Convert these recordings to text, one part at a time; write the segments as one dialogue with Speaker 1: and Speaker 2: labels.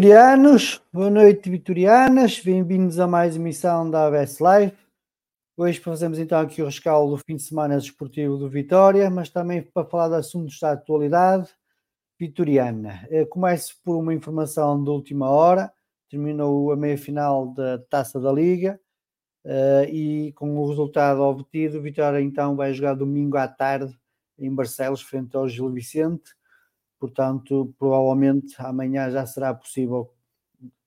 Speaker 1: vitorianos. Boa noite, vitorianas. Bem-vindos a mais uma emissão da ABS Live. Hoje fazemos então aqui o rescaldo do fim de semana desportivo do Vitória, mas também para falar de assuntos da atualidade vitoriana. Eu começo por uma informação de última hora. Terminou a meia-final da Taça da Liga uh, e com o resultado obtido, Vitória então vai jogar domingo à tarde em Barcelos, frente ao Gil Vicente portanto, provavelmente amanhã já será possível,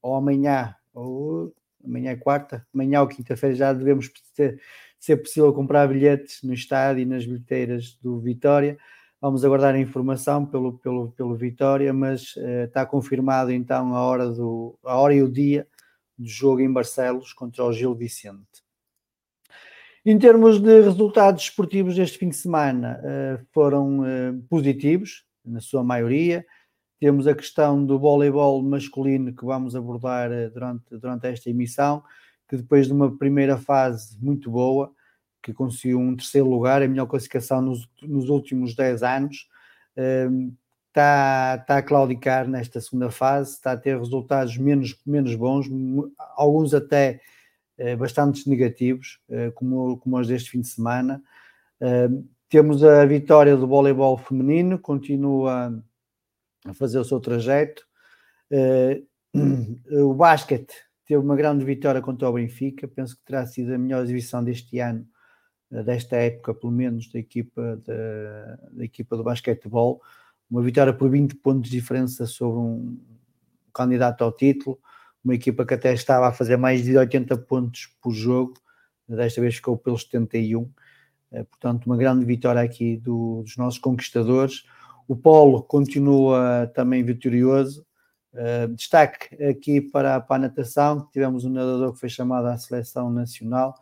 Speaker 1: ou amanhã, ou amanhã é quarta, amanhã ou quinta-feira já devemos ter, ser possível comprar bilhetes no estádio e nas bilheteiras do Vitória. Vamos aguardar a informação pelo, pelo, pelo Vitória, mas uh, está confirmado então a hora, do, a hora e o dia do jogo em Barcelos contra o Gil Vicente. Em termos de resultados esportivos deste fim de semana, uh, foram uh, positivos, na sua maioria. Temos a questão do voleibol masculino que vamos abordar eh, durante, durante esta emissão, que depois de uma primeira fase muito boa, que conseguiu um terceiro lugar, a melhor classificação nos, nos últimos 10 anos, está, está a claudicar nesta segunda fase, está a ter resultados menos, menos bons, alguns até eh, bastante negativos, eh, como, como os deste fim de semana. Temos a vitória do voleibol feminino, continua a fazer o seu trajeto. Uh, o basquete teve uma grande vitória contra o Benfica, penso que terá sido a melhor exibição deste ano, uh, desta época, pelo menos, da equipa, da, da equipa do basquetebol. Uma vitória por 20 pontos de diferença sobre um candidato ao título, uma equipa que até estava a fazer mais de 80 pontos por jogo desta vez ficou pelos 71. Portanto, uma grande vitória aqui do, dos nossos conquistadores. O Polo continua também vitorioso. destaque aqui para, para a natação, tivemos um nadador que foi chamado à seleção nacional.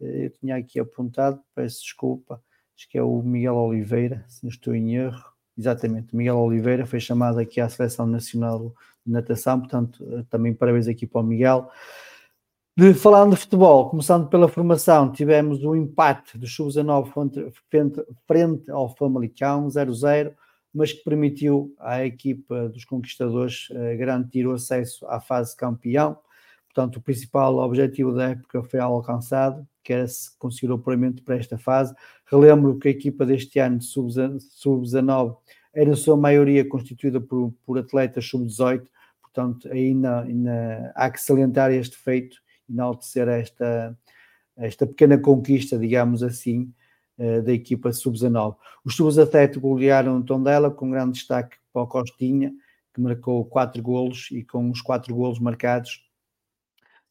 Speaker 1: eu tinha aqui apontado, peço desculpa, acho que é o Miguel Oliveira, se não estou em erro. Exatamente, Miguel Oliveira foi chamado aqui à Seleção Nacional de Natação, portanto, eh, também parabéns aqui para o Miguel. De, falando de futebol, começando pela formação, tivemos o um empate do Sub-19 frente, frente ao Famalicão, 0-0, mas que permitiu à equipa dos conquistadores uh, garantir o acesso à fase campeão. Portanto, o principal objetivo da época foi alcançado, que era se conseguir o apuramento para esta fase. Relembro que a equipa deste ano de sub-19 era na sua maioria constituída por, por atletas sub-18, portanto, ainda, ainda há que salientar este feito, enaltecer esta, esta pequena conquista, digamos assim, eh, da equipa sub-19. Os sub-17 golearam o Tondela com grande destaque para o Costinha, que marcou quatro golos e com os quatro golos marcados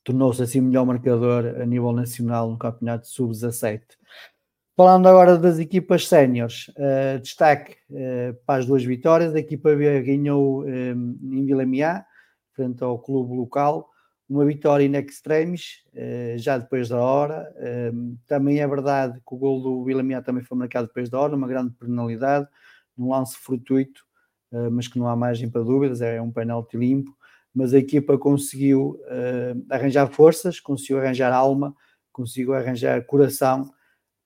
Speaker 1: tornou-se assim melhor marcador a nível nacional no campeonato sub-17. Falando agora das equipas séniores, uh, destaque uh, para as duas vitórias. A equipa B ganhou um, em Vila frente ao clube local, uma vitória in extremis, uh, já depois da hora. também é verdade que o gol do Miá também foi marcado depois da hora, uma grande penalidade, num lance fortuito, mas que não há margem para dúvidas, é um penalti limpo mas a equipa conseguiu uh, arranjar forças, conseguiu arranjar alma, conseguiu arranjar coração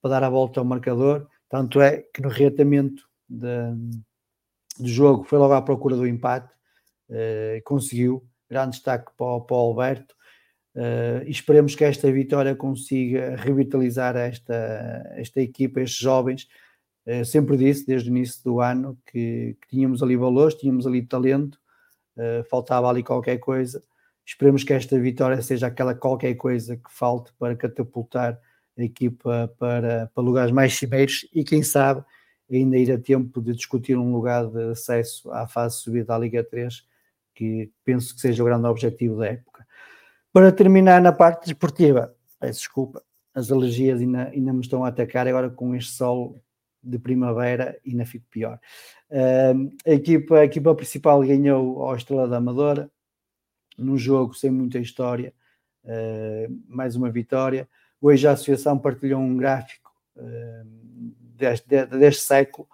Speaker 1: para dar a volta ao marcador. Tanto é que no reatamento do jogo foi logo à procura do empate, conseguiu. Grande destaque para, para o Alberto. Uh, e esperemos que esta vitória consiga revitalizar esta, esta equipa, estes jovens. Uh, sempre disse, desde o início do ano, que, que tínhamos ali valores, tínhamos ali talento, uh, faltava ali qualquer coisa. Esperemos que esta vitória seja aquela qualquer coisa que falte para catapultar a equipa para, para lugares mais cimeiros e quem sabe ainda ir a tempo de discutir um lugar de acesso à fase subida da Liga 3, que penso que seja o grande objetivo da época. Para terminar na parte desportiva, peço desculpa, as alergias ainda, ainda me estão a atacar agora com este sol de primavera e ainda fico pior. Uh, a, equipa, a equipa principal ganhou ao Estrela da Amadora, num jogo sem muita história, uh, mais uma vitória. Hoje a Associação partilhou um gráfico uh, deste, deste século,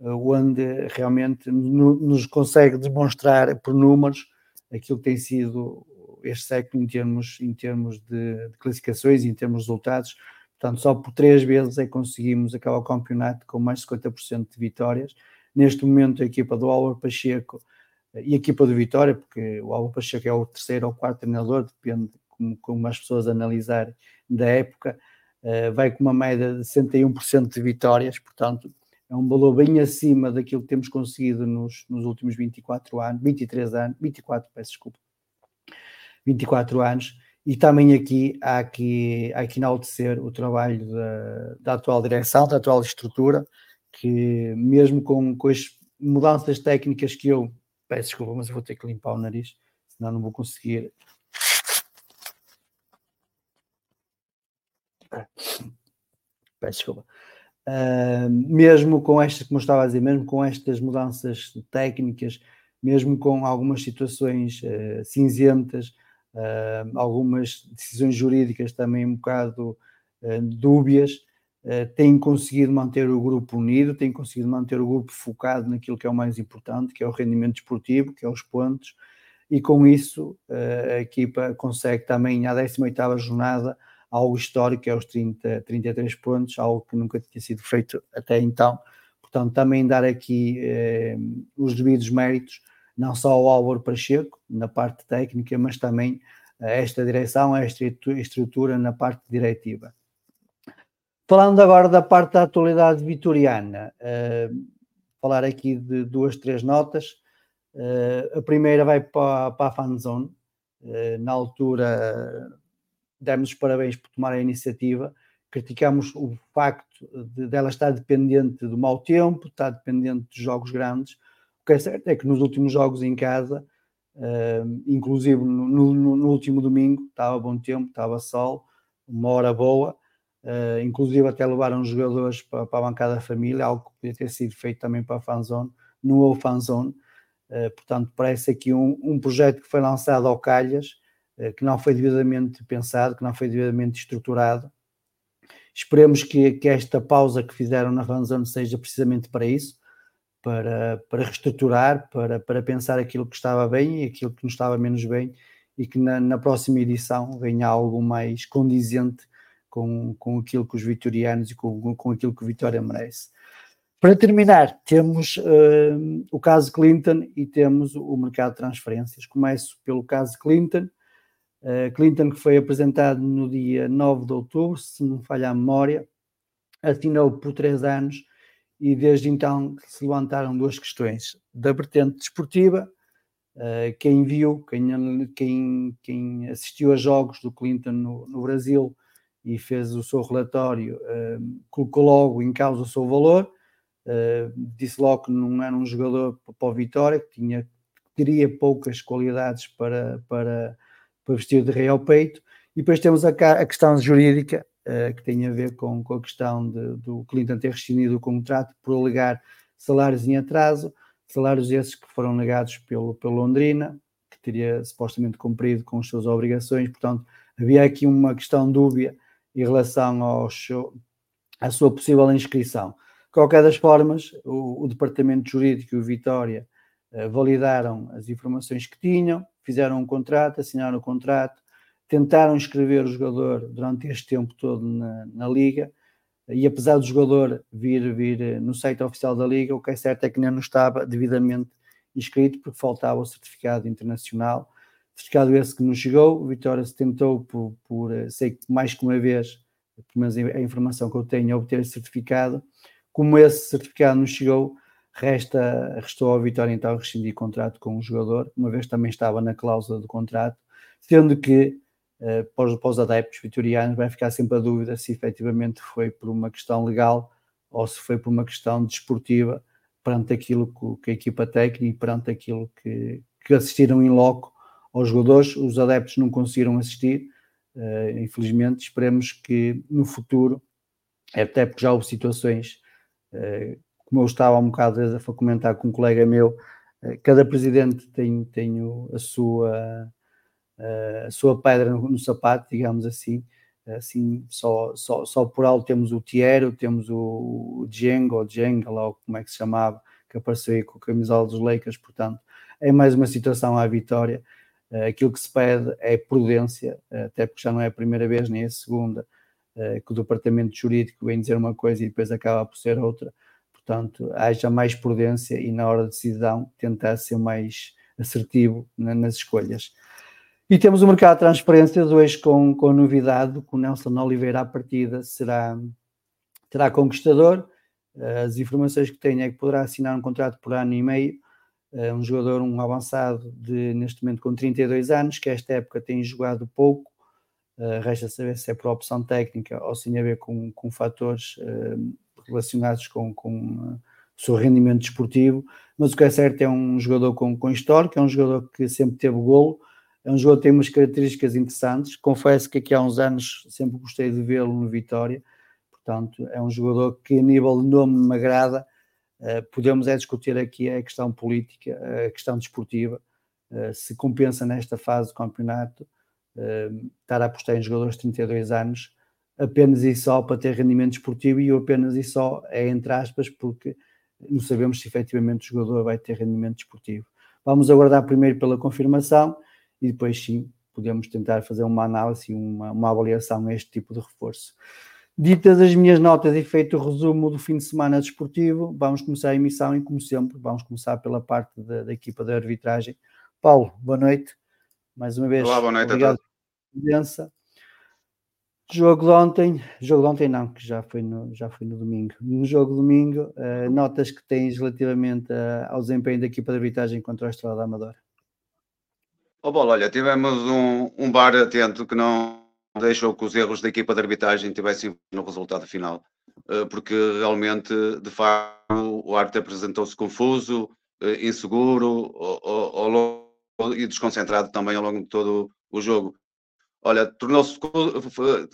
Speaker 1: onde realmente no, nos consegue demonstrar por números aquilo que tem sido este século em termos, em termos de, de classificações, em termos de resultados Portanto, só por três vezes é que conseguimos acabar o campeonato com mais de 50% de vitórias. Neste momento, a equipa do Álvaro Pacheco eh, e a equipa do Vitória, porque o Álvaro Pacheco é o terceiro ou quarto treinador, depende como, como as pessoas analisarem da época, uh, vai com uma média de 61% de vitórias, portanto, é um valor bem acima daquilo que temos conseguido nos, nos últimos 24 anos, 23 anos, 24, peço desculpa, 24 anos e também aqui há que, há que enaltecer o trabalho da, da atual direção, da atual estrutura, que mesmo com, com as mudanças técnicas que eu peço desculpa, mas vou ter que limpar o nariz, senão não vou conseguir. Peço desculpa. Uh, mesmo com estas, como estava a dizer, mesmo com estas mudanças técnicas, mesmo com algumas situações uh, cinzentas, uh, algumas decisões jurídicas também um bocado dúbias, têm conseguido manter o grupo unido, têm conseguido manter o grupo focado naquilo que é o mais importante, que é o rendimento desportivo, que é os pontos, e com isso a equipa consegue também, à 18ª jornada, algo histórico, é os 30, 33 pontos, algo que nunca tinha sido feito até então. Portanto, também dar aqui eh, os devidos méritos não só ao Álvaro Pacheco, na parte técnica, mas também a esta direção, a esta estrutura na parte diretiva. Falando agora da parte da atualidade vitoriana, uh, falar aqui de duas, três notas. Uh, a primeira vai para, para a fanzone. Uh, na altura, demos os parabéns por tomar a iniciativa. Criticamos o facto de dela estar dependente do mau tempo, estar dependente de jogos grandes, que é certo é que nos últimos jogos em casa, uh, inclusive no, no, no, último domingo, estava bom tempo, estava sol, uma hora boa, uh, inclusive até levaram jogadores para, para, a bancada da família, algo que podia ter sido feito também para a fanzone, no houve fanzone, uh, portanto parece aqui um, um, projeto que foi lançado ao calhas, que não foi devidamente pensado, que não foi devidamente estruturado, esperemos que, que esta pausa que fizeram na fanzone seja precisamente para isso, para, para reestruturar, para, para pensar aquilo que estava bem e aquilo que não estava menos bem e que na, na próxima edição venha algo mais condizente com, com aquilo que os vitorianos e com, com aquilo que Vitória merece. Para terminar, temos uh, o caso Clinton e temos o mercado de transferências. Começo pelo caso Clinton. Uh, Clinton, que foi apresentado no dia 9 de outubro, se não falha a memória, assinou por três anos e desde então se levantaram duas questões. Da vertente desportiva, Uh, quem viu, quem, quem, quem, assistiu a jogos do Clinton no, no Brasil e fez o seu relatório, uh, colocou logo em causa o seu valor, disse logo que não era um jogador para o Vitória, que tinha, teria poucas qualidades para, para, para vestir de rei ao peito, e depois temos a, a questão jurídica, que tem a ver com, com a questão de, do Clinton ter rescindido o contrato por alegar salários em atraso, salários esses que foram negados pelo, pelo Londrina, que teria supostamente cumprido com as suas obrigações, portanto, havia aqui uma questão dúbia em relação à sua possível inscrição. De qualquer das formas, o, o Departamento Jurídico e o Vitória uh, validaram as informações que tinham, fizeram um contrato, assinaram o contrato, tentaram inscrever o jogador durante este tempo todo na, na Liga, e apesar do jogador vir, vir eh, no site oficial da Liga, o que é certo é que ainda não estava devidamente inscrito porque faltava o certificado internacional. Certificado esse que não chegou, o Vitória se tentou por, por eh, sei que mais que uma vez, pelo menos a informação que eu tenho, obter esse certificado. Como esse certificado não chegou, resta, restou ao Vitória então rescindir contrato com o jogador, uma vez também estava na cláusula do contrato, sendo que uh, para, os, para os adeptos vitorianos vai ficar sempre a dúvida se efetivamente foi por uma questão legal ou se foi por uma questão desportiva perante aquilo que, que a equipa técnica e perante aquilo que, que, assistiram em loco aos jogadores. Os adeptos não conseguiram assistir, uh, infelizmente. Esperemos que no futuro, até porque já houve situações, uh, como eu estava há um bocado a comentar com um colega meu, cada presidente tem, tem a sua a sua pedra no, sapato, digamos assim. Assim, só, só, só por algo temos o Tiero, temos o Django, ou Django, lá como é que se chamava, que apareceu aí com a camisola dos Lakers, portanto, é mais uma situação à vitória. Aquilo que se pede é prudência, até porque já não é a primeira vez nem a segunda que o departamento jurídico vem dizer uma coisa e depois acaba por ser outra. Portanto, haja mais prudência e na hora de decisão tentar ser mais assertivo nas escolhas. E temos o mercado de transferências hoje com, com novidade, com o Nelson Oliveira à partida será, terá conquistador. As informações que tenho é que poderá assinar um contrato por ano e meio. É um jogador, um avançado de neste momento com 32 anos, que esta época tem jogado pouco. Uh, resta saber se é por opção técnica ou se tem a ver com, com fatores uh, relacionados com, com uh, o seu rendimento desportivo. Mas o que é certo é um jogador com, com histórico, é um jogador que sempre teve golo é um jogador que tem umas características interessantes. Confesso que aqui há uns anos sempre gostei de vê-lo no Vitória. Portanto, é um jogador que a nível de nome me agrada. Uh, podemos é discutir aqui a questão política, a questão desportiva, uh, se compensa nesta fase do campeonato estar a apostar em jogadores de 32 anos apenas e só para ter rendimento desportivo e apenas e só é entre aspas porque não sabemos se efetivamente o jogador vai ter rendimento desportivo. Vamos aguardar primeiro pela confirmação e depois sim podemos tentar fazer uma análise, uma, uma avaliação a este tipo de reforço. Ditas as minhas notas e feito o resumo do fim de semana desportivo, vamos começar a emissão e, como sempre, vamos começar pela parte da, da equipa de arbitragem. Paulo, boa noite. Mais uma vez,
Speaker 2: Olá, boa noite
Speaker 1: obrigado pela presença. Jogo de ontem, jogo de ontem não, que já foi no, já foi no domingo. No jogo de domingo, uh, notas que tens relativamente uh, ao desempenho da equipa de arbitragem contra a Estrada Amadora.
Speaker 2: Oh, bola, olha, tivemos um, um bar atento que não deixou que os erros da equipa de arbitragem tivessem no resultado final, eh, porque realmente, de facto, o árbitro apresentou-se confuso, eh, inseguro e desconcentrado também ao longo de todo o jogo. Olha, tornou-se,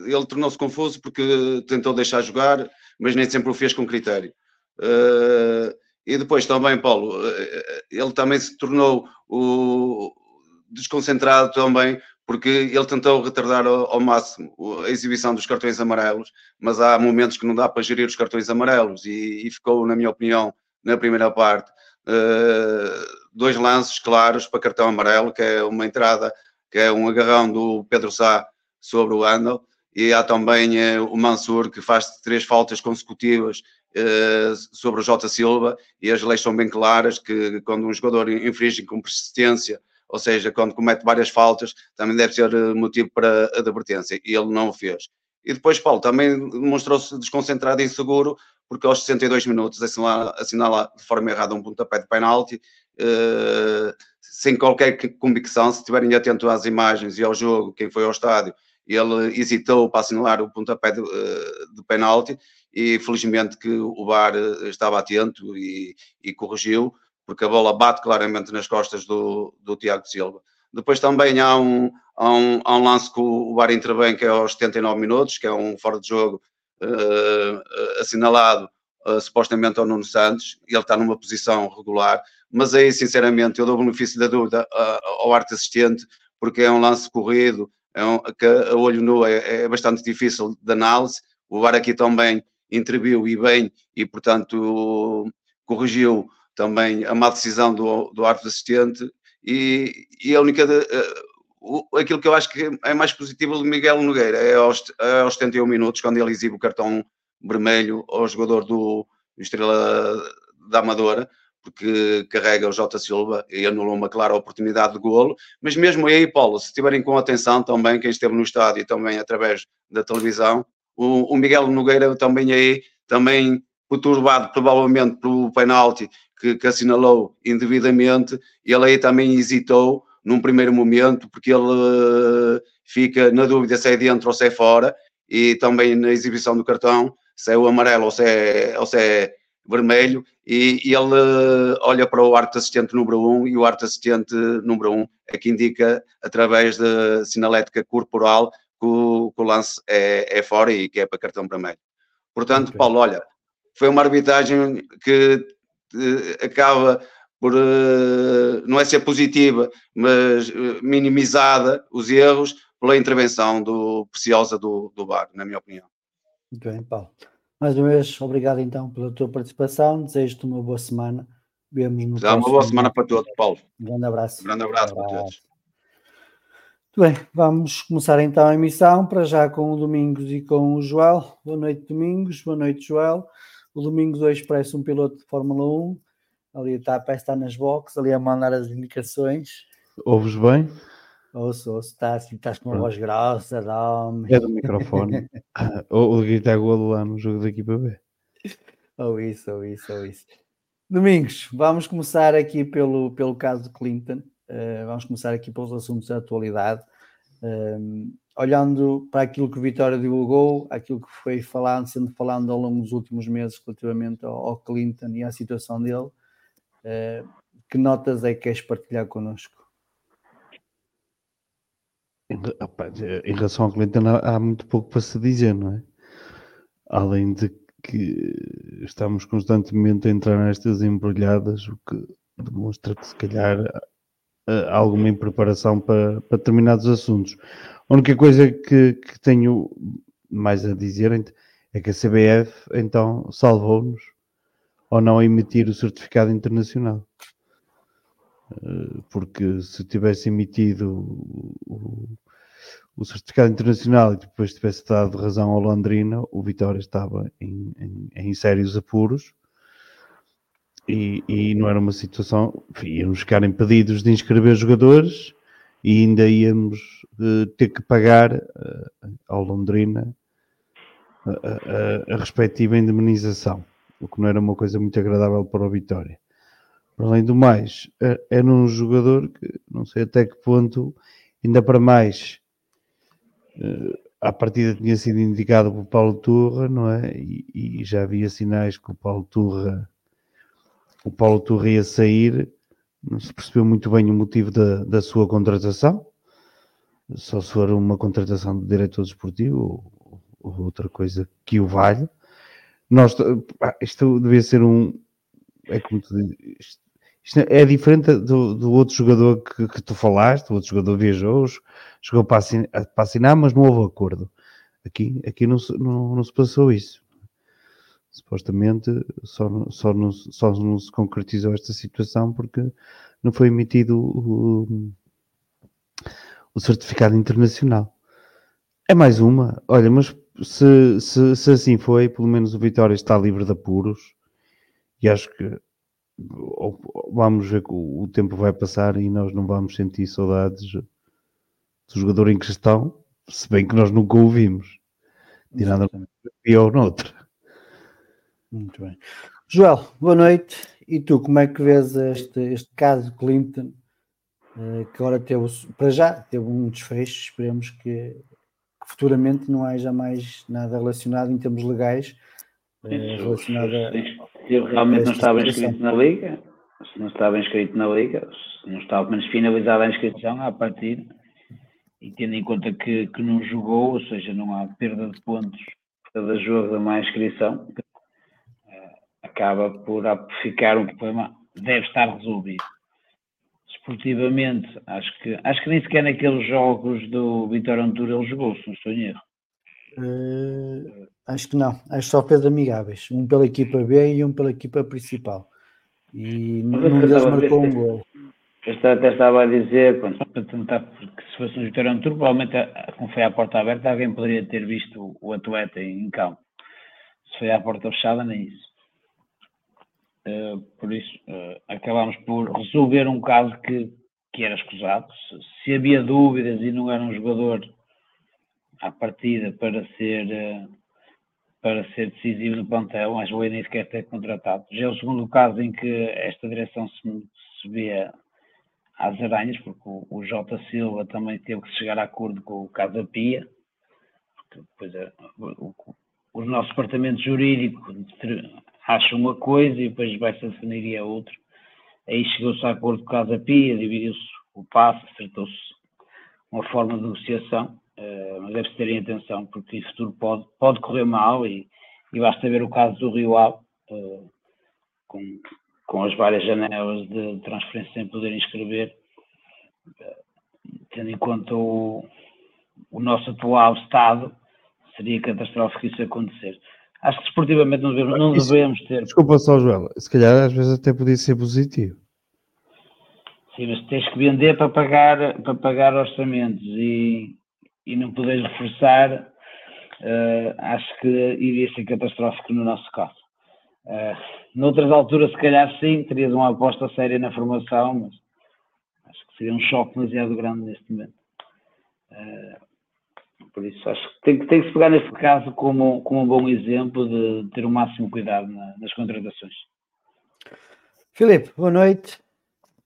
Speaker 2: ele tornou-se confuso porque tentou deixar jogar, mas nem sempre o fez com critério. Uh, e depois também, Paulo, ele também se tornou o, desconcentrado também porque ele tentou retardar ao, ao, máximo a exibição dos cartões amarelos, mas há momentos que não dá para gerir os cartões amarelos e, e ficou, na minha opinião, na primeira parte, uh, dois lances claros para cartão amarelo, que é uma entrada, que é um agarrão do Pedro Sá sobre o Andal, e há também uh, o Mansur, que faz três faltas consecutivas uh, sobre o Jota Silva, e as leis são bem claras, que quando um jogador infringe com persistência ou seja, quando comete várias faltas, também deve ser eh, motivo para advertência, e ele não o fez. E depois, Paulo, também demonstrou-se desconcentrado e inseguro, porque aos 62 minutos assinala, assinala de forma errada um pontapé de penalti, sem qualquer convicção, se estiverem atentos às imagens e ao jogo, quem foi ao estádio, ele hesitou para assinalar o pontapé de, uh, de penalti, e felizmente que o VAR estava atento e, e corrigiu, porque a bola bate claramente nas costas do, do Tiago Silva. Depois também há um, há um, há um lance que o VAR intervém, que é aos 79 minutos, que é um fora de jogo uh, assinalado uh, supostamente ao Nuno Santos, ele está numa posição regular, mas aí, sinceramente, eu dou o benefício da dúvida ao arte assistente, porque é um lance corrido, é um, que a olho nu é, é bastante difícil de análise. O VAR aqui também interviu e bem, e portanto corrigiu também a má decisão do, do árbitro assistente e, e a única de, uh, aquilo que eu acho que é mais positivo do Miguel Nogueira é aos, é aos 71 minutos quando ele exibe o cartão vermelho ao jogador do, do Estrela da Amadora porque carrega o Jota Silva e anulou uma clara oportunidade de golo, mas mesmo aí, Paulo, se estiverem com atenção também, quem esteve no estádio e também através da televisão, o, o Miguel Nogueira também aí, também perturbado provavelmente pelo penalti que, que assinalou indevidamente, ele aí também hesitou num primeiro momento, porque ele uh, fica na dúvida se é dentro ou se é fora, e também na exibição do cartão, se é o amarelo ou se é, ou se é vermelho, e, e ele uh, olha para o arte assistente número 1 um, e o arte assistente número 1 um é que indica, através da sinalética corporal, que o, que o lance é, é, fora e que é para cartão vermelho. Portanto, okay. Paulo, olha, foi uma arbitragem que uh, acaba por uh, não é ser positiva, mas minimizada os erros pela intervenção do preciosa do, do VAR, na minha opinião.
Speaker 1: Muito bem, Paulo. Mais uma vez, obrigado então pela tua participação. Desejo-te uma boa semana. Vemos no
Speaker 2: Dá uma boa semana para todos, Paulo.
Speaker 1: Um grande abraço.
Speaker 2: Um grande abraço, um abraço. para todos.
Speaker 1: Muito bem, vamos começar então a emissão, para já com o Domingos e com o Joel. Boa noite, Domingos. Boa noite, Joel. O Domingos hoje parece um piloto de Fórmula 1. Ali está, parece estar nas boxes, ali a mandar as indicações.
Speaker 3: Ouves bem?
Speaker 1: Ouço, ouço, estás, estás com uma voz grossa, dá-me.
Speaker 3: É do microfone. ou o gritar golo lá no jogo da equipa B.
Speaker 1: Ou isso, ou isso, ou isso. Domingos, vamos começar aqui pelo, pelo caso de Clinton. Uh, vamos começar aqui pelos assuntos da atualidade. Uh, olhando para aquilo que o Vitória divulgou, aquilo que foi falando, sendo falando ao longo dos últimos meses relativamente ao, ao Clinton e à situação dele, uh, que notas é que queres partilhar connosco?
Speaker 3: Em, relação ao Clinton há, há muito pouco para se dizer, não é? Além de que estamos constantemente a entrar nestas embrulhadas, o que demonstra que se calhar alguma impreparação para, para determinados assuntos. A única coisa que, que tenho mais a dizer é que a CBF então salvou-nos ao não emitir o certificado internacional. Eh, porque se tivesse emitido o, o certificado internacional e depois tivesse dado razão ao Londrina, o Vitória estava em, em, em sérios apuros e, e não era uma situação, enfim, íamos ficar impedidos de inscrever jogadores e ainda íamos uh, ter que pagar uh, ao Londrina a, a, a, respectiva indemnização, o que não era uma coisa muito agradável para o Vitória. Para além do mais, uh, era um jogador que não sei até que ponto, ainda para mais, uh, à partida tinha sido indicado por Paulo Turra, não é? E, e já havia sinais que o Paulo Turra o Paulo Torre ia sair, não se percebeu muito bem o motivo da, da sua contratação. só se for uma contratação de diretor desportivo ou, ou outra coisa que o valha. Nós, isto devia ser um. É como tu dizes, isto é diferente do, do outro jogador que, que, tu falaste, o outro jogador viajou, chegou para assinar, para assinar, mas não houve acordo. Aqui, aqui não, não, não se passou isso. Supostamente só, só, não, só não se concretizou esta situação porque não foi emitido o, o certificado internacional. É mais uma. Olha, mas se, se, se, assim foi, pelo menos o Vitória está livre de apuros e acho que vamos ver que o tempo vai passar e nós não vamos sentir saudades do jogador em questão, se bem que nós nunca o vimos. Tirando pior noutra.
Speaker 1: Muito bem. Joel, boa noite. E tu, como é que vês este, este caso de Clinton? Eh, que agora teve, para já, teve um desfecho. Esperemos que, que futuramente não haja mais nada relacionado em termos legais
Speaker 4: eh, relacionado a. Se realmente não estava inscrito na Liga, se não estava inscrito na Liga, se não estava menos finalizada a inscrição a partir e tendo em conta que, que não jogou, ou seja, não há perda de pontos por cada jogo da má inscrição, eh, acaba por ficar um problema, deve estar resolvido. Esportivamente, acho que, acho que nem sequer naqueles jogos do Vitória Antura ele jogou, se não estou em erro.
Speaker 1: Uh, acho que não, acho só fez amigáveis, um pela equipa B e um pela equipa principal. E num deles marcou um gol.
Speaker 4: Eu até estava a dizer, pronto, para tentar, porque se fosse um Vitória Tour, provavelmente, como foi à porta aberta, alguém poderia ter visto o atleta em campo. Se foi à porta fechada, nem isso. Uh, por isso, uh, acabámos por resolver um caso que, que era escusado. Se, se havia dúvidas e não era um jogador à partida para ser, uh, para ser decisivo no plantel, mas o nem sequer ter contratado. Já é o segundo caso em que esta direção se, se vê às aranhas, porque o, o J. Silva também teve que chegar a acordo com o Casa Pia, depois é, o, o, nosso departamento jurídico acha uma coisa e depois vai-se definir a outra. Aí chegou-se a acordo com o Casa Pia, dividiu-se o passo, acertou-se uma forma de negociação, uh, mas deve-se ter em atenção, porque o futuro pode, pode correr mal e, e basta ver o caso do Rio Ave, uh, com, com as várias janelas de transferência sem poder inscrever, tendo em conta o, o nosso atual estado, seria catastrófico isso acontecer. Acho que esportivamente não devemos, não devemos ter.
Speaker 3: Desculpa só, Joel, se calhar às vezes até podia ser positivo.
Speaker 4: Sim, mas tens que vender para pagar, para pagar orçamentos e, e não poderes reforçar, uh, acho que iria ser catastrófico no nosso caso. Uh, noutras alturas, se calhar sim, terias uma aposta séria na formação, mas acho que seria um choque demasiado grande neste momento. Uh, por isso, acho que tem, tem que se pegar neste caso como, como um bom exemplo de ter o máximo cuidado na, nas contratações.
Speaker 1: Filipe, boa noite.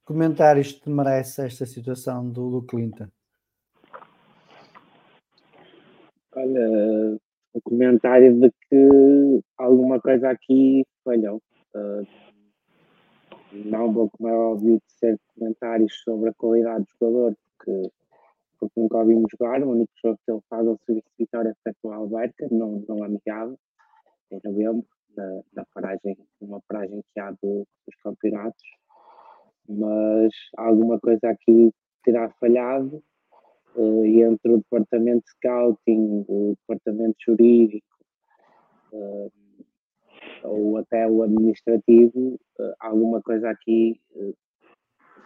Speaker 1: Comentários te merece esta situação do, do Clinton?
Speaker 5: Olha, o comentário de que alguma coisa aqui falhou. Uh, não vou, como é óbvio, ser comentários sobre a qualidade do jogador, porque, porque nunca ouvimos jogar. O único jogo que ele faz ao serviço de vitória foi com a Alberca, não, não amigável, em novembro, na, paragem, numa paragem que há do, dos campeonatos. Mas alguma coisa aqui terá falhado entre o departamento de scouting, o departamento jurídico uh, ou até o administrativo, uh, alguma coisa aqui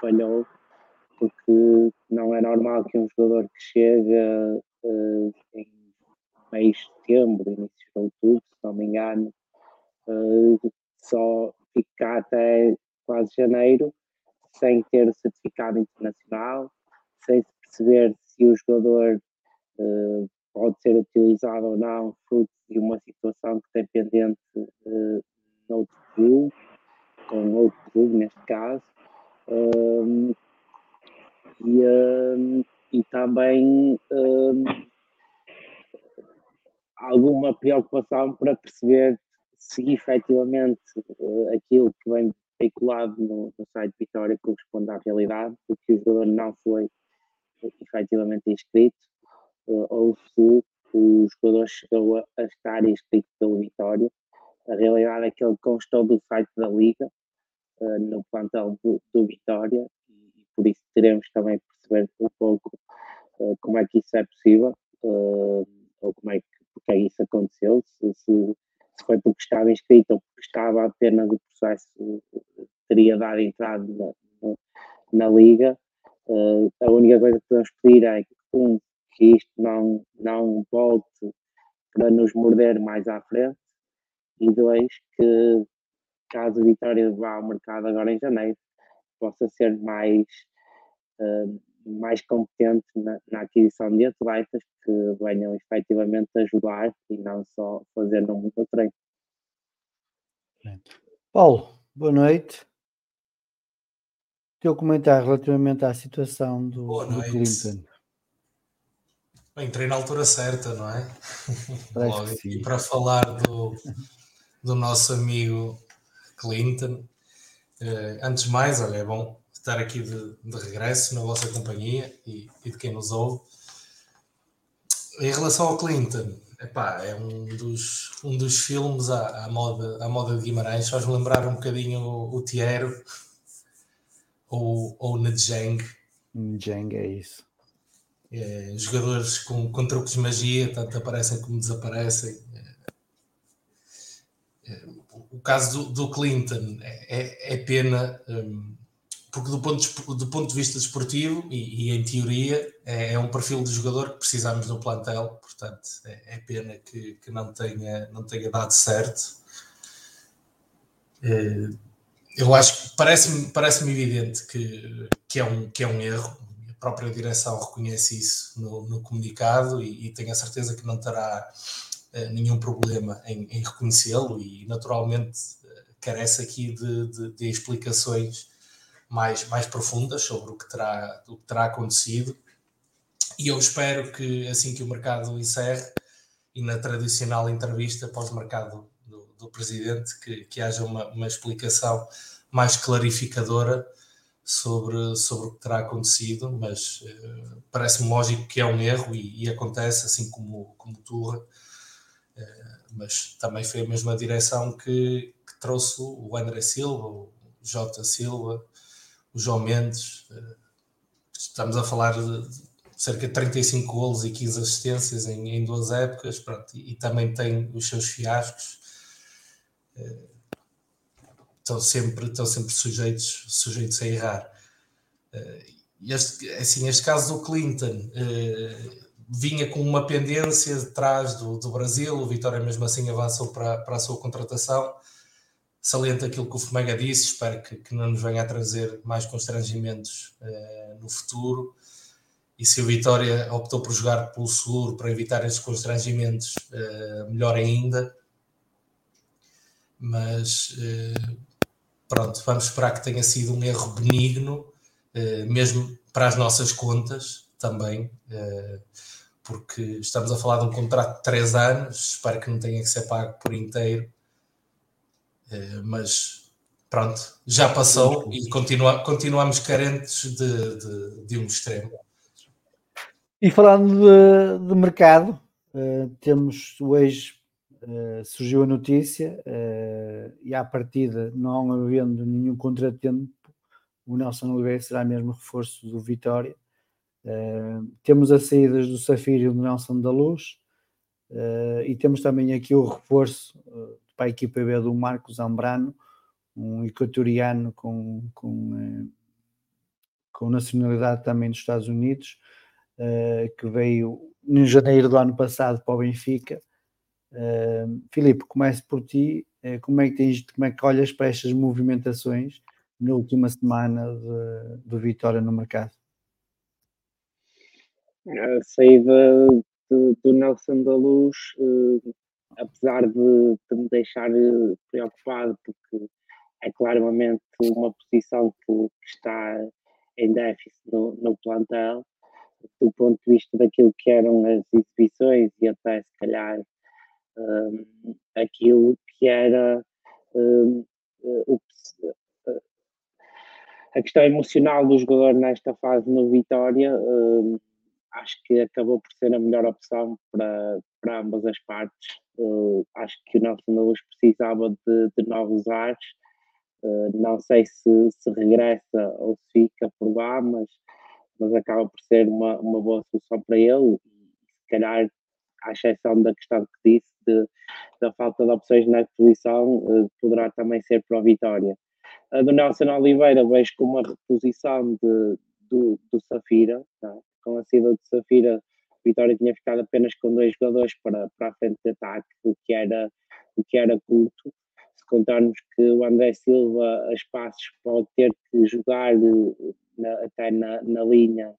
Speaker 5: falhou, porque não é normal que um jogador que chega em meio de setembro, início de outubro, se não me engano, só ficar até quase janeiro sem ter o certificado internacional, sem se perceber se o jogador uh, pode ser utilizado ou não, fruto de uma situação que tem pendente uh, noutro clube, com outro clube neste caso, um, e, um, e também um, alguma preocupação para perceber se efetivamente uh, aquilo que vem veiculado no, no site Vitória corresponde à realidade, porque o jogador não foi efetivamente inscrito uh, ou se o jogador chegou a, a estar inscrito pelo Vitória. A realidade é que ele constou do site da Liga uh, no plantel do, do Vitória e, por isso teremos também perceber um pouco uh, como é que isso é possível ou como é que, porque é que isso aconteceu, se, se, se, foi porque estava inscrito ou porque estava apenas o processo teria dado entrada na, na, na Liga. A única coisa que podemos pedir é que um, que isto não, não volte para nos morder mais à frente e dois, que caso a Vitória vá ao mercado agora em janeiro, possa ser mais, uh, mais competente na, na, aquisição de atletas que venham efetivamente ajudar e não só fazer no muito treino.
Speaker 1: Paulo, boa noite. Teu comentário relativamente à situação do, do Clinton.
Speaker 6: Entrei na altura certa, não é? Logo aqui para falar do, do nosso amigo Clinton. Uh, antes de mais, olha, é bom estar aqui de, de regresso na vossa companhia e, e, de quem nos ouve. Em relação ao Clinton, epá, é um dos, um dos filmes à, à, moda, à moda de Guimarães, faz me lembrar um bocadinho o, o Tiero ou, ou Nejeng.
Speaker 1: Nejeng é isso
Speaker 6: é, jogadores com, com truques de magia, tanto aparecem como desaparecem. É, é, o caso do, do Clinton é, é, pena, um, porque do ponto, do ponto de vista desportivo e, e em teoria é, é, um perfil de jogador que precisamos no plantel, portanto é, pena que, que, não, tenha, não tenha dado certo. Eu acho que parece-me parece evidente que, que, é um, que é um erro, própria direção reconhece isso no, no comunicado e, e, tenho a certeza que não terá uh, nenhum problema em, em reconhecê-lo e naturalmente uh, carece aqui de, de, de, explicações mais, mais profundas sobre o que, terá, o que terá acontecido. E eu espero que assim que o mercado encerre e na tradicional entrevista pós-mercado do, presidente que, que haja uma, uma explicação mais clarificadora sobre, sobre o que terá acontecido, mas uh, parece-me lógico que é um erro e, e acontece, assim como, como Turra, uh, mas também foi a mesma direção que, que, trouxe o André Silva, o Jota Silva, o João Mendes. Uh, estamos a falar de cerca de 35 golos e 15 assistências em, em duas épocas, pronto, e, e também tem os seus fiascos estão sempre, estão sempre sujeitos, sujeitos a errar. Eh, este, assim, este caso do Clinton uh, vinha com uma pendência de trás do, do Brasil, o Vitória mesmo assim avançou para, para a sua contratação. Salienta aquilo que o Fomega disse, espero que, que, não nos venha a trazer mais constrangimentos uh, no futuro. E se o Vitória optou por jogar pelo seguro para evitar esses constrangimentos, uh, melhor ainda. Mas pronto, vamos esperar que tenha sido um erro benigno, eh, mesmo para as nossas contas também, eh, porque estamos a falar de um contrato de três anos, espero que não tenha que ser pago por inteiro, eh, mas pronto, já passou e continua, continuamos carentes de, de, de, um extremo.
Speaker 1: E falando de, de mercado, temos hoje Uh, surgiu a notícia uh, e à partida, não havendo nenhum contratempo, o Nelson Oliveira será mesmo reforço do Vitória. Uh, temos as saídas do Safiro e do Nelson da Luz e temos também aqui o reforço para a equipa B do Marcos Zambrano, um equatoriano com, com, com nacionalidade também dos Estados Unidos, que veio em janeiro do ano passado para o Benfica Filipe, começo por ti. Uh, como, é que tens, como é que olhas para estas movimentações na última semana de Vitória no mercado?
Speaker 5: A saída do, do Nelson da Luz, uh, apesar de, de, me deixar eh, preocupado, porque é claramente uma posição que, que está em déficit no, no plantel, do ponto de vista daquilo que eram as exibições e até se calhar um, aquilo que era um, o, a questão emocional do jogador nesta fase no Vitória, uh, acho que acabou por ser a melhor opção para, para ambas as partes. Uh, acho que o Nelson Luz precisava de, de novos ares. Uh, não sei se, se regressa ou se fica por lá, mas, mas acaba por ser uma, uma boa solução para ele. Se calhar, à exceção da questão que disse, de, da falta de opções na posição, uh, poderá também ser para a Vitória. A do Nelson Oliveira vejo como uma reposição de, do, do Safira, tá? com a saída de Safira, Vitória tinha ficado apenas com dois jogadores para, para a frente de ataque, o que era, o que era curto. Se contarmos que o André Silva, a espaços, pode ter que jogar eh, na, até na, na linha,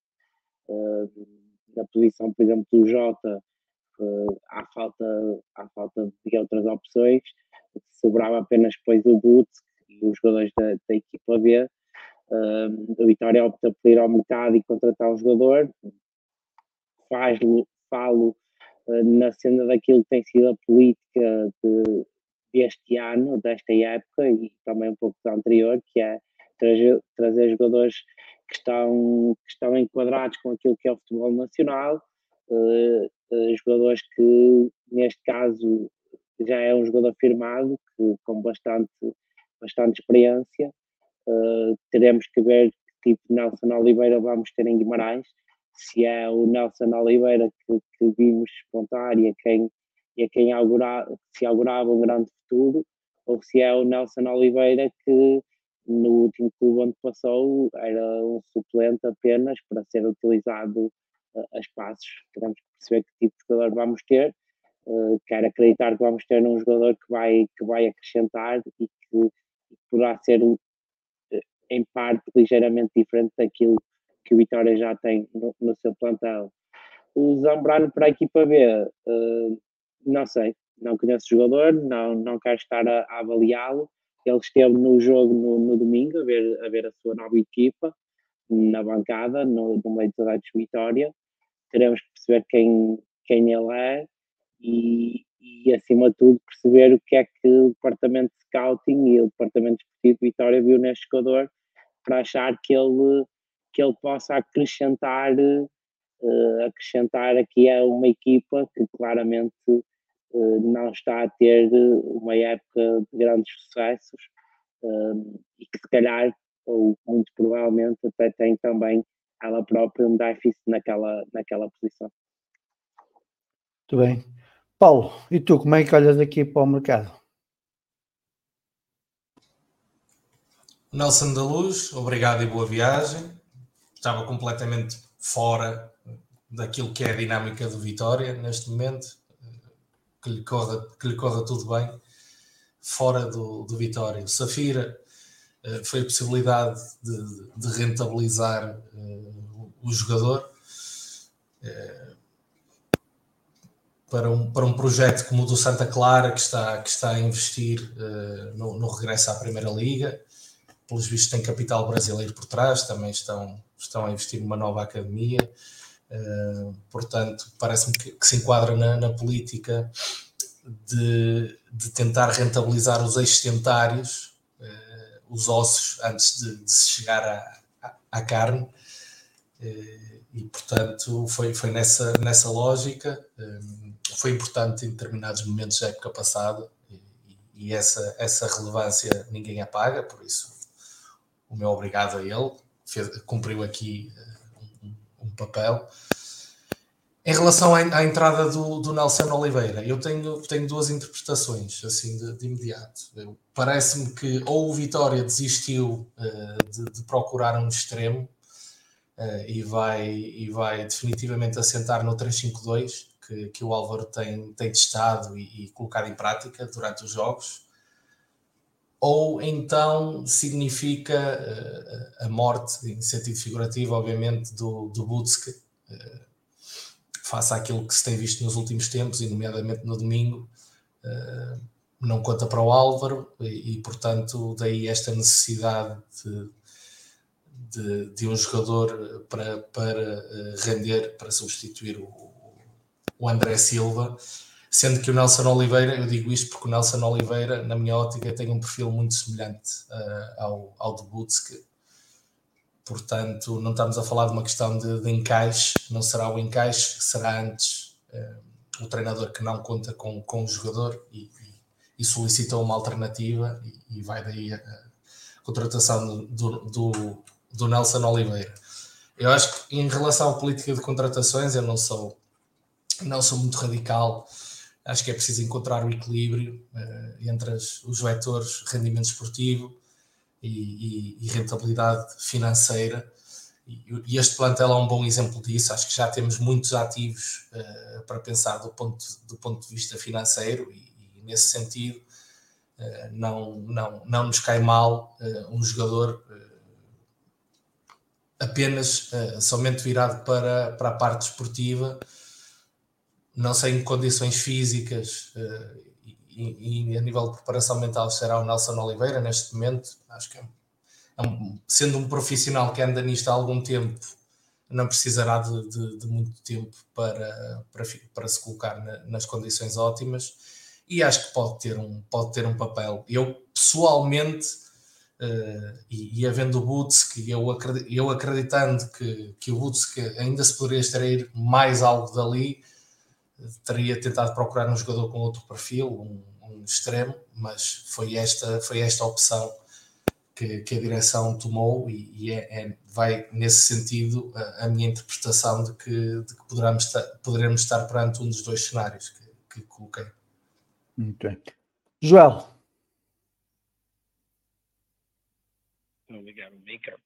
Speaker 5: uh, na posição, por exemplo, do Jota, uh, há, falta, há falta de outras opções. Sobrava apenas depois o Boots e os jogadores da, da equipa B Uh, a Vitória opta por ir ao mercado e contratar um jogador, faz falo uh, na cena daquilo que tem sido a política de, deste ano, desta época e também um pouco da anterior, que é trazer, trazer jogadores que estão, que estão enquadrados com aquilo que é o futebol nacional, jogadores que neste caso já é um jogador firmado, que, com bastante, bastante experiência. Uh, teremos que ver que tipo de Nelson Oliveira vamos ter em Guimarães, se é o Nelson Oliveira que, que vimos despontar e a quem, e a quem augura, se augurava um grande futuro, ou se é o Nelson Oliveira que no último clube onde passou era um suplente apenas para ser utilizado a espaços. Teremos que perceber que tipo de jogador vamos ter. Uh, quero acreditar que vamos ter um jogador que vai, que vai acrescentar e que poderá ser em parte ligeiramente diferente daquilo que o Vitória já tem no, no seu plantel. O Zambrano para a equipa B, uh, não sei, não conheço o jogador, não, não quero estar a, a avaliá-lo. Ele esteve no jogo no, no, domingo a ver, a ver a sua nova equipa na bancada, no, no meio de toda a Vitória. Teremos que perceber quem, quem ele é e, e, acima de tudo, perceber o que é que o departamento de scouting e o departamento de Vitória viu neste jogador para achar que ele, que ele possa acrescentar, uh, acrescentar aqui a uma equipa que claramente uh, não está a ter uma época de grandes sucessos uh, e que se calhar, ou muito provavelmente, até tem também ela própria um déficit naquela, naquela posição.
Speaker 1: Muito bem. Paulo, e tu, como é que olhas aqui para o mercado?
Speaker 6: Nelson da Luz, obrigado e boa viagem. Estava completamente fora daquilo que é a dinâmica do Vitória neste momento. Que lhe corra, que lhe corra tudo bem. Fora do, do Vitória. Safira foi a possibilidade de, de rentabilizar uh, o jogador. Uh, para um, para um projeto como o do Santa Clara, que está, que está a investir uh, no, no regresso à Primeira Liga, pelos vistos tem capital brasileiro por trás, também estão, estão a investir numa nova academia, uh, portanto parece-me que, que, se enquadra na, na política de, de, tentar rentabilizar os extentários, os ossos, antes de, de se chegar à, à, carne, uh, e portanto foi, foi nessa, nessa lógica, foi importante em determinados momentos da época passada, e, essa, essa relevância ninguém apaga, por isso o meu obrigado a ele, fez, cumpriu aqui uh, um, um, papel. Em relação à, à entrada do, do, Nelson Oliveira, eu tenho, tenho duas interpretações, assim, de, de imediato. Parece-me que ou o Vitória desistiu uh, de, de, procurar um extremo uh, e, vai, e vai definitivamente assentar no 3-5-2, que, que o Álvaro tem, tem testado e, e colocado em prática durante os jogos, ou então significa uh, a morte, em sentido figurativo, obviamente, do, do Butske, uh, face àquilo que se tem visto nos últimos tempos, e nomeadamente no domingo, uh, não conta para o Álvaro, e, portanto, daí esta necessidade de, de, de um jogador para, para render, para substituir o, o André Silva Sendo que o Nelson Oliveira, eu digo isto porque o Nelson Oliveira, na minha ótica, tem um perfil muito semelhante uh, ao, ao de Butske. Portanto, não estamos a falar de uma questão de, de encaixe, não será o encaixe, será antes uh, o treinador que não conta com, com o jogador e, e, e solicita uma alternativa e, e vai daí a, a contratação do, do, do, Nelson Oliveira. Eu acho que em relação à política de contratações, eu não sou, não sou muito radical. Acho que é preciso encontrar o equilíbrio uh, entre as, os vetores rendimento esportivo, e, e, e rentabilidade financeira. E, e, este plantel é um bom exemplo disso. Acho que já temos muitos ativos uh, para pensar do ponto, do ponto de vista financeiro e, nesse sentido uh, não, não, não nos cai mal uh, um jogador apenas somente virado para, para a parte esportiva, não sei em condições físicas e, e, a nível de preparação mental será o Nelson Oliveira neste momento. Acho que é, é um, sendo um profissional que anda nisto há algum tempo, não precisará de, de, de muito tempo para, para, para se colocar na, nas condições ótimas e acho que pode ter um, pode ter um papel. Eu pessoalmente, uh, e, e havendo o Butsk, eu, eu acreditando que, que o Butsk ainda se poderia extrair mais algo dali, teria tentado procurar um jogador com outro perfil, um, um extremo, mas foi esta, foi esta opção que, que a direção tomou e, e é, é, vai nesse sentido a, a, minha interpretação de que, de que poderemos, estar, poderemos estar perante um dos dois cenários que, que coloquei.
Speaker 1: Muito bem. Joel.
Speaker 4: Vou ligar o micro.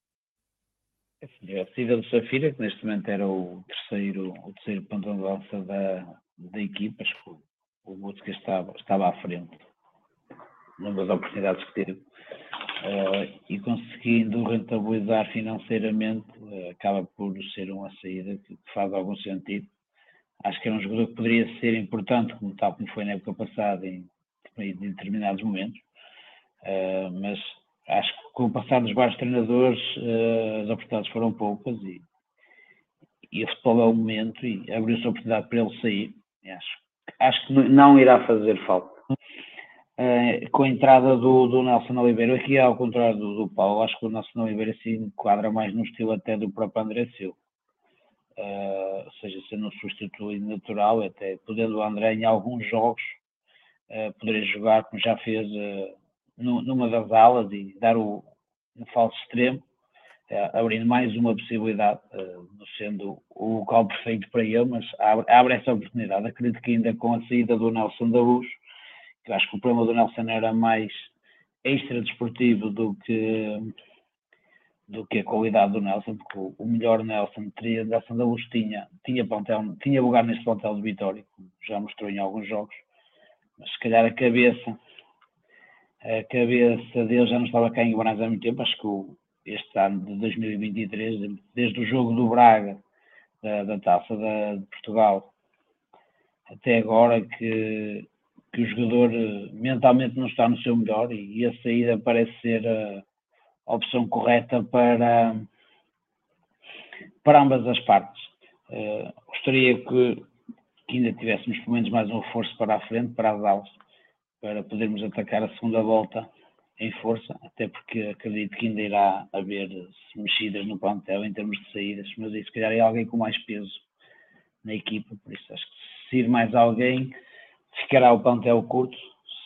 Speaker 4: É a saída do Safira, que neste momento era o terceiro, o terceiro ponto de lança da, da equipa, acho que o Busca estava, estava à frente numa das oportunidades que teve uh, e conseguindo rentabilizar financeiramente uh, acaba por ser uma saída que, que, faz algum sentido. Acho que era um jogador que poderia ser importante, como tal como foi na época passada em, em determinados momentos, uh, mas acho que com o passar dos vários treinadores as oportunidades foram poucas e, e o futebol é o momento e abriu-se a oportunidade para ele sair Acho, acho que não irá fazer falta. Uh, com a entrada do, do, Nelson Oliveira, aqui ao contrário do, do, Paulo, acho que o Nelson Oliveira se enquadra mais no estilo até do próprio André Silva. Uh, ou seja, sendo um substituto natural, até podendo o André em alguns jogos uh, poder jogar como já fez numa das alas e dar o um falso extremo, é, abrindo mais uma possibilidade, uh, sendo o local perfeito para ele, mas abre, abre, essa oportunidade. Acredito que ainda com a saída do Nelson da Luz, que acho que o problema do Nelson era mais extra desportivo do que do que a qualidade do Nelson, porque o, o melhor Nelson teria Nelson da Luz tinha, tinha, plantel, tinha lugar neste plantel de Vitória, como já mostrou em alguns jogos, mas se calhar a cabeça a cabeça dele já não estava cá em Guimarães há muito tempo, acho que este ano de 2023, desde o jogo do Braga, da, da Taça da, de Portugal, até agora que, que o jogador eh, mentalmente não está no seu melhor e, e a saída parece ser a, a opção correta para, para ambas as partes. Uh, gostaria que, que, ainda tivéssemos pelo menos mais um reforço para a frente, para as aulas, para podermos atacar a segunda volta em força, até porque acredito que ainda irá haver mexidas no plantel em termos de saídas, mas aí se calhar é alguém com mais peso na equipa, por isso acho que se ir mais alguém ficará o plantel curto,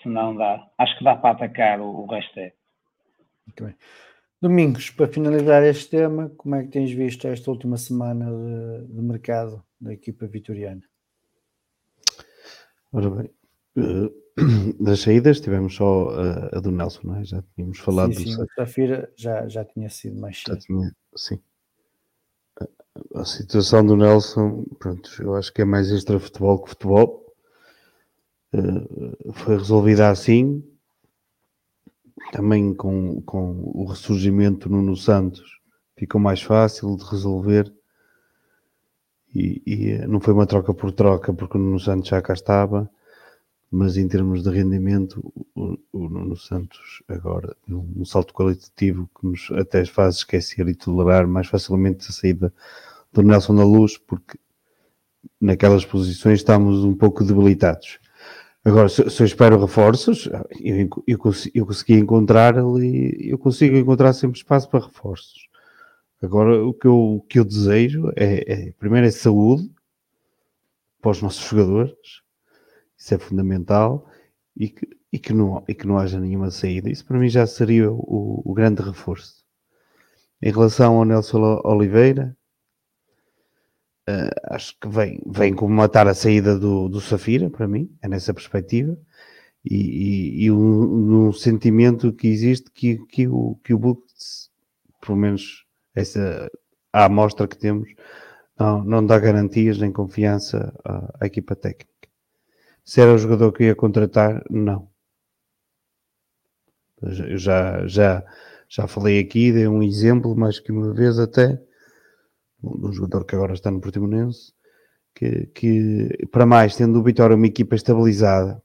Speaker 4: se não dá, acho que dá para atacar o, o resto é.
Speaker 1: Muito bem. Domingos, para finalizar este tema, como é que tens visto esta última semana de, de mercado da equipa vitoriana?
Speaker 3: Ora bem, uh das saídas tivemos só a, a, do Nelson, não é? Já tínhamos falado
Speaker 1: sim, sim, do Safira já, já tinha sido mais
Speaker 3: cedo. Tinha, sim. A, a situação do Nelson, pronto, eu acho que é mais extra futebol que futebol. Uh, foi resolvida assim. Também com, com o ressurgimento no Nuno Santos ficou mais fácil de resolver. E, e, não foi uma troca por troca, porque o Nuno Santos já cá estava mas em termos de rendimento, o, Nuno Santos agora, um, salto qualitativo que nos até faz esquecer e tolerar mais facilmente a saída do Nelson da Luz, porque naquelas posições estamos um pouco debilitados. Agora, se, se eu espero reforços, eu, eu, eu consegui encontrar ali, eu consigo encontrar sempre espaço para reforços. Agora, o que eu, o que eu desejo é, é, primeiro, é saúde para os nossos jogadores, isso é fundamental, e que, e que, não, e que não haja nenhuma saída. Isso para mim já seria o, o grande reforço. Em relação ao Nelson Oliveira, uh, acho que vem, vem como matar a saída do, do Safira, para mim, é nessa perspectiva. E, e, e um, sentimento que existe que, que o, que o Books, pelo menos essa a amostra que temos, não, não dá garantias nem confiança à, à equipa técnica. Se era o jogador que ia contratar, não. Eu já, já, já falei aqui, dei um exemplo, mais que uma vez até, de um jogador que agora está no Portimonense, que, que para mais, tendo o Vitória uma equipa estabilizada,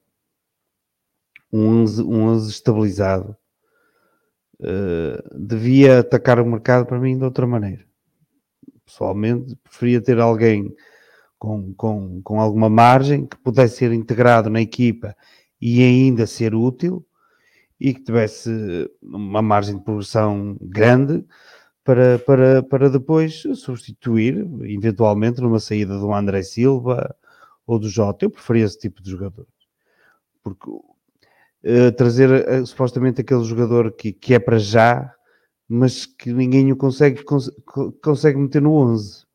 Speaker 3: um 11, um 11 estabilizado, uh, devia atacar o mercado para mim de outra maneira. Pessoalmente, preferia ter alguém com, com, com alguma margem que pudesse ser integrado na equipa e ainda ser útil e que tivesse uma margem de progressão grande para, para, para depois substituir, eventualmente, numa saída do André Silva ou do Jota. Eu preferia esse tipo de jogador. Porque uh, trazer uh, supostamente aquele jogador que, que é para já, mas que ninguém o consegue, cons consegue meter no 11.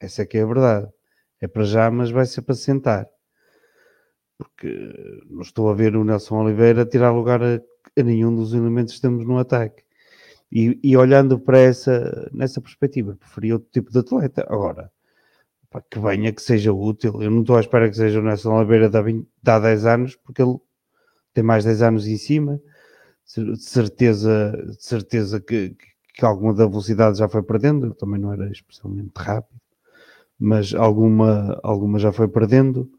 Speaker 3: Essa é que é a verdade. É para já, mas vai ser para sentar porque não estou a ver o Nelson Oliveira tirar lugar a, a nenhum dos elementos que temos no ataque. E, e, olhando para essa, nessa perspectiva, preferia outro tipo de atleta. Agora, pá, que venha, que seja útil. Eu não estou à espera que seja o Nelson Oliveira de há 10 anos, porque ele tem mais 10 anos em cima. De certeza, de certeza que, que alguma da velocidade já foi perdendo. Eu também não era especialmente rápido, mas alguma, alguma já foi perdendo.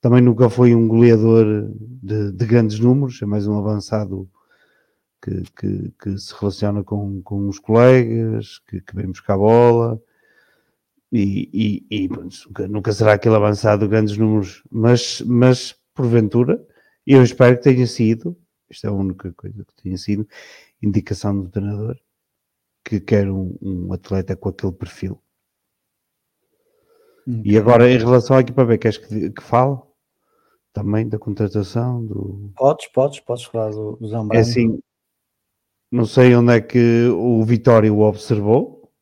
Speaker 3: Também nunca foi um goleador de, de grandes números, é mais um avançado que, que, que se relaciona com, com os colegas, que, que vem buscar a bola. E, e, e nunca, nunca, será aquele avançado de grandes números, mas, mas porventura, eu espero que tenha sido, isto é a única coisa que tenha sido, indicação do treinador, que quer um, um atleta com aquele perfil. Okay. E agora, em relação à equipa B, queres que, que fale? também da contratação do.
Speaker 1: Podes, podes, podes falar do, do Zambrano.
Speaker 3: É assim, não sei onde é que o Vitória o observou,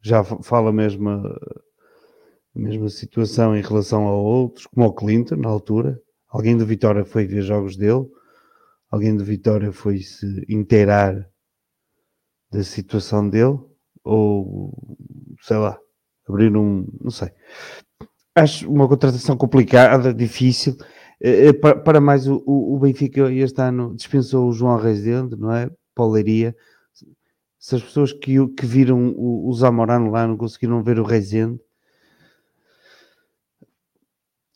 Speaker 3: já fala a mesma, a mesma situação em relação a outros, como o Clinton na altura. Alguém do Vitória foi ver jogos dele, alguém do Vitória foi se inteirar da situação dele, ou sei lá, abrir um, não sei acho uma contratação complicada, difícil. Eh, eh, para, mais, o, Benfica este ano dispensou o João Rezende, não é? Pauleiria. Se as pessoas que, que viram o Zamorano lá não conseguiram ver o Rezende,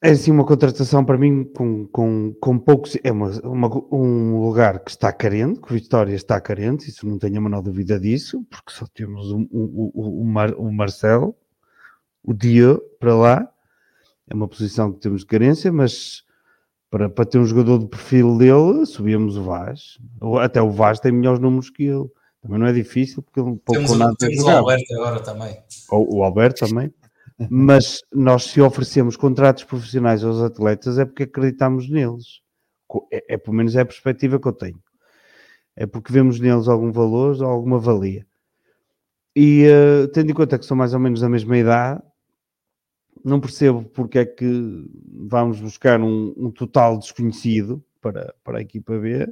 Speaker 3: é assim uma contratação para mim com, com, com poucos. É uma, uma, um lugar que está carente, que o Vitória está carente, isso não tenho a menor dúvida disso, porque só temos o, o, o, o, Mar, o Marcelo, o Dia para lá, é uma posição que temos de carência, mas para, para ter um jogador do perfil dele, subíamos o Vaz. Até o Vaz tem melhores números que ele. Também não é difícil, porque ele pouco
Speaker 6: temos,
Speaker 3: nada
Speaker 6: temos o Alberto agora também.
Speaker 3: O, o Alberto também. mas nós, se oferecemos contratos profissionais aos atletas, é porque acreditamos neles. É, é pelo menos é a perspectiva que eu tenho. É porque vemos neles algum valor ou alguma valia. E uh, tendo em conta que são mais ou menos da mesma idade, não percebo porque é que vamos buscar um, um, total desconhecido para, para a equipa B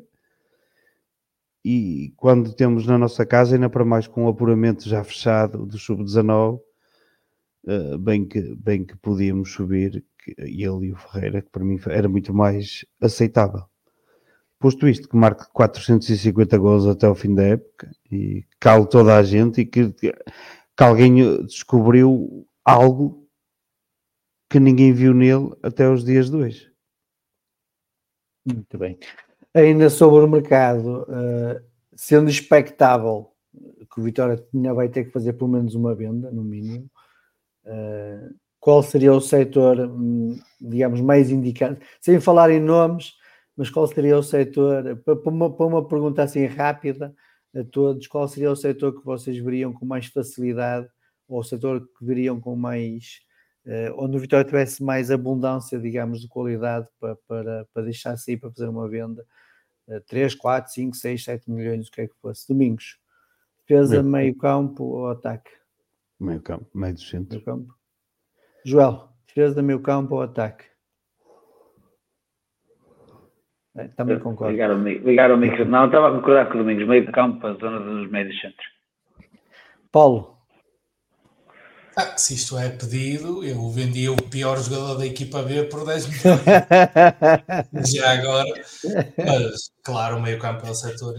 Speaker 3: e quando temos na nossa casa, ainda para mais com o apuramento já fechado do sub-19, uh, bem, que, bem que podíamos subir, que, ele e o Ferreira, que para mim era muito mais aceitável. Posto isto, que marque 450 gols até o fim da época e cale toda a gente e que, que alguém descobriu algo que ninguém viu nele até os dias de hoje.
Speaker 1: Muito bem. Ainda sobre o mercado, uh, sendo expectável que o Vitória ainda vai ter que fazer pelo menos uma venda, no mínimo, uh, qual seria o setor, hum, digamos, mais indicado? Sem falar em nomes, mas qual seria o setor, para uma, para uma pergunta assim rápida, a todos, qual seria o setor que vocês veriam com mais facilidade, ou o setor que veriam com mais, uh, onde o Vitória tivesse mais abundância, digamos, de qualidade para, para, para deixar sair para fazer uma venda, uh, 3, 4, 5, 6, 7 milhões, o que é que fosse. Domingos, defesa, meio, meio campo ou ataque?
Speaker 3: Meio campo, meio do centro.
Speaker 1: Meio campo. Joel, defesa, meio campo ou ataque? É, também concordo.
Speaker 4: Ligar o, ligar o micro. Não, estava a concordar com o Domingos. Meio campo, a zona dos médios centros.
Speaker 1: Paulo.
Speaker 6: Ah, se isto é pedido, eu vendia o pior jogador da equipa B por 10 milhões. Já agora. Mas, claro, o meio campo é o setor.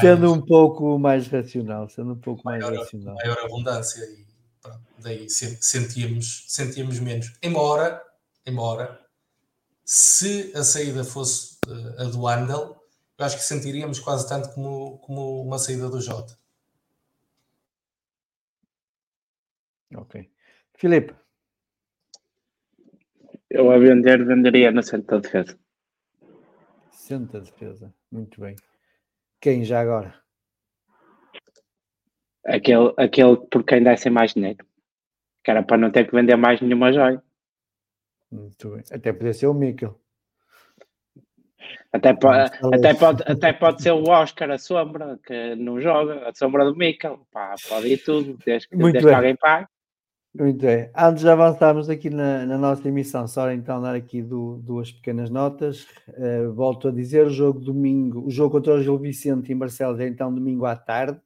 Speaker 1: Sendo um pouco mais racional. Sendo um pouco maior, mais racional.
Speaker 6: Maior abundância. E pronto, daí sentíamos, sentíamos menos. Embora, embora, se a saída fosse uh, a do Andel, eu acho que sentiríamos quase tanto como, como uma saída do Jota.
Speaker 1: Ok. Filipe.
Speaker 5: Eu a vender, venderia na centro da defesa.
Speaker 1: Centro da defesa, muito bem. Quem já agora?
Speaker 5: Aquele, aquele por quem desse mais dinheiro. Que era para não ter que vender mais nenhuma joia.
Speaker 1: Muito bem. Até podia ser o Mikkel.
Speaker 5: Até, pode, até, pode, até pode ser o Oscar, a sombra, que não joga, a sombra do Mikkel. Pá, pode ir tudo, desde, desde que alguém pague.
Speaker 1: Muito bem. Antes de avançarmos aqui na, na nossa emissão, só então dar aqui do, duas pequenas notas. Uh, volto a dizer, o jogo domingo, o jogo contra o Gil Vicente em Barcelos é então domingo à tarde.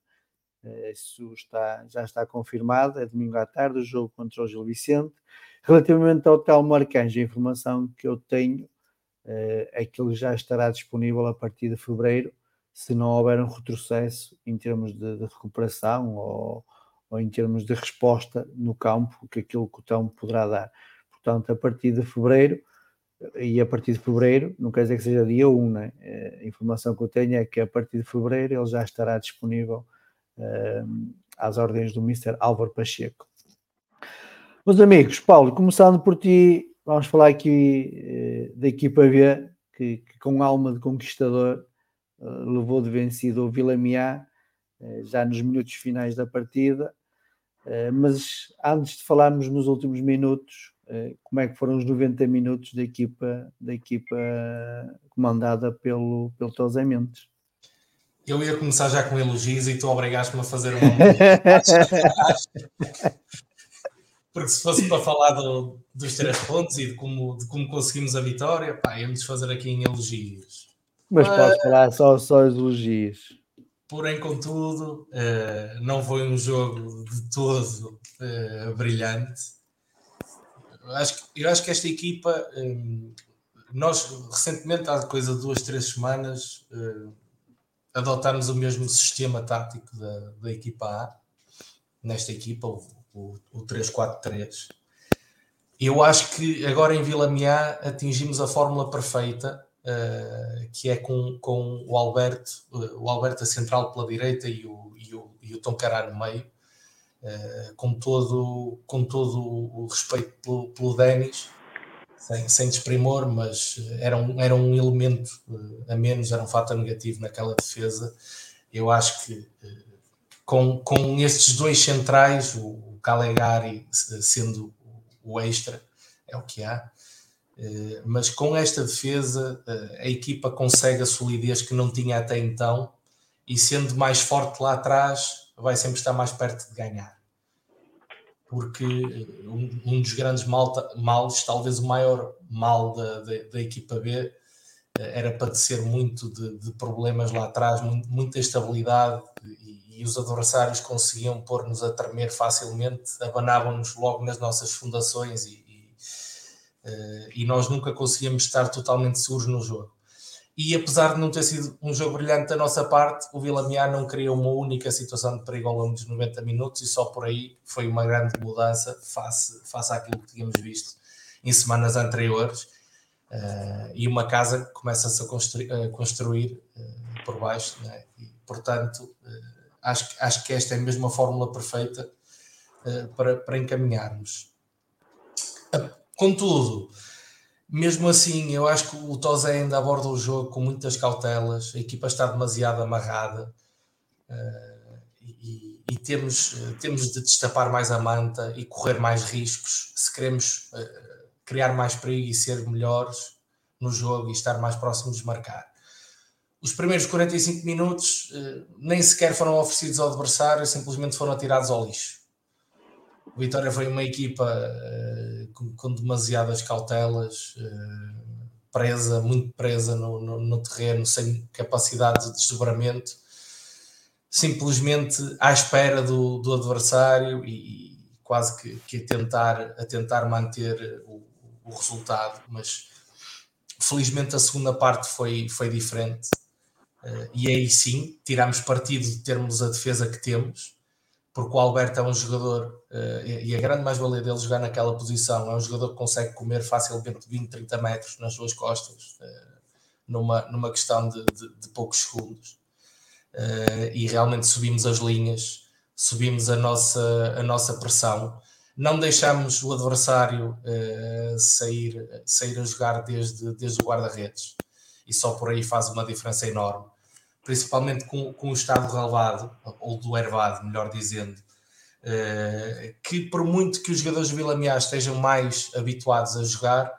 Speaker 1: Uh, isso está, já está confirmado, é domingo à tarde o jogo contra o Gil Vicente. Relativamente ao Telmo Arcanjo, a informação que eu tenho uh, é que ele já estará disponível a partir de fevereiro, se não houver um retrocesso em termos de, de recuperação ou ou em termos de resposta no campo, que aquilo que o Telmo poderá dar. Portanto, a partir de fevereiro, e a partir de fevereiro, não quer dizer que seja dia 1, né? a informação que eu tenho é que a partir de fevereiro ele já estará disponível uh, às ordens do Mr. Álvaro Pacheco. Meus amigos, Paulo, começando por ti, vamos falar aqui uh, da equipa B, que, que, com alma de conquistador uh, levou de vencido o Vila Miá, já nos minutos finais da partida, eh, mas antes de falarmos nos últimos minutos, eh, como é que foram os 90 minutos da equipa, da equipa comandada pelo, pelo Tosé Mendes?
Speaker 6: Eu ia começar já com elogios e tu obrigaste-me a fazer uma. Porque se fosse para falar do, dos três pontos e de como, de como conseguimos a vitória, pá, íamos fazer aqui em elogios.
Speaker 1: Mas podes falar só, só elogios.
Speaker 6: Porém, contudo, uh, não foi um jogo de todo uh, brilhante. Eu acho, que, eu acho que esta equipa, um, nós recentemente, há coisa de duas, três semanas, uh, adotámos o mesmo sistema tático da, da equipa A, nesta equipa, o, o, o 3-4-3. Eu acho que agora em Vila Miá atingimos a fórmula perfeita uh, que é com, com o Alberto, uh, o Alberto a central pela direita e o, e o, e o Toncará no meio, uh, com, todo, com todo o respeito pelo, pelo Denis, sem, sem desprimor, mas era um, era um elemento a menos, era um fator negativo naquela defesa. Eu acho que com, com estes dois centrais, o Calegari sendo o extra, é o que há, eh, mas com esta defesa eh, a equipa consegue a solidez que não tinha até então e sendo mais forte lá atrás vai sempre estar mais perto de ganhar. Porque eh, um, dos grandes mal, males, talvez o maior mal da, da, da equipa B era padecer muito de, de problemas lá atrás, muita instabilidade e, e os adversários conseguiam pôr-nos a tremer facilmente, abanavam-nos logo nas nossas fundações e, e nós nunca conseguíamos estar totalmente seguros no jogo. E apesar de não ter sido um jogo brilhante da nossa parte, o Vila Miá não criou uma única situação de perigo ao longo dos 90 minutos e só por aí foi uma grande mudança face, face àquilo que tínhamos visto em semanas anteriores. Uh, e uma casa começa-se a construir, a construir uh, por baixo, né? e, portanto, acho, acho que esta é mesmo a fórmula perfeita para, para encaminharmos. Contudo, mesmo assim, eu acho que o Tozé ainda aborda o jogo com muitas cautelas, a equipa está demasiado amarrada. Uh, e, e, temos, temos de destapar mais a manta e correr mais riscos se queremos uh, criar mais perigo e ser melhores no jogo e estar mais próximos de marcar. Os primeiros 45 minutos uh, nem sequer foram oferecidos ao adversário, simplesmente foram atirados ao lixo. O Vitória foi uma equipa com, com, demasiadas cautelas, presa, muito presa no, no, no terreno, sem capacidade de desdobramento. Simplesmente à espera do, do adversário e, e quase que, que, a, tentar, a tentar manter o, o, resultado, mas felizmente a segunda parte foi, foi diferente uh, e aí sim tiramos partido de termos a defesa que temos, porque o Alberto é um jogador uh, e a grande mais-valia dele jogar naquela posição, é um jogador que consegue comer facilmente 20, 30 metros nas suas costas uh, numa, numa questão de, de, de poucos segundos. Uh, e realmente subimos as linhas, subimos a nossa, a nossa pressão, não deixamos o adversário sair, sair a jogar desde, desde o guarda-redes. E só por aí faz uma diferença enorme, principalmente com, com o estado relevado, ou do ervado, melhor dizendo, uh, que por muito que os jogadores de Vila estejam mais habituados a jogar,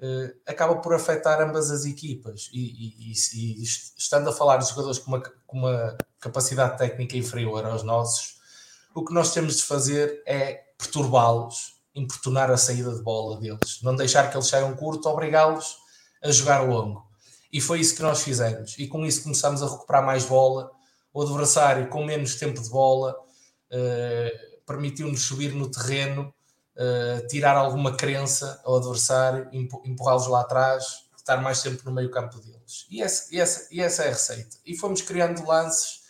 Speaker 6: uh, acaba por afetar ambas as equipas. E, e, e, e estando a falar de jogadores com uma, com uma, capacidade técnica inferior aos nossos, o que nós temos de fazer é perturbá-los, importunar a saída de bola deles, não deixar que eles saiam curto, obrigá-los a jogar longo. E foi isso que nós fizemos. E com isso começamos a recuperar mais bola. O adversário, com menos tempo de bola, uh, permitiu-nos subir no terreno uh, tirar alguma crença ao adversário, empurrá-los lá atrás, estar mais tempo no meio campo deles. E essa, e, essa, e essa é a receita. E fomos criando lances,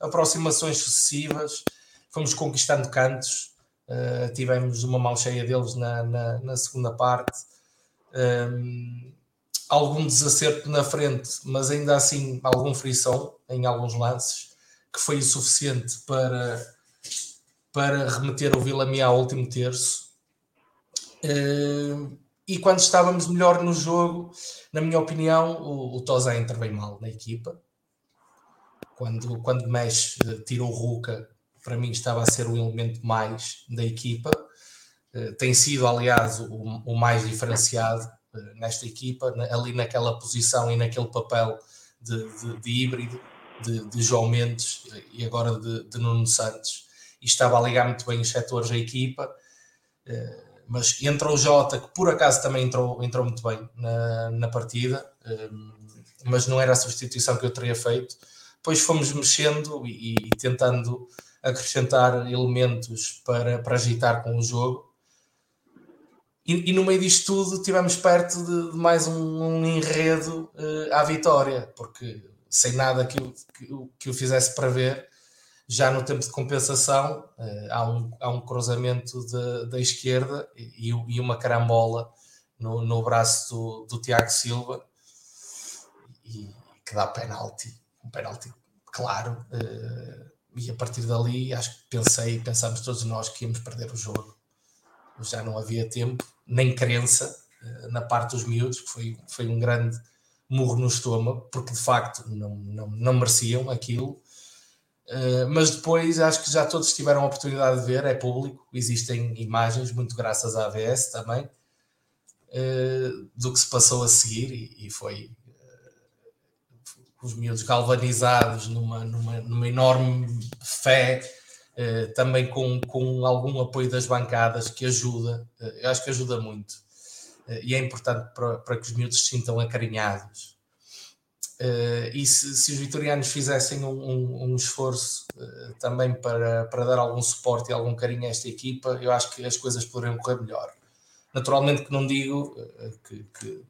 Speaker 6: aproximações sucessivas, fomos conquistando cantos, uh, tivemos uma mão cheia deles na, na, na segunda parte. Um, algum desacerto na frente, mas ainda assim algum frição em alguns lances, que foi o suficiente para, para remeter o Vila Mia ao último terço. Uh, e quando estávamos melhor no jogo, na minha opinião, o, o Tozé intervém mal na equipa. Quando, quando mexe, uh, tira o Ruca, para mim estava a ser o elemento mais da equipa. Uh, tem sido, aliás, o, o mais diferenciado nesta equipa, ali naquela posição e naquele papel de, de, de híbrido de, de, João Mendes e agora de, Nuno Santos. E estava a ligar muito bem os setores da equipa mas entra o Jota, que por acaso também entrou, entrou muito bem na, na partida, um, mas não era a substituição que eu teria feito. Depois fomos mexendo e, e tentando acrescentar elementos para, para agitar com o jogo. E, e, no meio disto tudo tivemos perto de, de mais um, um enredo uh, à vitória, porque sem nada que, que, que o fizesse prever, já no tempo de compensação, uh, há, um, há um cruzamento da esquerda e, e, uma carambola no, no braço do, do Tiago Silva e que dá penalti, um penalti claro. Uh, e a partir dali, acho que pensei, pensámos todos nós que íamos perder o jogo. Já não havia tempo, nem crença uh, na parte dos miúdos, que foi, foi um grande murro no estômago, porque de facto não, não, não mereciam aquilo. Uh, mas depois acho que já todos tiveram a oportunidade de ver, é público, existem imagens, muito graças à AVS também, uh, do que se passou a seguir e, foi os miúdos galvanizados numa, numa, numa enorme fé, também com, com algum apoio das bancadas que ajuda, eu acho que ajuda muito. e é importante para, para que os miúdos se sintam acarinhados e se, se, os vitorianos fizessem um, um, um esforço também para, para dar algum suporte e algum carinho a esta equipa, eu acho que as coisas poderiam correr melhor. Naturalmente que não digo que, que,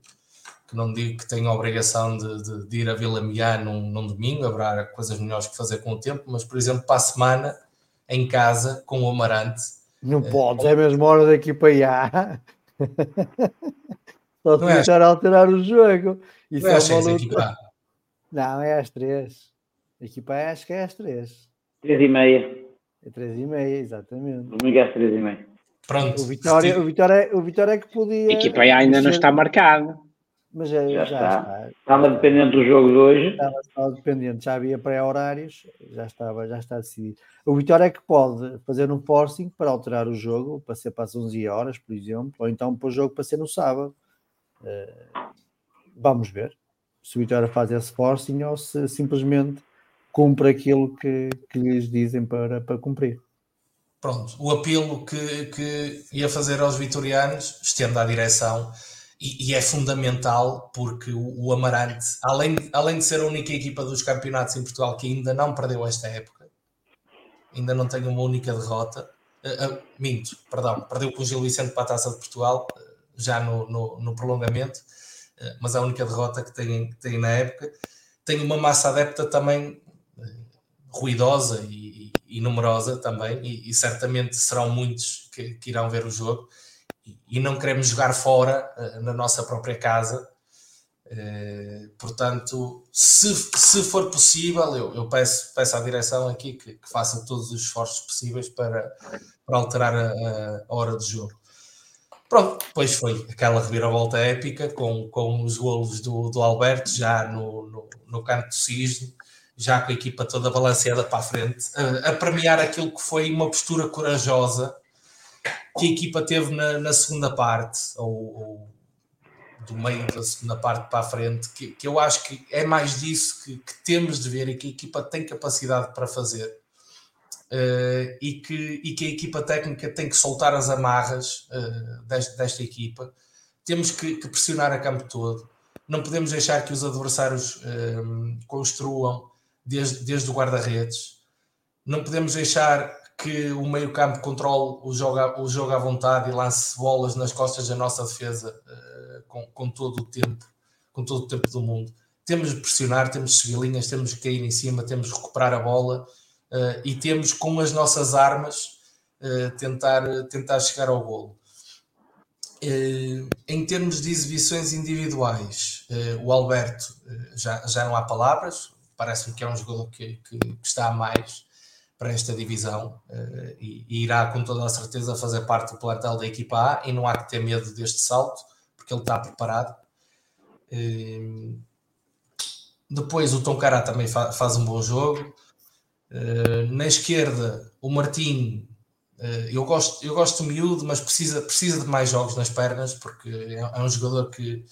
Speaker 6: que, não digo que tenho a obrigação de, de, de ir a Vila Miá num, num, domingo, haverá coisas melhores que fazer com o tempo, mas por exemplo, para a semana, em casa, com o Amarante.
Speaker 1: Não pode, é mesmo hora da equipa IA. Só se deixar é, alterar o jogo.
Speaker 6: Isso é, é uma luta.
Speaker 1: Não, é às três. A equipa é, acho que é às três.
Speaker 4: Três e meia.
Speaker 1: É três e meia, exatamente.
Speaker 4: Domingo é às três e meia.
Speaker 6: Pronto.
Speaker 1: O Vitória, o Vitória, o Vitória é que podia.
Speaker 4: A equipa ainda não está marcada.
Speaker 1: Mas já,
Speaker 4: Já
Speaker 1: já,
Speaker 4: está.
Speaker 1: está.
Speaker 4: Estava dependente do jogo de hoje.
Speaker 1: Estava dependente, já havia pré-horários, já estava, já está decidido. O Vitória é que pode fazer um forcing para alterar o jogo, para ser para as 11 horas, por exemplo, ou então para o jogo para ser no sábado. Eh, vamos ver se o Vitória faz esse forcing ou se simplesmente cumpre aquilo que, que lhes dizem para, para cumprir.
Speaker 6: Pronto, o apelo que, que ia fazer aos vitorianos estende à direção e, e é fundamental porque o, o Amarante, além, além de ser a única equipa dos campeonatos em Portugal que ainda não perdeu esta época, ainda não tem uma única derrota, eh, eh, minto, perdão, perdeu com o Gil Vicente para a Taça de Portugal, eh, já no, no, no prolongamento, mas é a única derrota que tem, que tem na época. Tem uma massa adepta também ruidosa e, e numerosa também, e, e certamente serão muitos que, que irão ver o jogo. E, não queremos jogar fora, eh, na nossa própria casa. Eh, portanto, se, se for possível, eu, eu peço, peço à direção aqui que, que faça todos os esforços possíveis para, para alterar a, a hora do jogo. Pronto, depois foi aquela reviravolta épica com, com os golos do, do Alberto já no, no, no canto do cisne, já com a equipa toda balanceada para a frente, a, a premiar aquilo que foi uma postura corajosa que a equipa teve na, na segunda parte, ou, ou do meio da segunda parte para a frente, que, que eu acho que é mais disso que, que temos de ver e que a equipa tem capacidade para fazer. Uh, e, que, e que a equipa técnica tem que soltar as amarras uh, desta, desta equipa. Temos que, que, pressionar a campo todo. Não podemos deixar que os adversários uh, construam desde, desde o guarda-redes. Não podemos deixar que o meio-campo controle o jogo, o jogo à vontade e lance bolas nas costas da nossa defesa com, com todo o tempo, com todo o tempo do mundo. Temos de pressionar, temos de seguir linhas, temos de cair em cima, temos de recuperar a bola Uh, e temos com as nossas armas uh, tentar, tentar chegar ao golo. Em termos de exibições individuais, o Alberto já, já não há palavras, parece-me que é um jogador que, que, que, está a mais para esta divisão e, e, irá com toda a certeza fazer parte do plantel da equipa A e não há que ter medo deste salto, porque ele está preparado. depois o Tom Cará também fa faz um bom jogo. Uh, na esquerda, o Martim, uh, eu, gosto, eu gosto do miúdo, mas precisa, precisa de mais jogos nas pernas, porque é, é um jogador que,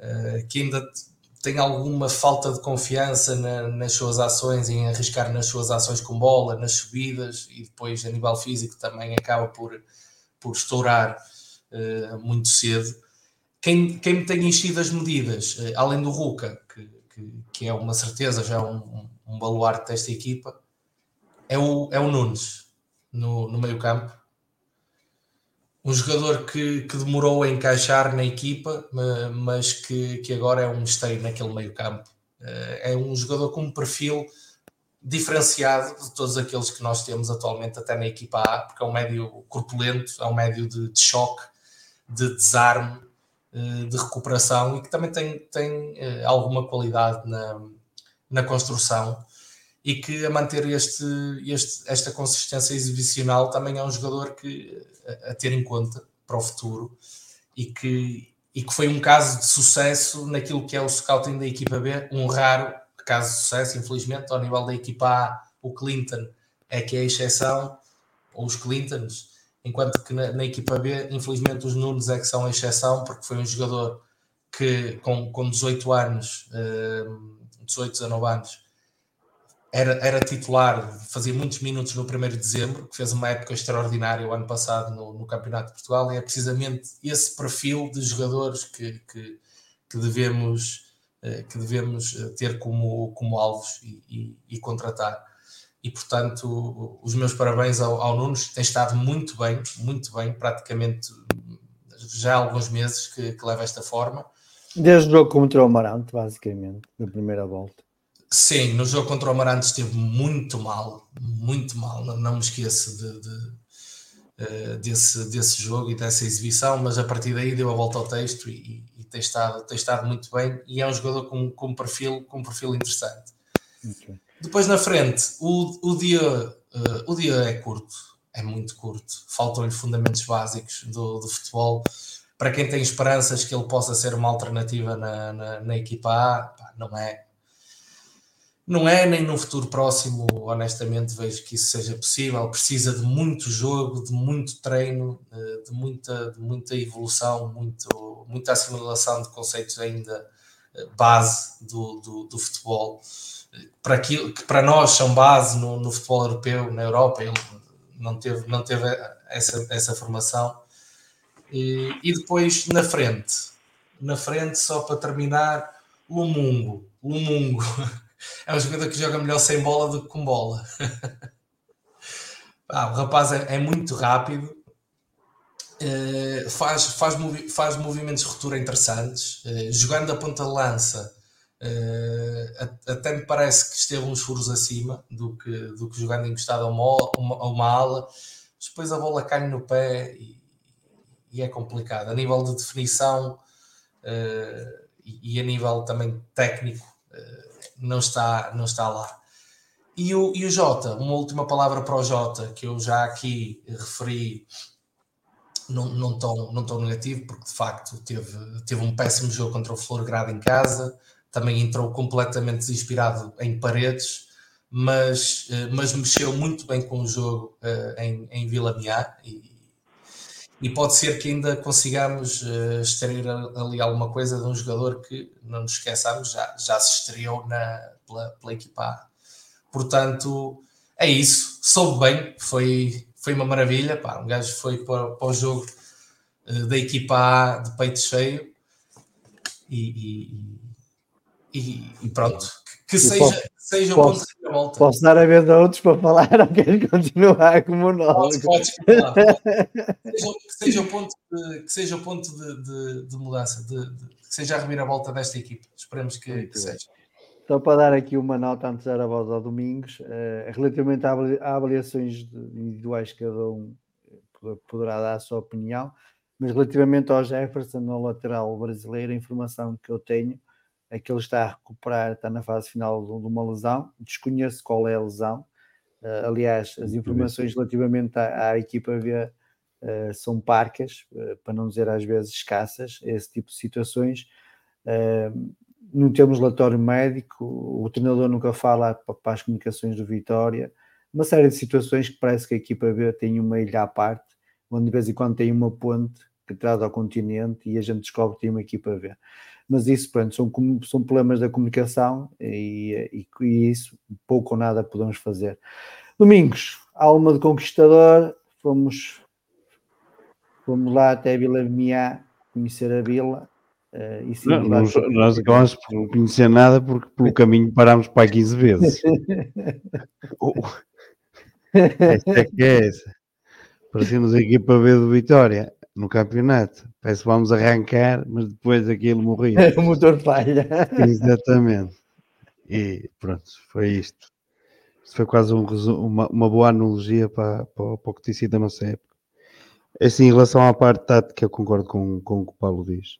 Speaker 6: uh, que ainda tem alguma falta de confiança na, nas suas ações, em arriscar nas suas ações com bola, nas subidas, e depois a nível físico também acaba por, por estourar muito cedo. Quem, quem me tem enchido as medidas, além do Ruca, que, que, que, é uma certeza, já um, um baluarte desta equipa, é o, é o Nunes no, no meio campo. Um jogador que, que demorou a encaixar na equipa, mas que, que agora é um mistério naquele meio campo. É um jogador com um perfil diferenciado de todos aqueles que nós temos atualmente, até na equipa A, porque é um médio corpulento, é um médio de, de choque, de desarme, de recuperação e que também tem, tem alguma qualidade na, na construção e que a manter este, este, esta consistência exibicional também é um jogador que, a, ter em conta para o futuro e que, e que foi um caso de sucesso naquilo que é o scouting da equipa B, um raro caso de sucesso, infelizmente, ao nível da equipa A, o Clinton é que é a exceção, ou os Clintons, enquanto que na, na, equipa B, infelizmente, os Nunes é que são a exceção, porque foi um jogador que com, com 18 anos, uh, 18, 19 anos, era, era titular, fazia muitos minutos no 1 de dezembro, que fez uma época extraordinária o ano passado no, no Campeonato de Portugal, e é precisamente esse perfil de jogadores que, que, que devemos, que devemos ter como, como alvos e, e, e, contratar. E, portanto, os meus parabéns ao, ao Nunes, tem estado muito bem, muito bem, praticamente já há alguns meses que, que leva esta forma.
Speaker 1: Desde o jogo contra o Amarante, basicamente, na primeira volta.
Speaker 6: Sim, no jogo contra o Amarante esteve muito mal, muito mal. Não, não me esqueço de, de, uh, desse, desse jogo e dessa exibição, mas a partir daí deu a volta ao texto e, e tem, estado, tem estado muito bem. E é um jogador com, com, um, perfil, com um perfil interessante. Okay. Depois na frente, o, o, dia, uh, o dia é curto, é muito curto. Faltam-lhe fundamentos básicos do, do futebol para quem tem esperanças que ele possa ser uma alternativa na, na, na equipa A, pá, não é. Não é nem no futuro próximo, honestamente, vejo que isso seja possível. Precisa de muito jogo, de muito treino, eh, de muita, de muita evolução, muito, muita assimilação de conceitos ainda eh, base do, do, do futebol. Para aquilo que para nós são base no, no futebol europeu, na Europa, ele não teve, não teve essa, essa formação. E, e depois na frente, na frente, só para terminar, Lumungo. Lumungo é um jogador que joga melhor sem bola do que com bola. ah, o rapaz é, é muito rápido, uh, faz, faz, movi faz movimentos de ruptura interessantes, uh, jogando a ponta lança. Uh, até me parece que esteve uns furos acima do que, do que jogando encostado a uma, uma, uma ala. Depois a bola cai no pé e, e é complicado. A nível de definição uh, e, e, a nível também técnico, uh, não, está, não está lá. E o, e o Jota, uma última palavra para o Jota, que eu já aqui referi, não, não, tão, não negativo, porque de facto teve, teve um péssimo jogo contra o Florgrado em casa, também entrou completamente desinspirado em paredes, mas, eh, mas mexeu muito bem com o jogo em, em Vila Miar e, e pode ser que ainda consigamos uh, extrair ali alguma coisa de um jogador que, não nos esqueçamos, já, já se estreou na, pela, pela equipa A. Portanto, é isso. Soube bem, foi, foi uma maravilha. Pá, um gajo foi para, para o jogo uh, da equipa A de peito cheio e, e, e, e pronto. Que, que seja, seja
Speaker 1: ponto de volta. Posso dar a vez a outros para falar ou queres continuar como nós?
Speaker 6: Podes, podes que, seja, que, seja o ponto de, que seja o ponto de, de, de mudança, de, que seja a reviravolta desta equipe. Esperemos que, que seja.
Speaker 1: Só para dar aqui uma nota antes de dar a voz ao Domingos, uh, relativamente a avaliações individuais, cada um poderá dar a sua opinião, mas relativamente ao Jefferson, no lateral brasileiro, a informação que eu tenho é que ele está a recuperar, está na fase final de uma lesão, desconheço qual é a lesão. Uh, aliás, as informações relativamente à, à equipa B uh, são parcas, uh, para não dizer às vezes escassas, esse tipo de situações. não temos relatório médico, o treinador nunca fala para, para as comunicações do Vitória, uma série de situações que parece que a equipa B tem uma ilha à parte, onde de vez em quando tem uma ponte que traz ao continente e a gente descobre que tem uma equipa B mas isso, pronto, são, são problemas da comunicação e, e, e isso pouco ou nada podemos fazer. Domingos, alma de conquistador, fomos, fomos lá até Vila Miá conhecer a vila. Uh, e sim,
Speaker 3: não, nós, nós acabamos por não conhecer nada porque pelo caminho parámos para 15 vezes. oh. Essa é que é essa. Parecemos a equipa B do Vitória no campeonato. Parece que vamos arrancar, mas depois aquilo morreu.
Speaker 1: o motor falha.
Speaker 3: Exatamente. E pronto, foi isto. Isto foi quase um uma, uma boa analogia para, para, para o que tem sido a nossa época. Assim, em relação à parte tática, eu concordo com, com o que o Paulo diz.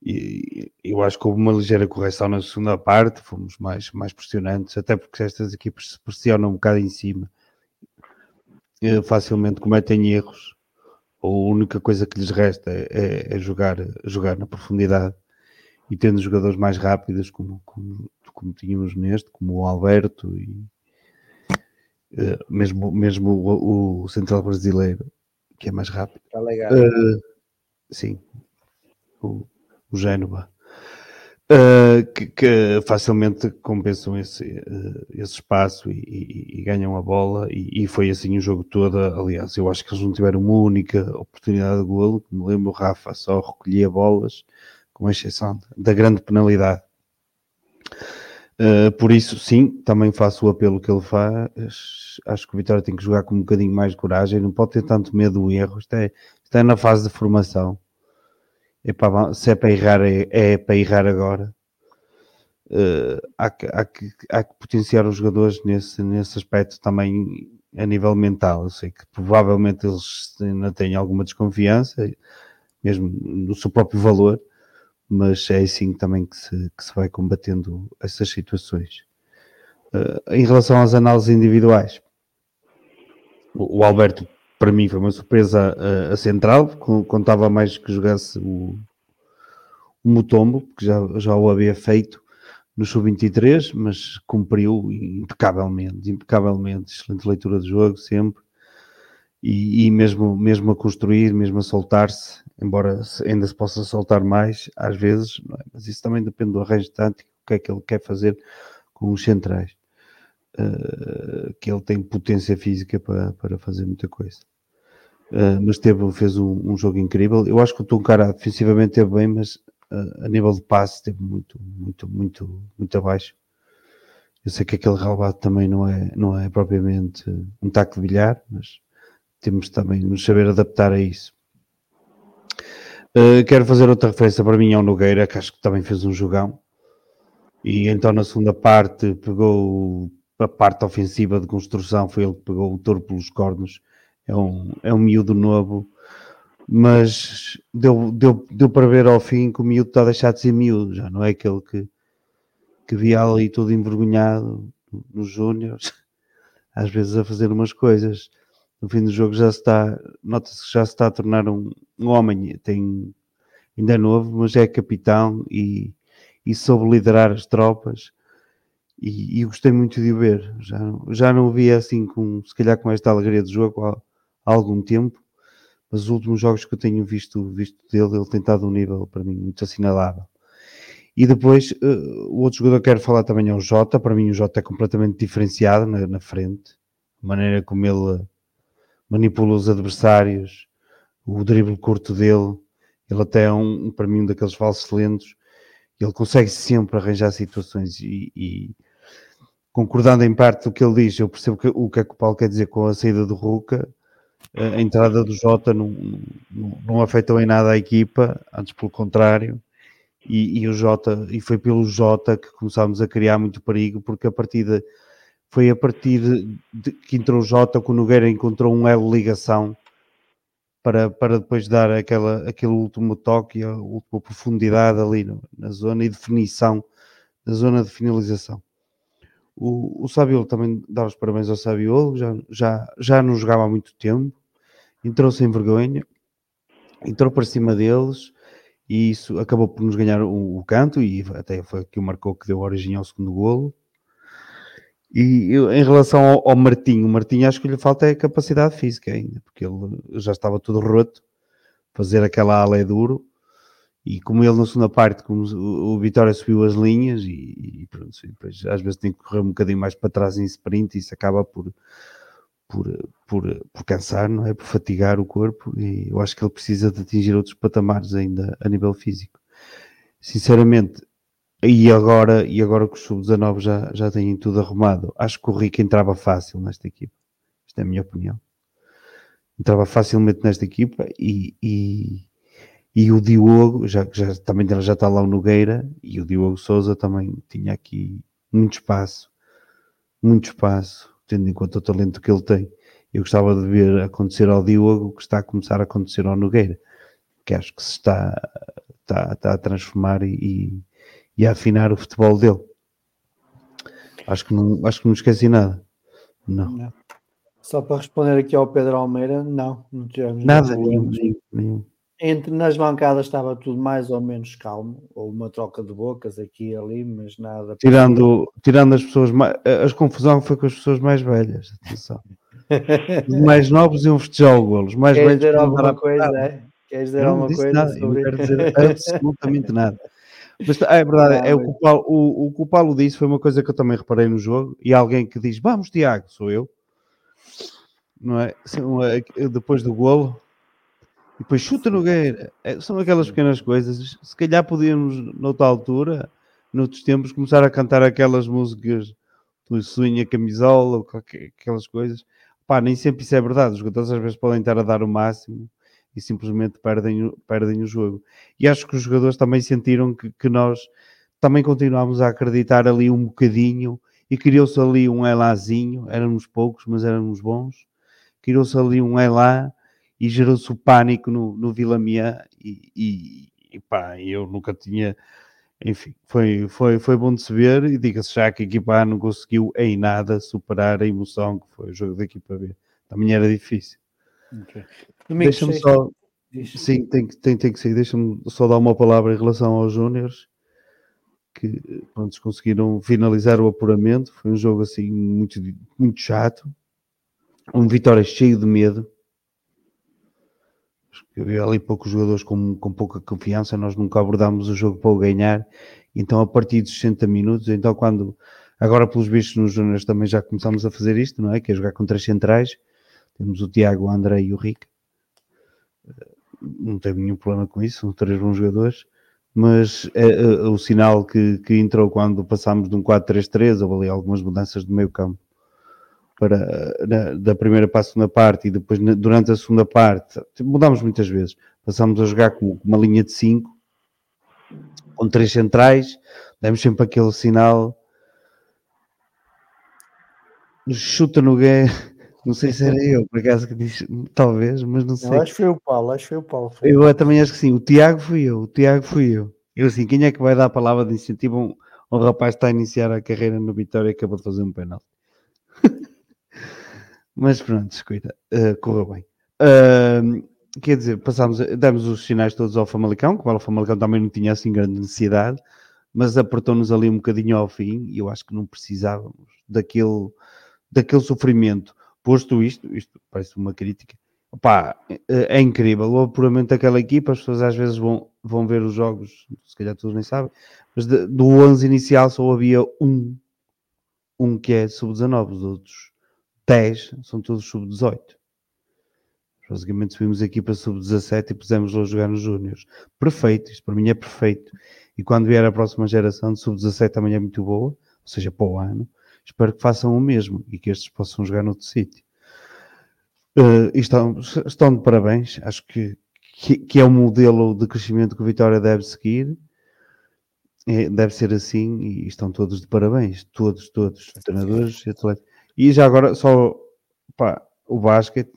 Speaker 3: E eu acho que houve uma ligeira correção na segunda parte, fomos mais, mais pressionantes, até porque estas equipas se pressionam um bocado em cima, facilmente cometem erros a única coisa que lhes resta é, é jogar, jogar na profundidade e tendo jogadores mais rápidos como, como, como tínhamos neste, como o Alberto e uh, mesmo, mesmo o, o, central brasileiro, que é mais rápido.
Speaker 1: Está legal. Uh,
Speaker 3: sim, o, o Génova uh, que, que, facilmente compensam esse, uh, esse espaço e, e, e, ganham a bola, e, e, foi assim o jogo todo. Aliás, eu acho que eles não tiveram uma única oportunidade de golo, me lembro, o Rafa só recolhia bolas, com exceção da grande penalidade. Uh, por isso, sim, também faço o apelo que ele faz. Acho que o Vitória tem que jogar com um bocadinho mais de coragem, não pode ter tanto medo do erro. Isto é, isto é na fase de formação Epá, se é para errar, é, é para errar agora. Uh, há, que, há, que, há que potenciar os jogadores nesse, nesse aspecto também a nível mental. Eu sei que provavelmente eles ainda têm alguma desconfiança, mesmo no seu próprio valor, mas é assim também que se, que se vai combatendo essas situações. Uh, em relação às análises individuais, o, o Alberto para mim foi uma surpresa a, a central, contava mais que jogasse o, o Mutombo, que já, já o havia feito no Sub-23, mas cumpriu impecavelmente, impecavelmente, excelente leitura de jogo sempre, e, e mesmo, mesmo a construir, mesmo a soltar-se, embora ainda se possa soltar mais às vezes, é? mas isso também depende do arranjo tático, o que é que ele quer fazer com os centrais. Uh, que ele tem potência física para, para fazer muita coisa. Uh, mas teve, fez um, um, jogo incrível. Eu acho que o Tuncara defensivamente teve bem, mas uh, a nível de passe esteve muito, muito, muito, muito abaixo. Eu sei que aquele relvado também não é, não é propriamente um taco de bilhar, mas temos também de nos saber adaptar a isso. Uh, quero fazer outra referência para mim ao Nogueira, que acho que também fez um jogão. E então na segunda parte pegou a parte ofensiva de construção, foi ele que pegou o touro pelos cornos. É um, é um miúdo novo, mas deu, deu, deu para ver ao fim que o miúdo está a deixar de ser miúdo, já não é aquele que, que via ali todo envergonhado nos júniores, às vezes a fazer umas coisas. No fim do jogo já está, nota-se que já se está a tornar um, um homem, tem, ainda é novo, mas é capitão e, e soube liderar as tropas e, e, gostei muito de o ver. Já, já não o via assim, com, se calhar com esta alegria de jogo há, algum tempo, mas os últimos jogos que eu tenho visto, visto dele, ele tem estado um nível para mim muito assinalável. E depois, uh, o outro jogador que quero falar também é o Jota. Para mim, o Jota é completamente diferenciado na, na frente, a maneira como ele manipula os adversários, o drible curto dele. Ele até é um, para mim, um daqueles falsos lentos. Ele consegue sempre arranjar situações e, e concordando em parte do que ele diz, eu percebo que, o que é que o Paulo quer dizer com a saída do Ruca, a entrada do Jota não, não, não afetou em nada a equipa, antes pelo contrário, e, e, o Jota, e foi pelo Jota que começámos a criar muito perigo, porque a partida foi a partir de que entrou o Jota que o Nogueira encontrou um elo ligação para, para depois dar aquela, aquele último toque, a última profundidade ali no, na zona e definição da zona de finalização. O, o Sabiolo também dá os parabéns ao Sabiolo, já, já, já não jogava há muito tempo, entrou sem vergonha, entrou para cima deles e isso acabou por nos ganhar o, o canto e até foi que o marcou que deu origem ao segundo golo. E eu, em relação ao, ao, Martinho, o Martinho acho que lhe falta é capacidade física ainda, porque ele já estava tudo roto, fazer aquela ala é duro, e como ele na segunda parte, como o, Vitória subiu as linhas e, e pronto, e depois às vezes tem que correr um bocadinho mais para trás em sprint e isso acaba por, por, por, por cansar, não é? Por fatigar o corpo e eu acho que ele precisa de atingir outros patamares ainda a nível físico. Sinceramente, e agora, e agora que os sub-19 já, já têm tudo arrumado, acho que o Rico entrava fácil nesta equipa. Esta é a minha opinião. Entrava facilmente nesta equipa e e o Diogo, já, já, também já está lá o Nogueira, e o Diogo Souza também tinha aqui muito espaço, muito espaço, tendo em conta o talento que ele tem. Eu gostava de ver acontecer ao Diogo o que está a começar a acontecer ao Nogueira, que acho que se está, está, está a transformar e, e, a afinar o futebol dele. Acho que não, acho que não esqueci nada. Não. não.
Speaker 1: Só para responder aqui ao Pedro Almeida, não, não
Speaker 3: tivemos nada, nenhum, nenhum, nenhum
Speaker 1: entre nas bancadas estava tudo mais ou menos calmo, ou uma troca de bocas aqui e ali, mas nada.
Speaker 3: Tirando, tirando as pessoas mais. A confusão foi com as pessoas mais velhas, atenção. Os mais novos iam festejar o golo, os mais
Speaker 1: Queres
Speaker 3: velhos.
Speaker 1: Dizer alguma coisa, é? Queres dizer
Speaker 3: não
Speaker 1: alguma coisa?
Speaker 3: Nada, sobre... Não quero dizer absolutamente nada. Mas é verdade, é, o, que o, Paulo, o, o que o Paulo disse foi uma coisa que eu também reparei no jogo, e alguém que diz, vamos Tiago, sou eu, não é? Depois do golo, e depois chuta Nogueira. É, são aquelas pequenas coisas. Se calhar podíamos, noutra altura, noutros tempos, começar a cantar aquelas músicas do Sonha Camisola, ou qualquer, aquelas coisas. Pá, nem sempre isso é verdade. Os jogadores às vezes podem estar a dar o máximo e simplesmente perdem, perdem o jogo. E acho que os jogadores também sentiram que, que nós também continuámos a acreditar ali um bocadinho e criou-se ali um elazinho. Éramos poucos, mas éramos bons. Criou-se ali um elá e gerou-se o pânico no, no Vila Mian e, e, e pá, eu nunca tinha, enfim, foi, foi, foi bom de se ver e diga-se já que a equipa A não conseguiu em nada superar a emoção que foi o jogo da equipa B. Também era difícil.
Speaker 1: Okay.
Speaker 3: Deixa-me só. Sim, tem, tem, tem que ser. Deixa-me só dar uma palavra em relação aos Júniors que pronto, conseguiram finalizar o apuramento. Foi um jogo assim muito, muito chato. Um Vitória cheio de medo. Havia ali poucos jogadores com, com pouca confiança. Nós nunca abordámos o jogo para o ganhar. Então, a partir dos 60 minutos, então, quando agora, pelos vistos, nos Júniors também já começamos a fazer isto, não é? Que é jogar com três centrais. Temos o Tiago, o André e o Rick. Não tenho nenhum problema com isso, são três bons jogadores mas é, é, o sinal que, que entrou quando passámos de um 4-3-3, houve ali algumas mudanças do meio campo para, na, da primeira para a segunda parte e depois na, durante a segunda parte mudámos muitas vezes, passámos a jogar com, com uma linha de 5 com três centrais, demos sempre aquele sinal chuta no gay não sei se era eu, por acaso que disse, talvez, mas não sei.
Speaker 1: Eu acho que foi o Paulo, acho que foi o Paulo. Foi
Speaker 3: eu também acho que sim. O Tiago fui eu, o Tiago fui eu. Eu assim, quem é que vai dar a palavra de incentivo a um, um rapaz que está a iniciar a carreira no Vitória e acabou de fazer um penal? Mas pronto, escuta, uh, correu bem. Uh, quer dizer, passámos, demos os sinais todos ao Famalicão, que o Famalicão também não tinha assim grande necessidade, mas apertou-nos ali um bocadinho ao fim e eu acho que não precisávamos daquele, daquele sofrimento Posto isto, isto parece uma crítica, Opa, é, é incrível o apuramento daquela equipa. As pessoas às vezes vão, vão ver os jogos, se calhar todos nem sabem, mas de, do 11 inicial só havia um, um que é sub-19, os outros 10 são todos sub-18. Basicamente subimos a equipa sub-17 e pusemos-los a jogar nos Júniors. Perfeito, isto para mim é perfeito. E quando vier a próxima geração de sub-17 também é muito boa, ou seja, para o ano espero que façam o mesmo e que estes possam jogar noutro sítio. Uh, estão, estão de parabéns, acho que, que, que, é o modelo de crescimento que o Vitória deve seguir. É, deve ser assim e estão todos de parabéns, todos, todos, treinadores e atletas. E já agora, só pá, o basquete,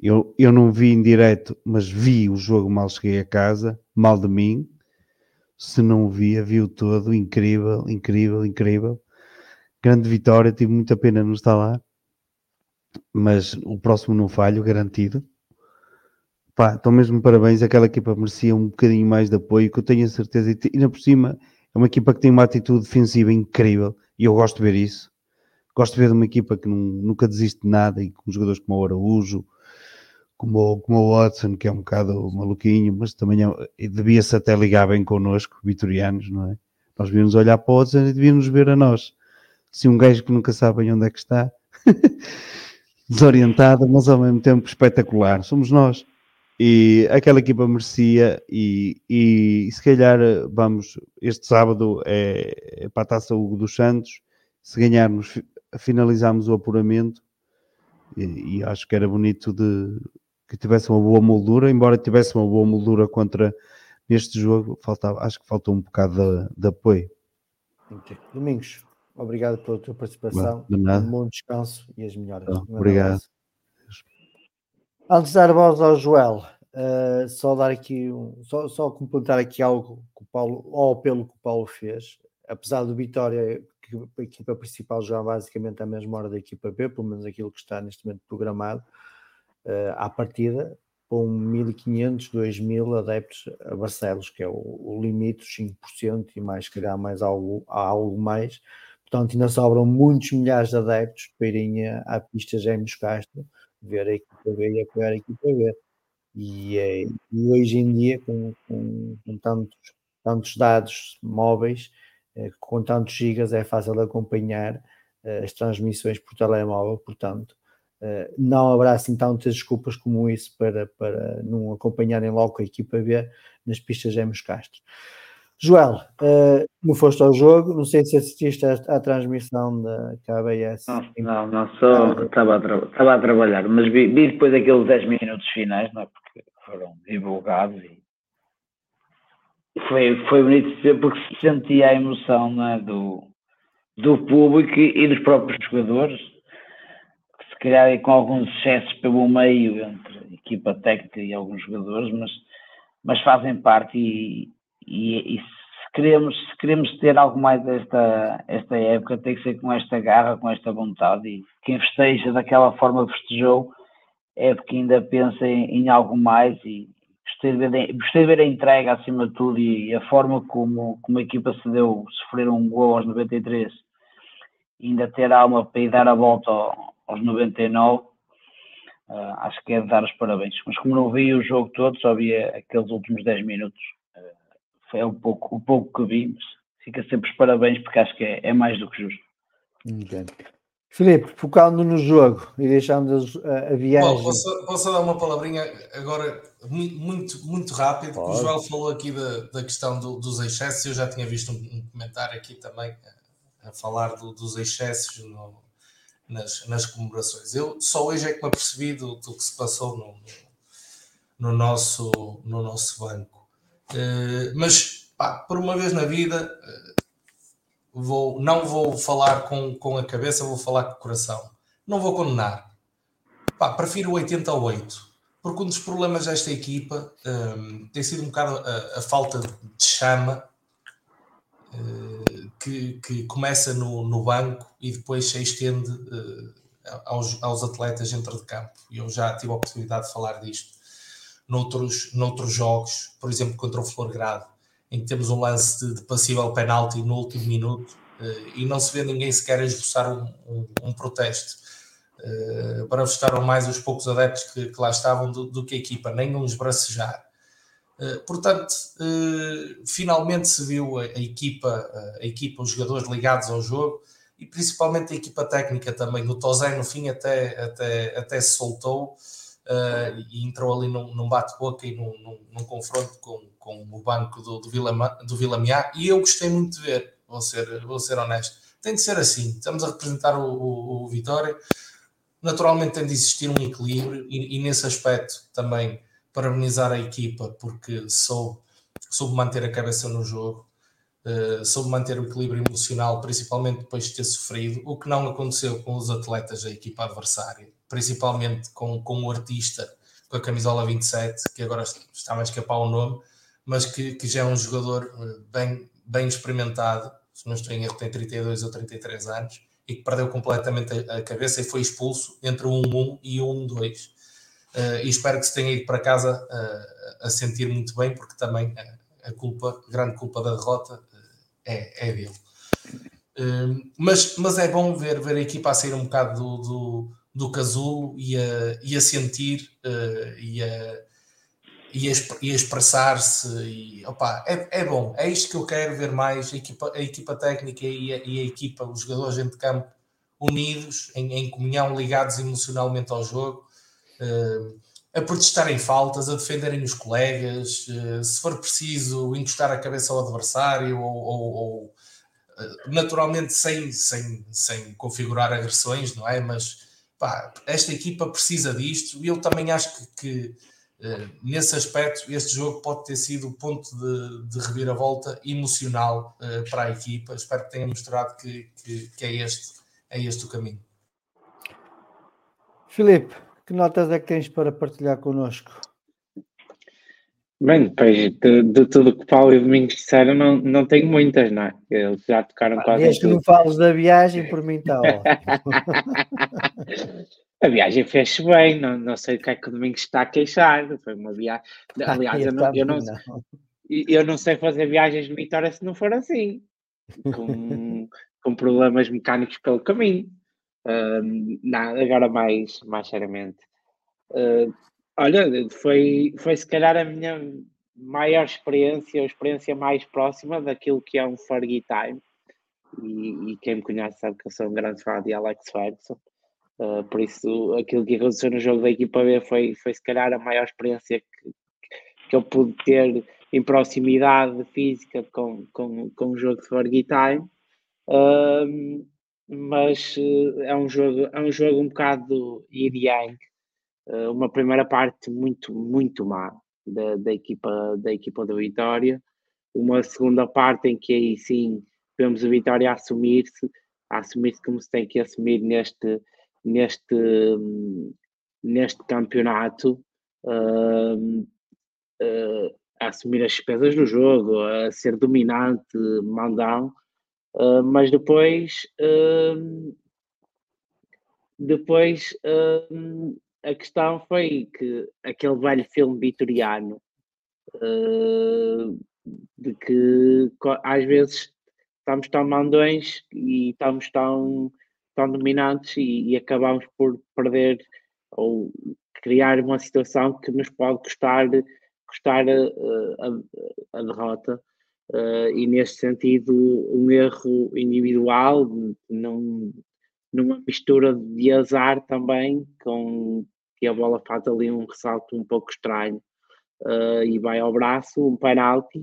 Speaker 3: eu, eu não vi em direto, mas vi o jogo mal cheguei a casa, mal de mim. Se não via, viu todo, incrível, incrível, incrível grande vitória, tive muita pena não estar lá, mas o próximo não falho, garantido. Pá, então mesmo parabéns, aquela equipa merecia um bocadinho mais de apoio, que eu tenho a certeza, e ainda por cima é uma equipa que tem uma atitude defensiva incrível, e eu gosto de ver isso. Gosto de ver uma equipa que não, nunca desiste de nada, e com jogadores como o Araújo, como, como o Watson, que é um bocado maluquinho, mas também é, devia-se até ligar bem connosco, vitorianos, não é? Nós devíamos olhar para o Watson e devíamos ver a nós assim, um gajo que nunca sabe onde é que está, desorientado, mas ao mesmo tempo espetacular. Somos nós. E aquela equipa merecia, e, e, e se calhar vamos, este sábado é, é para a taça Hugo dos Santos. Se ganharmos, finalizamos o apuramento, e, e acho que era bonito de que tivesse uma boa moldura, embora tivesse uma boa moldura contra neste jogo, faltava, acho que faltou um bocado de, de apoio.
Speaker 1: Okay. Domingos. Obrigado pela tua participação.
Speaker 3: Nada.
Speaker 1: Um bom descanso e as melhoras.
Speaker 3: Um obrigado.
Speaker 1: Antes de dar a voz ao Joel, uh, só dar aqui um, só, só complementar aqui algo que o Paulo, ou pelo que o Paulo fez, apesar do Vitória, a equipa principal já basicamente à mesma hora da equipa B, pelo menos aquilo que está neste momento programado, uh, à partida, com 1.500, 2.000 adeptos a Barcelos, que é o, o limite, 5% e mais, calhar mais algo, algo mais, Portanto, ainda sobram muitos milhares de adeptos para irem à pista Gêmeos Castro ver a equipa B e apoiar a equipa B. E, é, e hoje em dia, com, com, com tantos, tantos dados móveis, com tantos gigas, é fácil de acompanhar eh, as transmissões por telemóvel, portanto, eh, não haverá assim tantas desculpas como isso para, para não acompanharem logo a equipa B nas pistas Gêmeos Castro. Joel, não foste ao jogo, não sei se assististe à, transmissão da KBS.
Speaker 4: Não, não, não só estava a, estava a trabalhar, mas vi, vi, depois aqueles 10 minutos finais, não é? Porque foram divulgados e foi, foi bonito ver porque se sentia a emoção é? do, do público e dos próprios jogadores, que se calhar com alguns excessos pelo meio entre equipa técnica e alguns jogadores, mas, mas fazem parte e, e, e, se, queremos, se queremos ter algo mais desta esta época, tem que ser com esta garra, com esta vontade. E quem festeja daquela forma festejou é porque ainda pensa em, em algo mais e gostei de, ver, gostei de ver a entrega acima de tudo e a forma como, como a equipa se deu sofrer um gol aos 93 e ainda ter alma para ir dar a volta aos 99 uh, acho que é de dar os parabéns mas como não vi o jogo todo só vi aqueles últimos 10 minutos uh, foi um pouco, o pouco que vi mas fica sempre os parabéns porque acho que é, é mais do que justo
Speaker 1: Entendo. Filipe, focando no jogo e deixando a, a viagem.
Speaker 6: Bom, posso, posso, dar uma palavrinha agora muito, muito rápido? Pode. O Joel falou aqui da, da questão do, dos excessos. Eu já tinha visto um, um comentário aqui também a, a falar do, dos excessos no, nas, nas comemorações. Eu só hoje é que me apercebi do, do que se passou no, no, nosso, no nosso banco. Uh, mas, pá, por uma vez na vida. Uh, vou, não vou falar com, com a cabeça, vou falar com o coração. Não vou condenar. Pá, prefiro 88. Porque um dos problemas desta equipa um, tem sido um bocado a, a falta de chama uh, que, que, começa no, no, banco e depois se estende uh, aos, aos atletas dentro de campo. Eu já tive a oportunidade de falar disto noutros, noutros jogos, por exemplo, contra o Florgrado em que temos um lance de, de passível penalti no último minuto uh, e não se vê ninguém sequer esboçar um, um, um protesto. Uh, para festejaram mais os poucos adeptos que, que lá estavam do, do, que a equipa, nem um esbracejar. Uh, portanto, finalmente se viu a, a equipa, a equipa, os jogadores ligados ao jogo e principalmente a equipa técnica também. O Tozé no fim até, até, até se soltou e entrou ali num, num bate-boca e num, num, num confronto com, com o banco do, do, Vila, do Miá, e eu gostei muito de ver, vou ser, vou ser honesto. Tem de ser assim, estamos a representar o, o, o Vitória, naturalmente tem de existir um equilíbrio, e, e, nesse aspecto também parabenizar a equipa, porque soube, soube manter a cabeça no jogo, uh, soube manter o equilíbrio emocional, principalmente depois de ter sofrido, o que não aconteceu com os atletas da equipa adversária, principalmente com, com o artista com a camisola 27, que agora está a escapar o nome, mas que, que já é um jogador eh, bem, bem experimentado, se não estou em erro, tem 32 ou 33 anos, e que perdeu completamente a, cabeça e foi expulso entre um 1 e um 2. Uh, e espero que se tenha ido para casa uh, a sentir muito bem, porque também a, a culpa, a grande culpa da derrota uh, é, é dele. mas, mas é bom ver, ver a equipa a sair um bocado do, do, do casulo e a, e a sentir e a, e a, a expressar-se. E, opa, é, é bom, é isto que eu quero ver mais: a equipa, a equipa técnica e a, e a equipa, os jogadores dentro de campo unidos, em, em comunhão, ligados emocionalmente ao jogo, uh, a protestarem faltas, a defenderem os colegas, uh, se for preciso, encostar a cabeça ao adversário ou, ou, ou naturalmente sem, sem, sem configurar agressões, não é? Mas pá, esta equipa precisa disto e eu também acho que, que eh, nesse aspecto, este jogo pode ter sido o ponto de, de reviravolta emocional uh, para a equipa. Espero que tenha mostrado que, que, que, é, este, é este o caminho.
Speaker 1: Filipe, que notas é que tens para partilhar connosco?
Speaker 5: Bem, depois de, de tudo que Paulo e Domingos disseram, não, não tenho muitas, não é? Eles já tocaram ah, quase.
Speaker 1: Desde que não falas da viagem, por mim está.
Speaker 5: A viagem fez bem, não, não sei o que é que o Domingos está a queixar. Foi uma viagem. Aliás, eu, não, eu, não, eu não sei fazer viagens de Vitória se não for assim, com, com problemas mecânicos pelo caminho. Uh, não, agora mais, mais seriamente. Uh, olha, foi, foi se calhar a minha maior experiência, a experiência mais próxima daquilo que é um Fergie Time. E, e, quem me conhece sabe que eu sou um grande fã de Alex Ferguson. Uh, por isso, aquilo que aconteceu no jogo da equipa B foi, foi se calhar a maior experiência que, que eu pude ter em proximidade física com, com, com o jogo de Fergie Time. Uh, mas uh, é um jogo é um jogo um bocado yin yang uma primeira parte muito muito má da, da equipa da equipa da Vitória. Uma segunda parte em que aí sim vemos a Vitória assumir-se assumir-se como se tem que assumir neste neste, neste campeonato. Uh, uh, a assumir as despesas do jogo, a ser dominante, mandão, uh, mas depois, depois a questão foi que aquele velho filme vitoriano uh, de que às vezes estamos tão mandões e estamos tão, tão dominantes e, e acabamos por perder ou criar uma situação que nos pode custar, custar uh, a, a, derrota. Uh, e neste sentido, um erro individual, num, numa mistura de azar também, com que a bola faz ali um ressalto um pouco estranho uh, e vai ao braço, um penalti.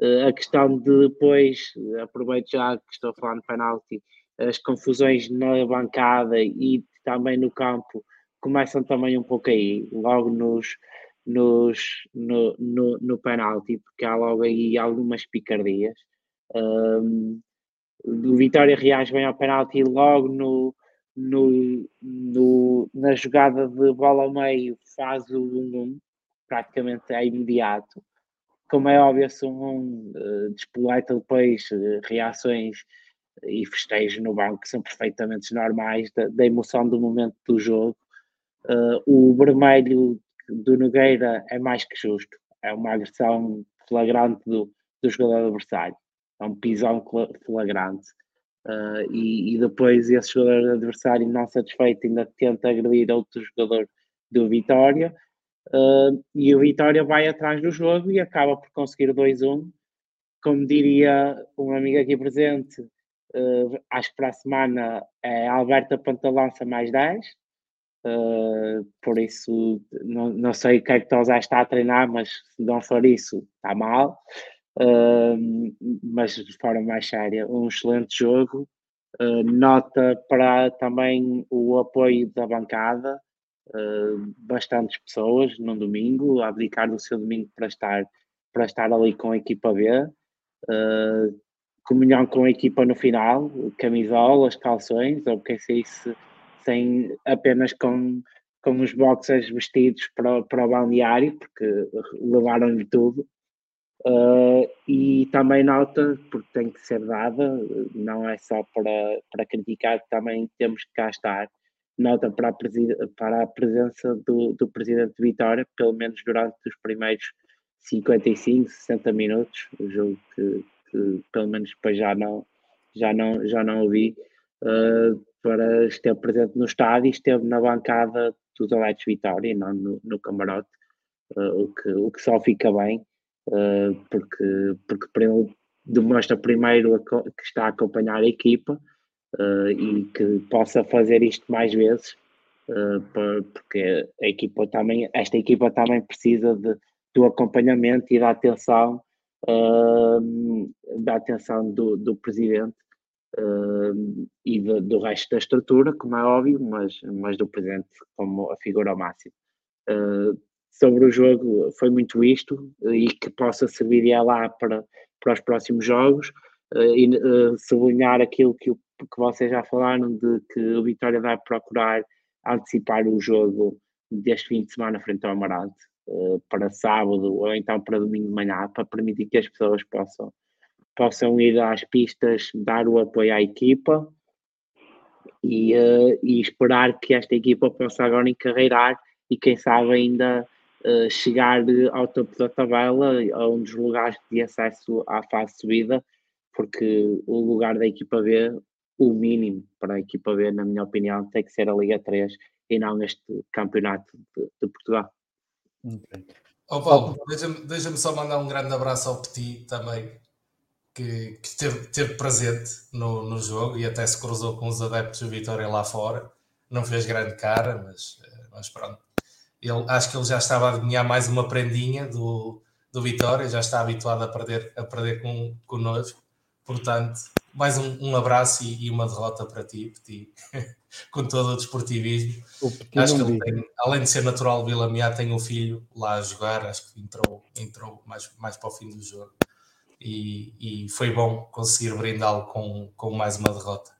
Speaker 5: Uh, a questão de depois, aproveito já que estou falar de penalti, as confusões na bancada e também no campo começam também um pouco aí, logo nos, nos, no, no, no penalti, porque há logo aí algumas picardias. Um, o Vitória reage bem ao penalti logo no, no, no, na jogada de bola ao meio faz o 1-1, praticamente é imediato. Como é óbvio, se um 1 uh, depois uh, reações e festejos no banco que são perfeitamente normais da, da emoção do momento do jogo. Uh, o vermelho do Nogueira é mais que justo, é uma agressão flagrante do, do jogador adversário, é um pisão flagrante. Uh, e, e, depois esse jogador adversário não satisfeito ainda tenta agredir outro jogador do Vitória. Uh, e o Vitória vai atrás do jogo e acaba por conseguir 2-1 como diria um amigo aqui presente uh, acho que para a semana é Alberta Pantalança mais 10 por isso não, não sei o que é que Tozé está a treinar mas se não for isso está mal Uh, mas de forma mais séria, um excelente jogo. Uh, nota para também o apoio da bancada, uh, bastantes pessoas no domingo, a abdicar do seu domingo para estar, para estar ali com a equipa B. comunhão com a equipa no final, camisolas, calções, ou quem sei se sem apenas com, com os boxers vestidos para, para o balneário, porque levaram-lhe tudo. Uh, e também nota, porque tem que ser dada, não é só para, para criticar, também temos que cá estar, nota para a, para a presença do, do Presidente de Vitória, pelo menos durante os primeiros 55, 60 minutos, jogo que, que pelo menos depois já não, já não, já não ouvi, uh, para estar presente no estádio e esteve na bancada dos Aletes Vitória não no, no camarote, uh, o, que, o que só fica bem porque, porque para ele demonstra primeiro que está a acompanhar a equipa uh, e que possa fazer isto mais vezes, uh, porque a equipa também, esta equipa também precisa de, do acompanhamento e da atenção, da atenção do, do presidente. e do, do, resto da estrutura, como é óbvio, mas, mas do presidente como a figura máxima sobre o jogo foi muito isto e que possa servir já lá para, para os próximos jogos eh, e uh, sublinhar aquilo que, que vocês já falaram de que o Vitória vai procurar antecipar o jogo deste fim de semana frente ao Amarante para sábado ou então para domingo de manhã para permitir que as pessoas possam, possam ir às pistas, dar o apoio à equipa e, e esperar que esta equipa possa agora encarreirar e quem sabe ainda uh, chegar ao topo da tabela, a um dos lugares de acesso à fase de subida, porque o lugar da equipa B, o mínimo para a equipa B, na minha opinião, tem que ser a Liga 3 e não este campeonato de, de Portugal.
Speaker 6: Okay. Oh Paulo, deixa-me deixa só mandar um grande abraço ao Petit também, que, que esteve, esteve presente no, no jogo e até se cruzou com os adeptos do Vitória lá fora. Não fez grande cara, mas, eh, mas pronto ele, acho que ele já estava a adivinhar mais uma prendinha do, do Vitória, já está habituado a perder, a perder com, connosco. Portanto, mais um, um abraço e, e, uma derrota para ti, Petit, com todo o desportivismo. O acho que ele tem, além de ser natural de Vila Miá, tem um filho lá a jogar, acho que entrou, entrou mais, mais para o fim do jogo. E, e foi bom conseguir brindá-lo com, com mais uma derrota.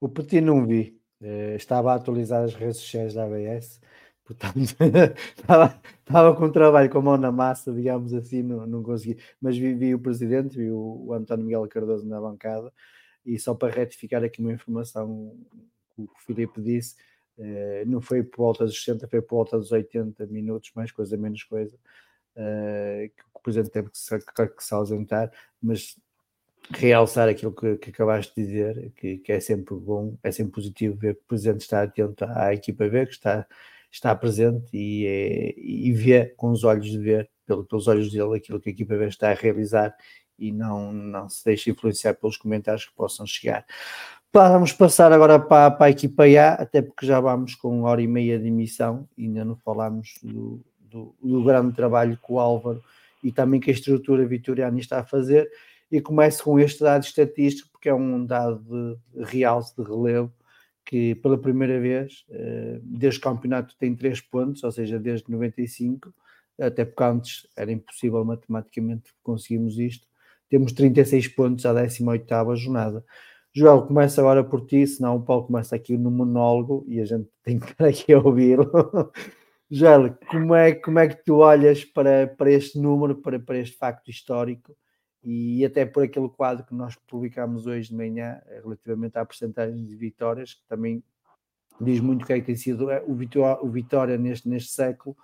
Speaker 1: O Petit não vi, eh, estava a atualizar as redes sociais da ABS Portanto, estava, com trabalho com a mão na massa, digamos assim, não, não consegui. Mas vi, vi o presidente, vi o, o, António Miguel Cardoso na bancada, e só para retificar aqui uma informação, o que o Filipe disse, Uh, não foi por volta dos 60, foi por volta dos 80 minutos, mais coisa, menos coisa, uh, que o Presidente teve que se, que se ausentar, mas realçar aquilo que, que acabaste de dizer, que, que, é sempre bom, é sempre positivo ver que o Presidente está atento à equipa ver, que está, está presente e, é, e vê com os olhos de ver, pelo, pelos olhos dele, aquilo que a equipa ver está a realizar e não, não se deixa influenciar pelos comentários que possam chegar. Vamos passar agora para, para a equipa A, até porque já vamos com uma hora e meia de emissão e ainda não falámos do, do, do grande trabalho que o Álvaro e também que a estrutura vitoriana está a fazer e começo com este dado estatístico, porque é um dado de realce, de relevo, que pela primeira vez, eh, desde o campeonato tem 3 pontos, ou seja, desde 95, até porque antes era impossível matematicamente conseguirmos isto, temos 36 pontos à 18ª jornada. Joel, começa agora por ti, senão o Paulo começa aqui no monólogo e a gente tem que estar aqui a ouvi-lo. Joel, como é, como é que tu olhas para, para este número, para, para este facto histórico e até por aquele quadro que nós publicámos hoje de manhã, eh, relativamente à porcentagem de vitórias, que também diz muito o que é que tem sido eh, o Vitória, o Vitória neste, neste século,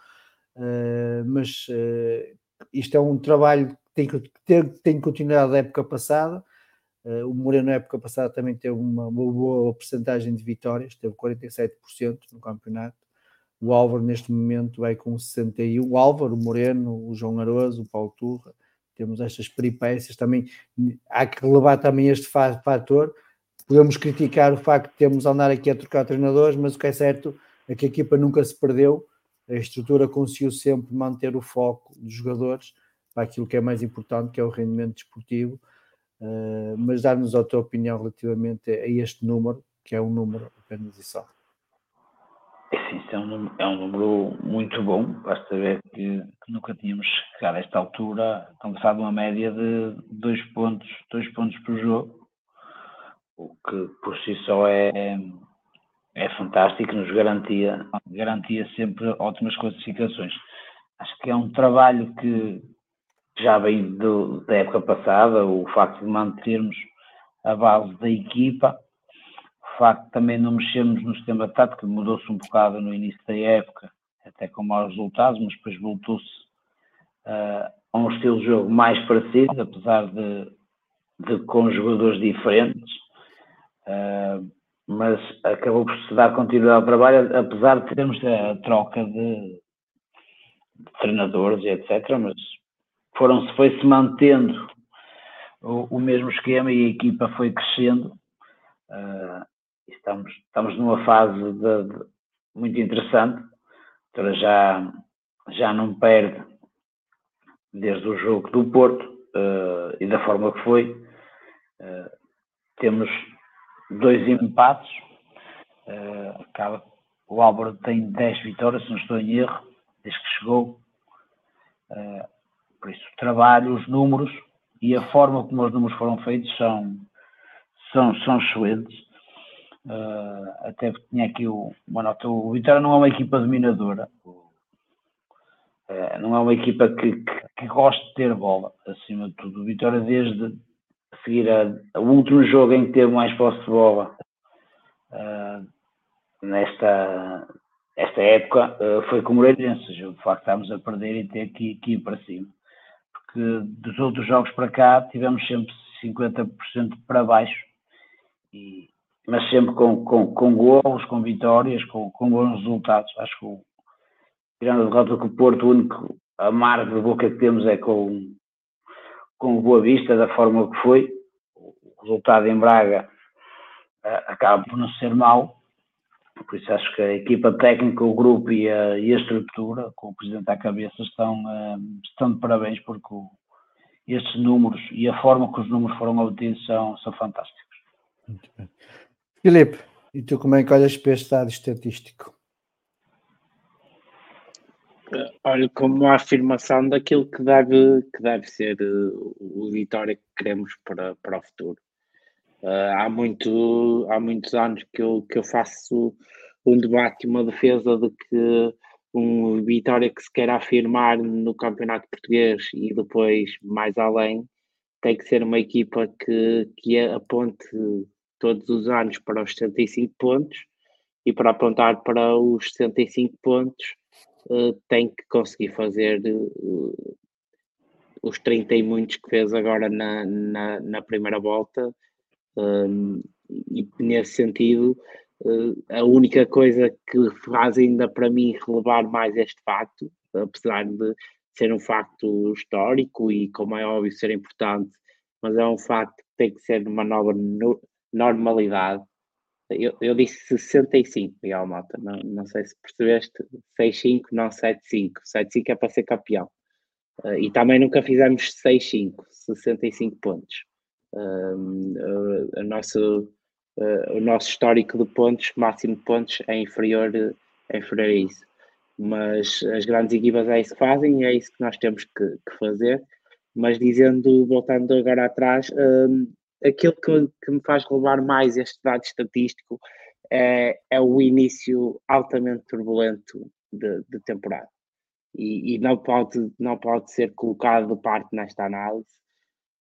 Speaker 1: uh, mas uh, isto é um trabalho que tem, que ter, tem continuidade da época passada. Uh, o Moreno, na época passada, também teve uma, uma boa porcentagem de vitórias, teve 47% no campeonato. O Álvaro, neste momento, vai com 61%. O Álvaro, o Moreno, o João Aroso, o Paulo Turra, temos estas peripécias, também há que relevar também este fator. Podemos criticar o facto de termos andar aqui a trocar treinadores, mas o que é certo é que a equipa nunca se perdeu, a estrutura conseguiu sempre manter o foco dos jogadores para aquilo que é mais importante, que é o rendimento desportivo. Uh, mas dar-nos a tua opinião relativamente a este número, que é um número apenas e só.
Speaker 4: É um, é um número muito bom. Basta ver que, que nunca tínhamos chegado a esta altura, alcançado uma média de dois pontos, dois pontos por jogo, o que por si só é, é fantástico, nos garantia, garantia sempre ótimas classificações. Acho que é um trabalho que já vem do, da época passada, o facto de mantermos a base da equipa facto também não mexermos no sistema tático, mudou-se um bocado no início da época, até com maus resultados, mas depois voltou-se uh, a um estilo de jogo mais parecido, apesar de, de com jogadores diferentes, uh, mas acabou por se dar continuidade ao trabalho, apesar de termos a troca de, de treinadores e etc., mas foram-se, foi-se mantendo o, o, mesmo esquema e a equipa foi crescendo. Uh, estamos, estamos numa fase de, de, muito interessante. Então já, já não perde desde o jogo do Porto uh, e da forma que foi. Uh, temos dois empates. Uh, acaba, o Álvaro tem 10 vitórias, se não estou em erro, desde que chegou. por isso, o trabalho, os números e a forma como os números foram feitos são, são, são excelentes. Uh, até tinha aqui o, uma nota. O Vitória não é uma equipa dominadora, uh, não é uma equipa que, que, que gosta de ter bola, acima de tudo. O Vitória, desde seguir a, o último jogo em que teve mais posse de bola uh, nesta esta época, foi com o Moreirense. O facto de estarmos a perder e ter que, que ir para cima. Porque dos outros jogos para cá tivemos sempre 50% para baixo. E, mas sempre com, com, com gols, com vitórias, com, com bons resultados. Acho que, tirando a derrota com o Porto, o único amargo de boca que temos é com, com Boa Vista, da forma que foi. O resultado em Braga uh, acaba por não ser mau. Por isso acho que a equipa técnica, o grupo e a, e a estrutura, com o Presidente à cabeça, estão, uh, estão de parabéns porque o, estes números e a forma que os números foram obtidos são, são fantásticos. Muito
Speaker 1: bem. Filipe, e tu como é que olhas para este dado estatístico?
Speaker 5: Olha, como a afirmação daquilo que deve, que deve ser uh, o Vitória que queremos para, para o futuro. Uh, há, muito, há muitos anos que eu, que eu faço um debate e uma defesa de que um Vitória que se quer afirmar no Campeonato Português e depois mais além tem que ser uma equipa que, que aponte todos os anos para os 75 pontos e para apontar para os 65 pontos uh, tem que conseguir fazer uh, os 30 e muitos que fez agora na, na, na primeira volta. Um, e nesse sentido uh, a única coisa que faz ainda para mim relevar mais este facto, apesar de ser um facto histórico e como é óbvio ser importante, mas é um facto que tem que ser uma nova no normalidade eu, eu disse 65, Miguel Mota. Não, não sei se percebeste. 65, não 75. 75 é para ser campeão. Uh, e também nunca fizemos 6-5, 65 pontos. Uh, uh, nosso, uh, o nosso histórico de pontos, máximo de pontos, é inferior, é inferior a isso. Mas as grandes equipas é isso que fazem e é isso que nós temos que, que fazer. Mas dizendo, voltando agora atrás, aquilo que, que, me faz relevar mais este dado estatístico é, é o início altamente turbulento de, de temporada. E, e, não, pode, não pode ser colocado de parte nesta análise,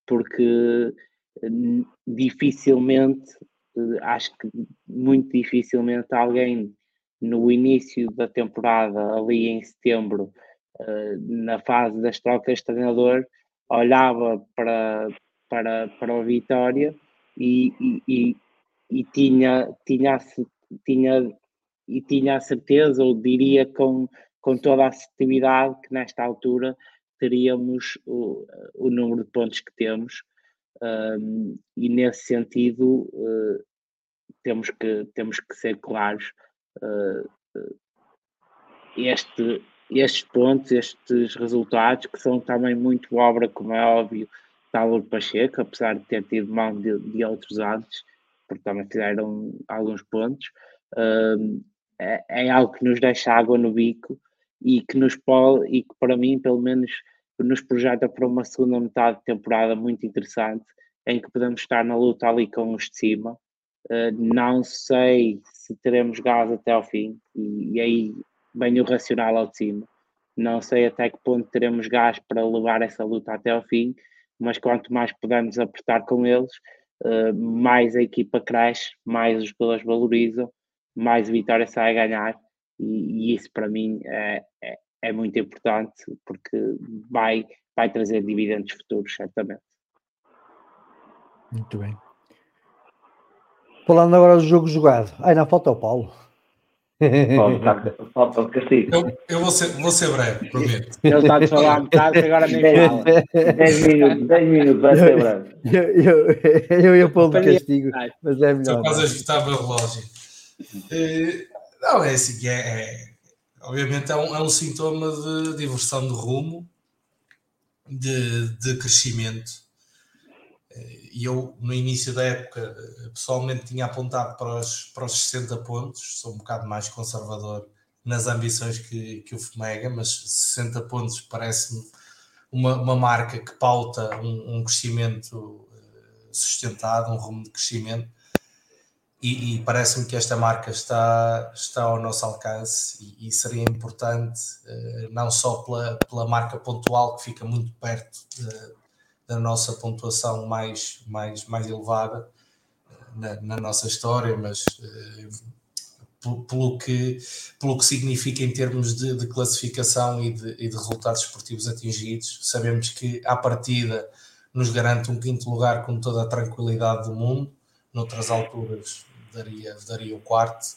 Speaker 5: porque hum, dificilmente, eh, acho que muito dificilmente alguém no início da temporada, ali em setembro, eh, na fase das trocas de treinador, olhava para, para, para o Vitória e, e, e, e tinha, tinha, tinha, e tinha a certeza, ou diria com, com toda a assertividade, que nesta altura teríamos o, o número de pontos que temos. Um, e nesse sentido uh, temos, que, temos que ser claros. Uh, este, estes pontos, estes resultados, que são também muito obra, como é óbvio, Tálvaro Pacheco, apesar de ter tido mão de, de outros antes, porque também fizeram alguns pontos, uh, é, é, algo que nos deixa água no bico e que nos pode, e que para mim, pelo menos, nos projeta para uma segunda metade de temporada muito interessante, em que podemos estar na luta ali com os de cima. Uh, não sei se teremos gás até ao fim, e, e aí vem o racional ao de cima. Não sei até que ponto teremos gás para levar essa luta até ao fim, mas quanto mais pudermos apertar com eles, uh, mais a equipa cresce, mais os jogadores valorizam, mais a vitória sai a ganhar, e, e isso para mim é, é, é, muito importante porque vai, vai trazer dividendos futuros, certamente.
Speaker 1: Muito bem. Falando agora do jogo jogado, ai não falta o Paulo.
Speaker 4: Falta o castigo.
Speaker 6: Eu, eu vou, ser, vou ser breve, prometo.
Speaker 5: Ele está a falar um bocado e agora nem fala. 10 minutos, 10 minutos, vai ser breve.
Speaker 1: Eu, eu, eu ia pôr de castigo, mas é melhor.
Speaker 6: Estou quase a agitar o relógio. Eh, não, é assim, é, é, obviamente é um, é um sintoma de diversão de rumo, de, de crescimento e eu no início da época pessoalmente tinha apontado para os, para os 60 pontos, sou um bocado mais conservador nas ambições que, que o Fomega, mas 60 pontos parece-me uma, uma marca que pauta um, um, crescimento eh, sustentado, um rumo de crescimento. E, e parece-me que esta marca está, está ao nosso alcance e, e seria importante eh, não só pela, pela marca pontual que fica muito perto de, da nossa pontuação mais, mais, mais elevada eh, na, na nossa história, mas uh, pelo, que, pelo que significa em termos de, de classificação e de, e de, resultados esportivos atingidos. Sabemos que, à partida, nos garante um quinto lugar com toda a tranquilidade do mundo, noutras alturas daria, daria o quarto,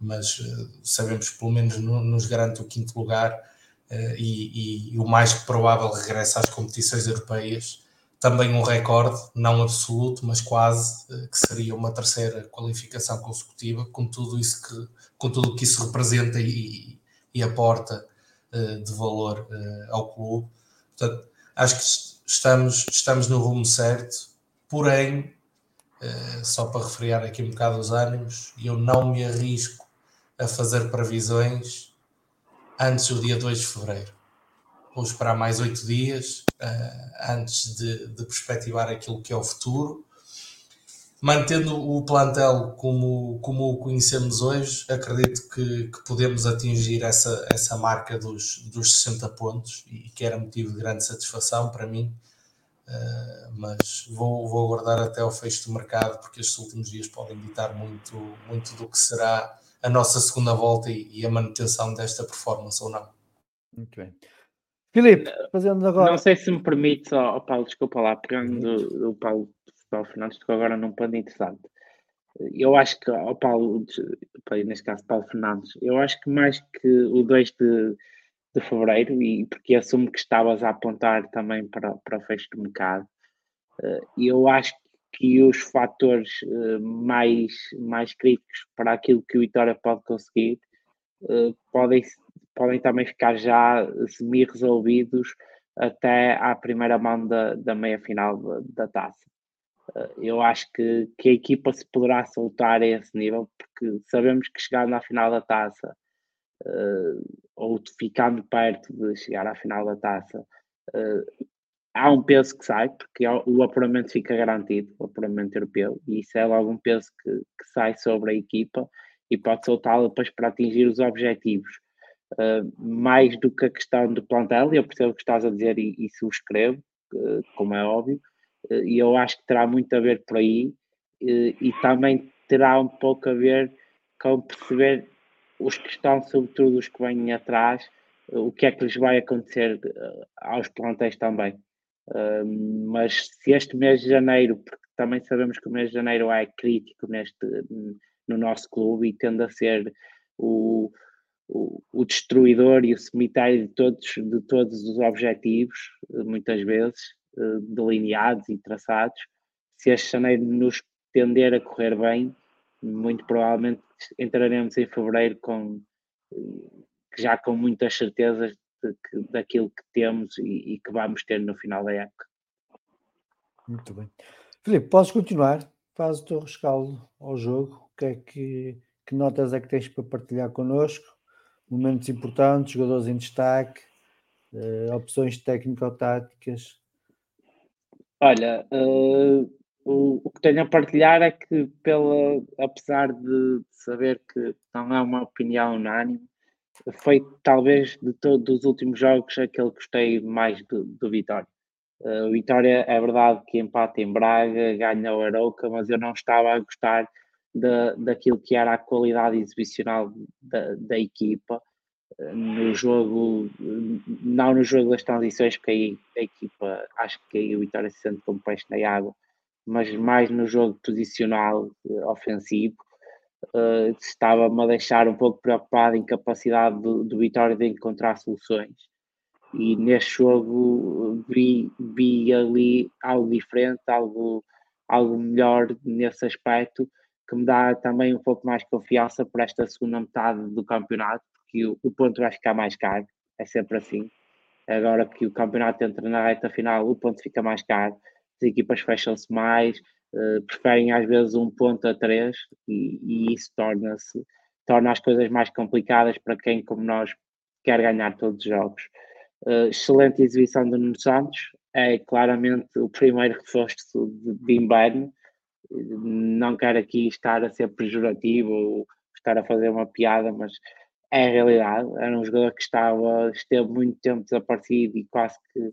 Speaker 6: mas uh, sabemos que pelo menos no, nos garante o quinto lugar e, e, e, o mais provável regressa às competições europeias também um recorde, não absoluto, mas quase, eh, que seria uma terceira qualificação consecutiva, com tudo isso que, com tudo que isso representa e, e aporta uh, de valor uh, ao clube. Portanto, acho que estamos, estamos no rumo certo, porém, uh, só para refriar aqui um bocado os ânimos, eu não me arrisco a fazer previsões antes do dia 2 de fevereiro vou esperar mais oito dias uh, antes de, de perspectivar aquilo que é o futuro. Mantendo o plantel como, como o conhecemos hoje, acredito que, que podemos atingir essa, essa marca dos, dos 60 pontos e que era motivo de grande satisfação para mim. Uh, mas vou, vou aguardar até ao fecho do mercado porque estes últimos dias podem ditar muito, muito do que será a nossa segunda volta e, e a manutenção desta performance ou não.
Speaker 1: Muito bem. Filipe, fazendo agora.
Speaker 5: Não sei se me permite, só, oh, Paulo, desculpa lá, pegando do, do Paulo Paulo Fernandes, estou agora num ponto interessante. Eu acho que, oh, Paulo, neste caso Paulo Fernandes, eu acho que mais que o 2 de, de fevereiro, e porque assumo que estavas a apontar também para, para o fecho do mercado, eh, eu acho que os fatores eh, mais, mais críticos para aquilo que o Vitória pode conseguir eh, podem, podem também ficar já semi-resolvidos até à primeira mão da, da meia final da, taça. Eu acho que, que a equipa se poderá soltar a esse nível, porque sabemos que chegando à final da taça, ou ficando perto de chegar à final da taça, há um peso que sai, porque o apuramento fica garantido, o apuramento europeu, e isso é logo um peso que, que sai sobre a equipa e pode soltá-la depois para atingir os objetivos. Uh, mais do que a questão do plantel, eu percebo o que estás a dizer e, e subscrevo, uh, como é óbvio, uh, e eu acho que terá muito a ver por aí, e também terá um pouco a ver com perceber os que estão, sobretudo os que vêm atrás, o que é que lhes vai acontecer aos plantéis também. Mas se este mês de janeiro, porque também sabemos que o mês de janeiro é crítico neste, no nosso clube e tende a ser o, o, o destruidor e o cemitério de todos, de todos os objetivos, muitas vezes uh, delineados e traçados. Se este janeiro nos tender a correr bem, muito provavelmente entraremos em fevereiro com já com muitas certezas daquilo que temos e, e, que vamos ter no final da época.
Speaker 1: Muito bem. Filipe, podes continuar? Faz o teu rescaldo ao jogo. O que é que, que notas é que tens para partilhar connosco? Momentos importantes, jogadores em destaque, uh, opções técnico-táticas?
Speaker 5: Olha, uh, o, o, que tenho a partilhar é que, pela, apesar de saber que não é uma opinião unânime, foi talvez de todos os últimos jogos aquele que gostei mais do, do Vitória. Uh, Vitória é verdade que empata em Braga, ganha o Arouca, mas eu não estava a gostar da, daquilo que era a qualidade exibicional da, da equipa uh, no jogo, não no jogo das transições, porque aí a equipa acho que aí o Vitória se sente como peixe na água, mas mais no jogo posicional uh, ofensivo uh, estava-me a deixar um pouco preocupado em capacidade do, do Vitória de encontrar soluções. E neste jogo vi, vi ali algo diferente, algo, algo melhor nesse aspecto, que me dá também um pouco mais confiança para esta segunda metade do campeonato, porque o, ponto vai ficar mais caro, é sempre assim. Agora que o campeonato entra na reta final, o ponto fica mais caro, as equipas fecham-se mais, uh, preferem às vezes um ponto a três e, e isso torna-se torna as coisas mais complicadas para quem, como nós, quer ganhar todos os jogos. Uh, excelente exibição do Nuno Santos, é claramente o primeiro reforço de, de. Não quero aqui estar a ser pejorativo ou estar a fazer uma piada, mas é a realidade. Era um jogador que estava, esteve muito tempo desaparecido e quase que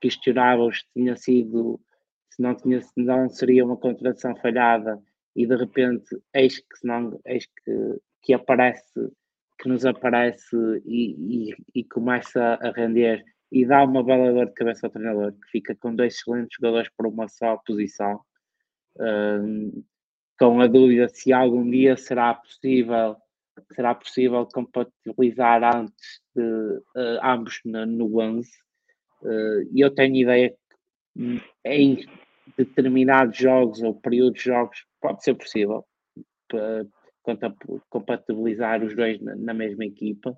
Speaker 5: questionava se tinha sido se não, tinha, se não seria uma contratação falhada e de repente eis que, não, eis que, que aparece, que nos aparece e, e, e começa a render e dá uma bela dor de cabeça ao treinador, que fica com dois excelentes jogadores por uma só posição, com a dúvida se algum dia será possível será possível compatibilizar antes de uh, ambos no, no 11 uh, e eu tenho ideia que em determinados jogos ou períodos de jogos pode ser possível compatibilizar os dois na, na mesma equipa.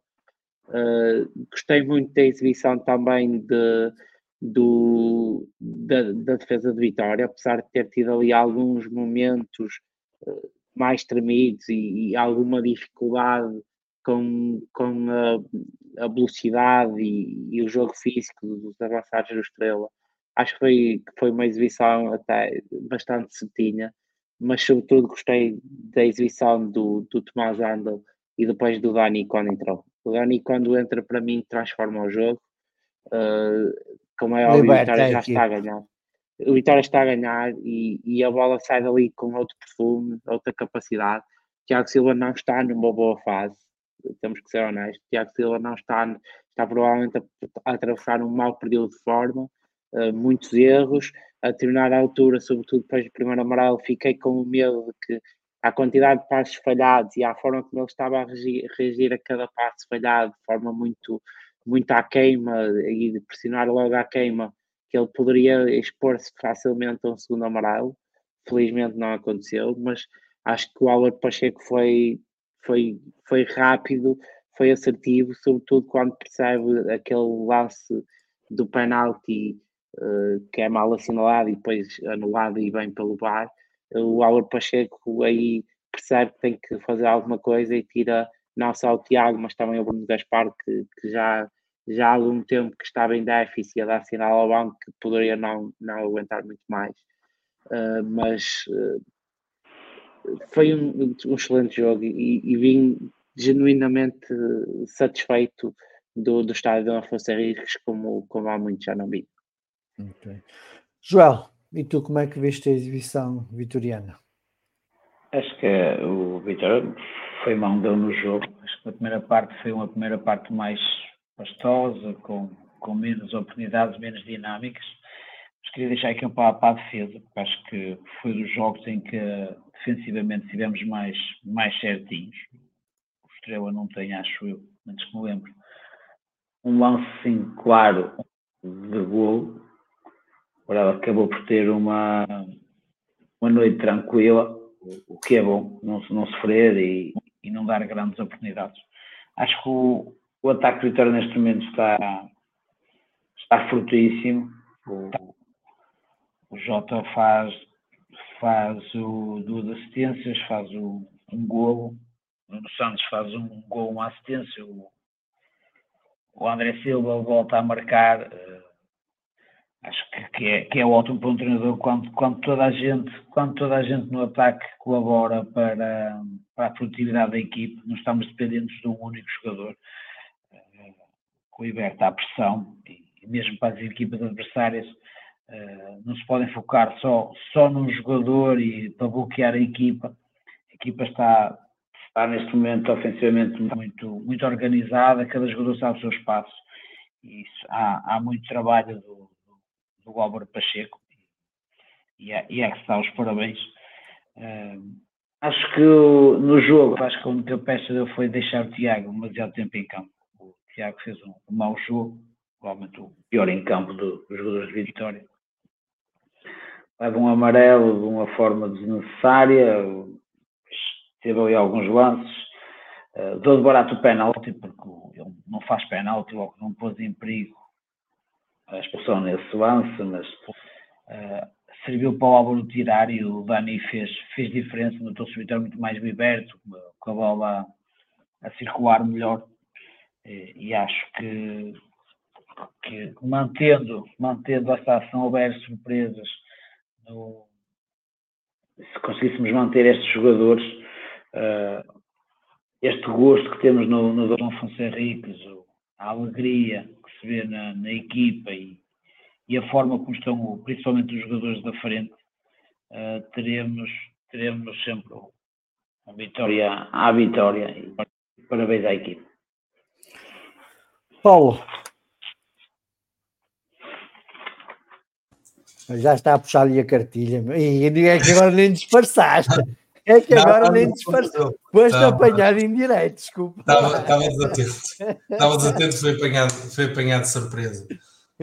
Speaker 5: Uh, gostei muito da exibição também de, do, da, da, defesa de Vitória, apesar de ter tido ali alguns momentos uh, mais tremidos e, e, alguma dificuldade com, com a, a velocidade e, e, o jogo físico dos avançados do Estrela acho que foi, foi uma exibição até bastante certinha, mas sobretudo gostei da exibição do, do Tomás Andel e depois do Dani quando entrou. O Dani quando entra para mim transforma o jogo, uh, como é óbvio, o Vitória já está a ganhar. O Vitória está a ganhar e, e a bola sai dali com outro perfume, outra capacidade. Tiago Silva não está numa boa fase, temos que ser honestos. Tiago Silva não está, está provavelmente a, a atravessar um mau período de forma, uh, muitos erros. A determinada altura, sobretudo depois do primeiro amarelo, fiquei com o medo de que a quantidade de passos falhados e a forma como ele estava a reagir, reagir a cada passo falhado, de forma muito, muito à queima e de pressionar logo à queima, que ele poderia expor-se facilmente a um segundo amarelo. Felizmente não aconteceu, mas acho que o Álvaro Pacheco foi, foi, foi rápido, foi assertivo, sobretudo quando percebe aquele lance do penalti uh, que é mal assinalado e depois anulado e bem pelo VAR. O Álvaro Pacheco aí percebe que tem que fazer alguma coisa e tira não só o Tiago, mas também o Bruno Gaspar, que, que já, já há algum tempo que estava em déficit a dar sinal ao banco que poderia não, não aguentar muito mais. Uh, mas uh, foi um, um, excelente jogo e, e vim genuinamente satisfeito do, do estádio de Afonso Henriques como, como há muito já não vi.
Speaker 1: Okay. Joel, e tu como é que viste a exibição vitoriana?
Speaker 4: Acho que o Vitor foi mão deu no jogo. Acho que a primeira parte foi uma primeira parte mais pastosa, com, com menos oportunidades, menos dinâmicas mas queria deixar aqui um para, para a defesa, porque acho que foi dos jogos em que defensivamente tivemos mais, mais certinhos. O Estrela não tem, acho eu, antes que me lembro, um lance sim claro de gol. Ela acabou por ter uma, uma noite tranquila, o que é bom, não, não sofrer e, e não dar grandes oportunidades. Acho que o, o ataque Vitória neste momento está, está frutíssimo. O, o Jota faz, faz o, duas assistências, faz o, um golo. O Santos faz um gol, uma assistência. O, o André Silva volta a marcar. Uh, acho que, que, é, que é ótimo para um treinador quando, quando, toda a gente, quando toda a gente no ataque colabora para, para a produtividade da equipe, não estamos dependentes de um único jogador liberta a pressão e, mesmo para as equipas adversárias Uh, não se podem focar só, só num jogador e para bloquear a equipa. A equipa está, está neste momento ofensivamente muito, muito organizada, cada jogador sabe o seu espaço. E isso, há, há muito trabalho do, do, do Álvaro Pacheco e é, e é que se dá os parabéns. Uh, acho que no jogo, acho que a única peça foi deixar o Tiago demasiado tempo em campo. Tiago fez um, mau jogo, provavelmente o pior em campo dos jogadores de Vitória. Leva um amarelo de uma forma desnecessária, teve ali alguns lances, uh, dou de barato o penalti, porque ele não faz penalti, logo não pôs em perigo a expulsão nesse lance, mas uh, serviu para o Álvaro tirar e o Dani fez, fez diferença, notou-se o Vitória muito mais liberto, com a bola a circular melhor, e, e acho que, que mantendo, mantendo essa ação, houver surpresas no, se conseguíssemos manter estes jogadores, uh, este gosto que temos no, no Dom Afonso a alegria que se vê na, na equipa e, e, a forma como estão, principalmente os jogadores da frente, uh, teremos, teremos sempre a vitória à vitória e parabéns à equipe.
Speaker 1: Paulo, Já está a puxar ali a cartilha. E é que agora nem disfarçaste. É que agora não, nem disfarçaste. Foste apanhado em direto, desculpa.
Speaker 6: Estava desatento. Estava desatento, foi apanhado, foi apanhado de surpresa.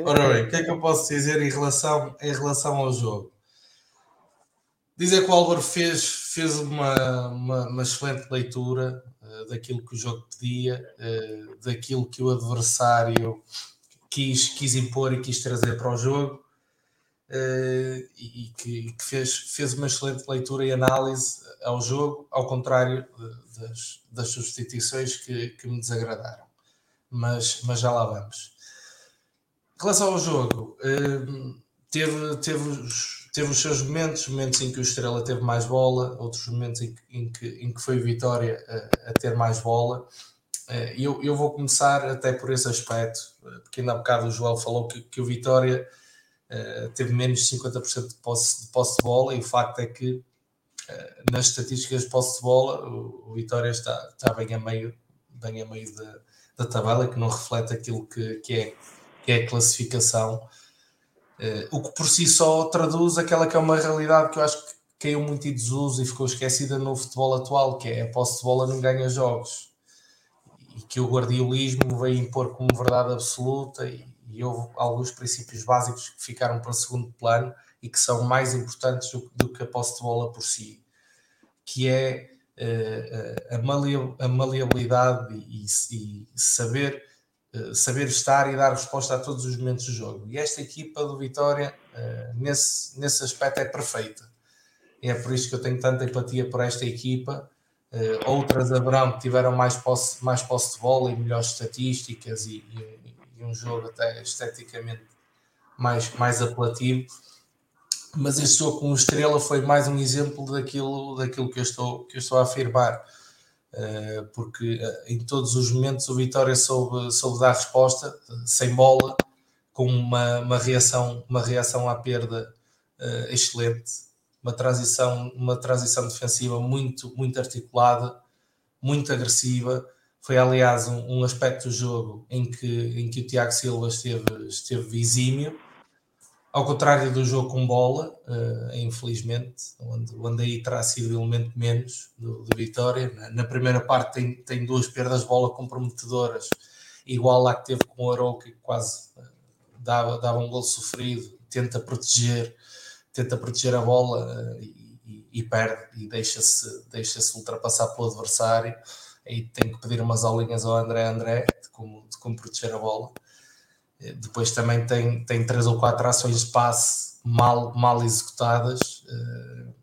Speaker 6: Ora bem, o que é que eu posso dizer em relação, em relação ao jogo? Dizer que o Álvaro fez, fez uma, uma, uma excelente leitura daquilo que o jogo pedia, uh, daquilo que o adversário quis, quis impor e quis trazer para o jogo uh, e, que, que, fez, fez uma excelente leitura e análise ao jogo, ao contrário das, das substituições que, que me desagradaram. Mas, mas já lá vamos. Em relação ao jogo, uh, teve, teve, os, teve os seus momentos, momentos em que o Estrela teve mais bola, outros momentos em, em, que, em que foi Vitória a, a ter mais bola. Uh, eu, eu vou começar até por esse aspecto, porque ainda há bocado o João falou que, que o Vitória uh, teve menos de 50% de posse, de posse de bola, e o facto é que nas estatísticas de posse de bola, o, o Vitória está, está bem a meio, bem a meio da, da tabela, que não reflete aquilo que, que, é, que é a classificação. Uh, o que por si só traduz aquela que é uma realidade que eu acho que caiu muito em desuso e ficou esquecida no futebol atual, que é a posse de bola não ganha jogos. E que o guardiolismo veio impor como verdade absoluta e, e houve alguns princípios básicos que ficaram para segundo plano e que são mais importantes do, do que a posse de bola por si, que é uh, a, maleabilidade e, e saber, saber estar e dar resposta a todos os momentos do jogo. E esta equipa do Vitória, uh, nesse, nesse aspecto, é perfeita. E é por isso que eu tenho tanta empatia por esta equipa. outras haverão que tiveram mais posse, mais posse de bola e melhores estatísticas e, e, e um jogo até esteticamente mais, mais apelativo mas este jogo com Estrela foi mais um exemplo daquilo, daquilo que, eu estou, que eu estou a afirmar, porque uh, em todos os momentos o Vitória soube, soube dar resposta, uh, sem bola, com uma, uma, reação, uma reação à perda excelente, uma transição, uma transição defensiva muito, muito articulada, muito agressiva. Foi, aliás, um, um aspecto do jogo em que, em que o Tiago Silva esteve, esteve exímio ao contrário do jogo com bola, uh, infelizmente, onde, onde aí terá sido o elemento menos do, do Vitória. Na, na, primeira parte tem, tem duas perdas de bola comprometedoras, igual à que teve com o Arouca, que quase uh, dava, dava um gol sofrido, tenta proteger, tenta proteger a bola uh, e, e, perde e deixa-se deixa ultrapassar pelo adversário. Aí tem que pedir umas aulinhas ao André André de como, de como proteger a bola depois também tem, tem três ou quatro ações de passe mal, mal executadas uh,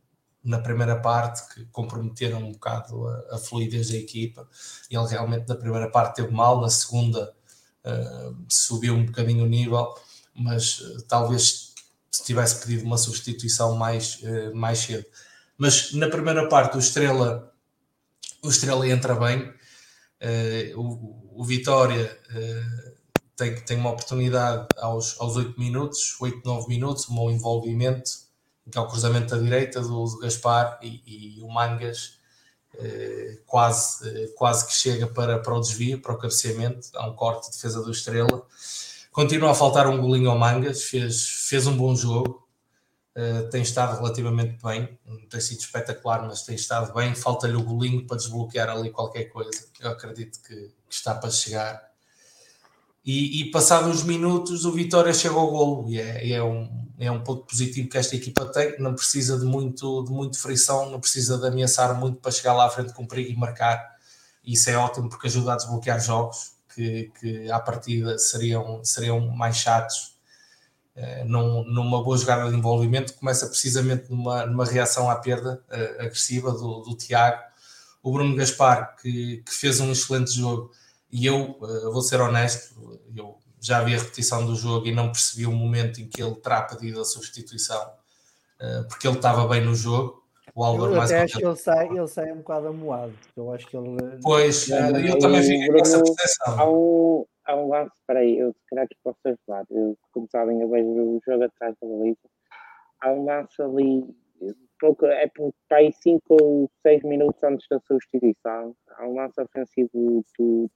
Speaker 6: na primeira parte que comprometeram um bocado a, a, fluidez da equipa. Ele realmente na primeira parte teve mal, na segunda uh, subiu um bocadinho o nível, mas talvez se tivesse pedido uma substituição mais, mais cedo. Mas na primeira parte o Estrela, o Estrela entra bem, o, o Vitória tem, tem uma oportunidade aos, aos 8 minutos, 8, 9 minutos, um bom envolvimento, que é o cruzamento da direita do, do Gaspar e, e, o Mangas eh, quase, eh, quase que chega para, para o desvio, para o cabeceamento, há um corte de defesa do Estrela. Continua a faltar um golinho ao Mangas, fez, fez um bom jogo, eh, tem estado relativamente bem, não tem sido espetacular, mas tem estado bem. Falta-lhe o golinho para desbloquear ali qualquer coisa. Eu acredito que, que está para chegar e, e passados uns minutos o Vitória chega ao golo. E é, é, um, é um ponto positivo que esta equipa tem, não precisa de muito, de muito frição, não precisa de ameaçar muito para chegar lá à frente com perigo e marcar, isso é ótimo porque ajuda a desbloquear jogos que, que à partida seriam, seriam mais chatos eh, num, numa boa jogada de envolvimento, começa precisamente numa, numa reação à perda uh, agressiva do, do Tiago, o Bruno Gaspar que, que fez um excelente jogo e eu uh, vou ser honesto, eu já vi a repetição do jogo e não percebi o momento em que ele terá pedido a substituição, uh, porque ele estava bem no jogo. O Álvaro
Speaker 1: eu
Speaker 6: mais
Speaker 1: acho que ele sai, ele sai um bocado amoado. Eu acho que ele.
Speaker 6: Pois, não, não, eu também fiquei com essa percepção.
Speaker 5: Há um, há um lance, espera aí, eu se calhar que posso ajudar. Eu, como sabem, eu vejo o jogo atrás da baliza. Há um lance ali, pouco, é por aí 5 ou 6 minutos antes da substituição. Há um lance ofensivo do,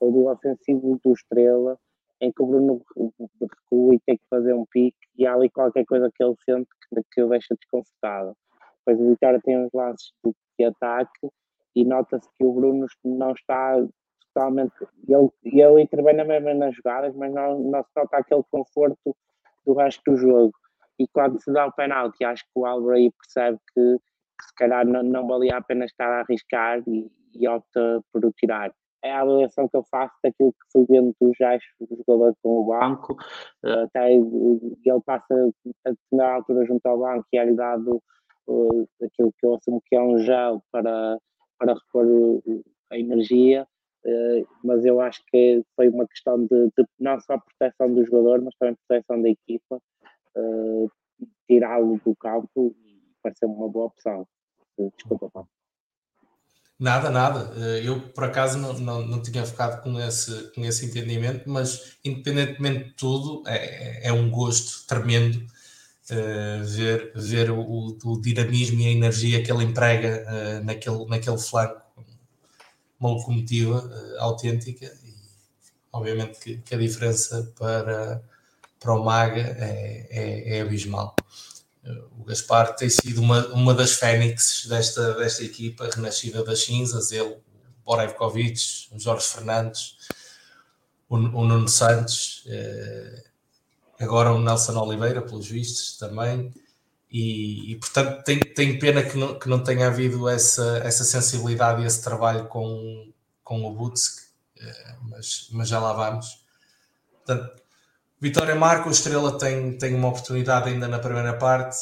Speaker 5: ou do ofensivo do Estrela, em que o Bruno recua e tem que fazer um pique e há ali qualquer coisa que ele sente que, que o deixa desconfortável. Depois o Vitória tem uns lances de, de ataque e nota-se que o Bruno não está totalmente. Ele, ele intervém mesma nas jogadas, mas não, não se nota aquele conforto do resto do jogo. E quando se dá o penalti, acho que o Álvaro aí percebe que, que se calhar não, não valia a pena estar a arriscar e, e opta por o tirar é a avaliação que eu faço daquilo que fui vendo do Jais, do jogador com o banco, uh, até ele passa a determinada altura junto ao banco e é-lhe dado uh, aquilo que eu assumo que é um gel para, para repor a energia, mas eu acho que foi uma questão de, de, não só proteção do jogador, mas também proteção da equipa, tirá-lo do campo e pareceu uma boa opção. Desculpa, Paulo.
Speaker 6: Nada, nada. Eh, eu, por acaso, não, não, não tinha ficado com esse, com esse entendimento, mas, independentemente de tudo, é, é um gosto tremendo uh, ver, ver o, o, dinamismo e a energia que ele emprega uh, naquele, naquele flanco, uma locomotiva uh, autêntica e obviamente que, que, a diferença para, para o Maga é, é, é abismal. O Gaspar tem sido uma, uma das fênixes desta, desta equipa, renascida das cinzas, ele, o Borevkovic, o Jorge Fernandes, o, o Nuno Santos, eh, agora o Nelson Oliveira, pelos vistos, também. E, e portanto, tem, tem pena que não, que não tenha havido essa, essa sensibilidade e esse trabalho com, com o Butsk, eh, mas, mas já lá vamos. Portanto, Vitória marca, o Estrela tem, tem uma oportunidade ainda na primeira parte.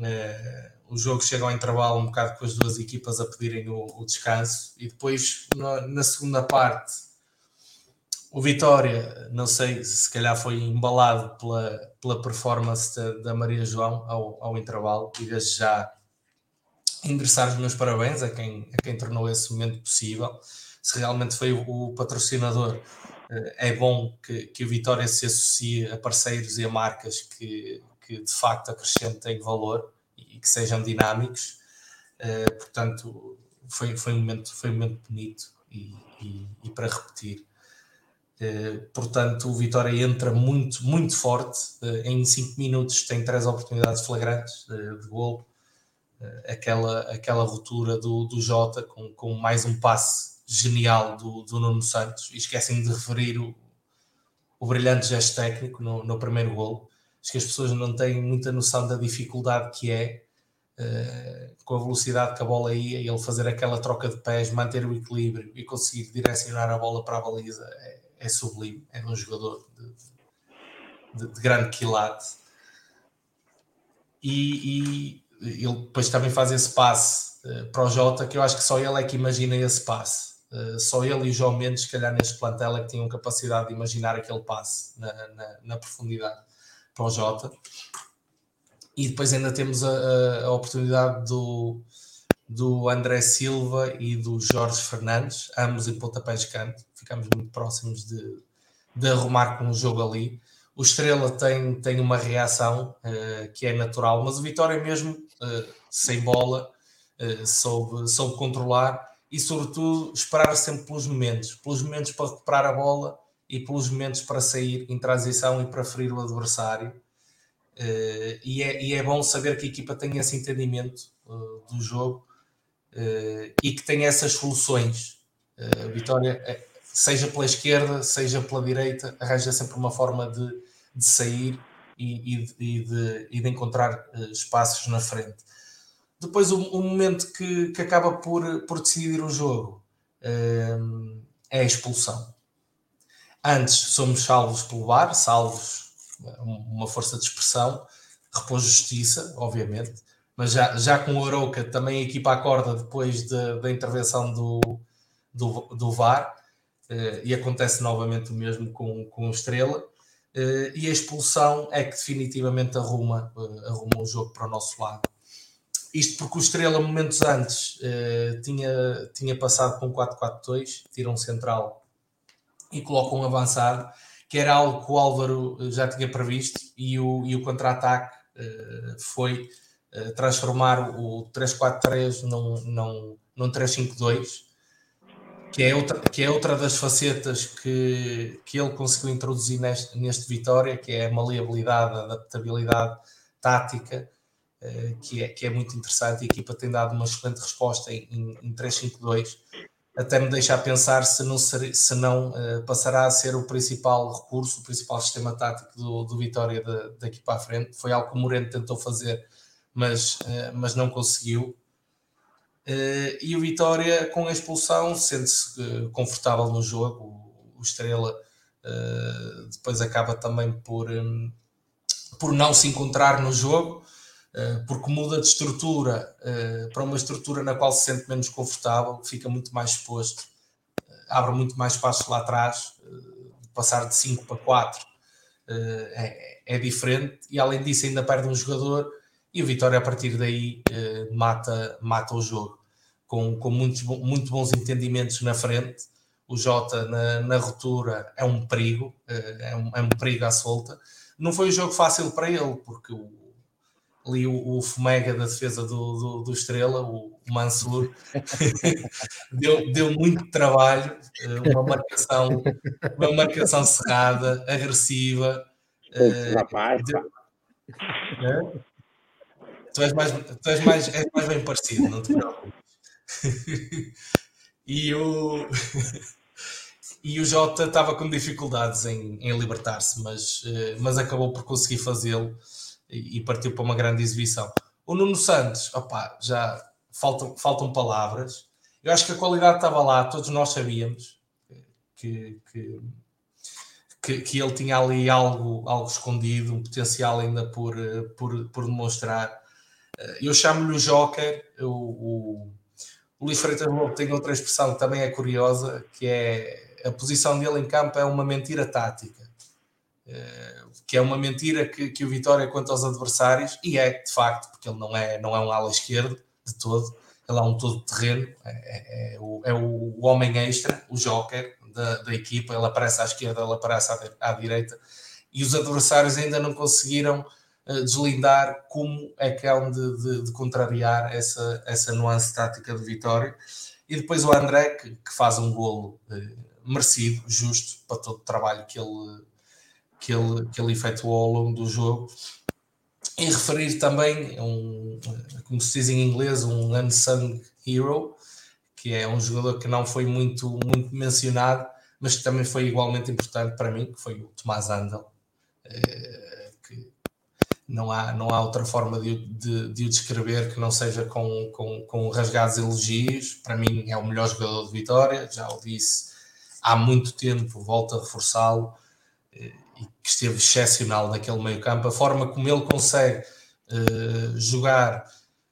Speaker 6: Eh, o jogo chega ao intervalo um bocado com as duas equipas a pedirem o, o descanso e depois na, na segunda parte o Vitória, não sei, se calhar foi embalado pela, pela performance da, da Maria João ao, ao intervalo e desde já endereçar os meus parabéns a quem, a quem tornou esse momento possível. Se realmente foi o, patrocinador, é bom que, que o Vitória se associe a parceiros e a marcas que, que de facto acrescentem valor e que sejam dinâmicos. Uh, portanto, foi, foi, um momento, foi um momento bonito e, e, e para repetir. Eh, portanto, o Vitória entra muito, muito forte. Eh, em 5 minutos tem três oportunidades flagrantes eh, de gol. aquela, aquela ruptura do, do Jota com, com mais um passe genial do, do Nuno Santos. E esquecem de referir o, o brilhante gesto técnico no, no primeiro gol. Acho que as pessoas não têm muita noção da dificuldade que é Uh, com a velocidade que a bola ia, ele fazer aquela troca de pés, manter o equilíbrio e conseguir direcionar a bola para a baliza é, é sublime, é um jogador de, de, de grande quilate. E, e, ele depois também faz esse passe uh, para o Jota, que eu acho que só ele é que imagina esse passe. Uh, só ele e João Mendes, se calhar neste plantel, é que tinham capacidade de imaginar aquele passe na, na, na profundidade para o Jota. E depois ainda temos a, a, a oportunidade do, do André Silva e do Jorge Fernandes, ambos em pontapés de canto. Ficamos muito próximos de, de arrumar com o jogo ali. O Estrela tem, tem uma reação uh, que é natural, mas o Vitória mesmo, uh, sem bola, uh, soube, soube controlar e, sobretudo, esperar sempre pelos momentos. Pelos momentos para recuperar a bola e pelos momentos para sair em transição e para ferir o adversário. e, é, e é bom saber que a equipa tem esse entendimento do jogo uh, e que tem essas soluções. Uh, Vitória, seja pela esquerda, seja pela direita, arranja sempre uma forma de, de sair e, e, de, e, de, encontrar uh, espaços na frente. Depois, o, o momento que, que, acaba por, por decidir o jogo uh, é a expulsão. Antes somos salvos pelo VAR, salvos uma força de expressão, repôs justiça, obviamente, mas já, já com o Arouca também a equipa acorda depois de, da intervenção do, do, do VAR eh, e acontece novamente o mesmo com, com o Estrela eh, e a expulsão é que definitivamente arruma, eh, arruma o jogo para o nosso lado. Isto porque o Estrela, momentos antes, tinha, tinha passado com 4-4-2, tira um central e coloca um avançado, que era algo que o Álvaro já tinha previsto, e o, e o contra-ataque foi eh, transformar o 343 num, num, num 352, que é, outra, que é outra das facetas que, que ele conseguiu introduzir neste, neste Vitória, que é a maleabilidade, a adaptabilidade tática, uh, que, é, que é muito interessante. A equipa tem dado uma excelente resposta em, em, em 352, até me deixa a pensar se não, ser, se não uh, passará a ser o principal recurso, o principal sistema tático do, do Vitória daqui para a frente. Foi algo que o Moreno tentou fazer mas, eh, mas não conseguiu. Eh, e o Vitória, com a expulsão, sente-se eh, confortável no jogo. O Estrela depois acaba também por, por não se encontrar no jogo, porque muda de estrutura para uma estrutura na qual se sente menos confortável, fica muito mais exposto, abre muito mais espaços lá atrás, passar de 5 para 4 é, é diferente, e além disso ainda perde um jogador e o Vitória a partir daí eh, mata, mata o jogo com, com muitos, muito bons entendimentos na frente. O Jota na, na ruptura é um perigo, eh, é, um, é um perigo à solta. Não foi um jogo fácil para ele, porque o, ali o, o Fomega da defesa do, do, do Estrela, o, Mansur, deu, deu muito trabalho, eh, uma marcação, uma marcação cerrada, agressiva.
Speaker 5: Uh, rapaz, deu,
Speaker 6: é? Tu és mais, tu és mais, és mais bem parecido, não te preocupes. e o e o Jota estava com dificuldades em, em libertar-se, mas, eh, mas acabou por conseguir fazê-lo e, partiu para uma grande exibição. O Nuno Santos, opá, já faltam, faltam palavras. Eu acho que a qualidade estava lá, todos nós sabíamos que, que, que, que ele tinha ali algo, algo escondido, um potencial ainda por, por, por demonstrar. Eh, eu chamo-lhe o Joker, o, o, o Luís Freitas Lobo tem outra expressão que também é curiosa, que é a posição dele em campo é uma mentira tática, eh, que é uma mentira que, que o Vitória quanto aos adversários, e é de facto, porque ele não é, não é um ala esquerdo de todo, ele é um todo terreno, é, é, é, o, é o homem extra, o joker da, da equipa, ele aparece à esquerda, ele aparece à, à direita, e os adversários ainda não conseguiram uh, deslindar como é que hão de, de, de, contrariar essa, essa nuance tática de Vitória. E depois o André, que, que faz um golo uh, merecido, justo para todo o trabalho que ele, que ele, que ele efetuou ao longo do jogo. E referir também, um, como se diz em inglês, um unsung hero, que é um jogador que não foi muito, muito mencionado, mas que também foi igualmente importante para mim, que foi o Tomás Andel, eh, que não há, não há outra forma de, de, de o descrever que não seja com, com, com rasgados elogios. Para mim é o melhor jogador de Vitória, já o disse há muito tempo, volto a reforçá-lo, eh, e que esteve excepcional naquele meio campo, a forma como ele consegue uh, jogar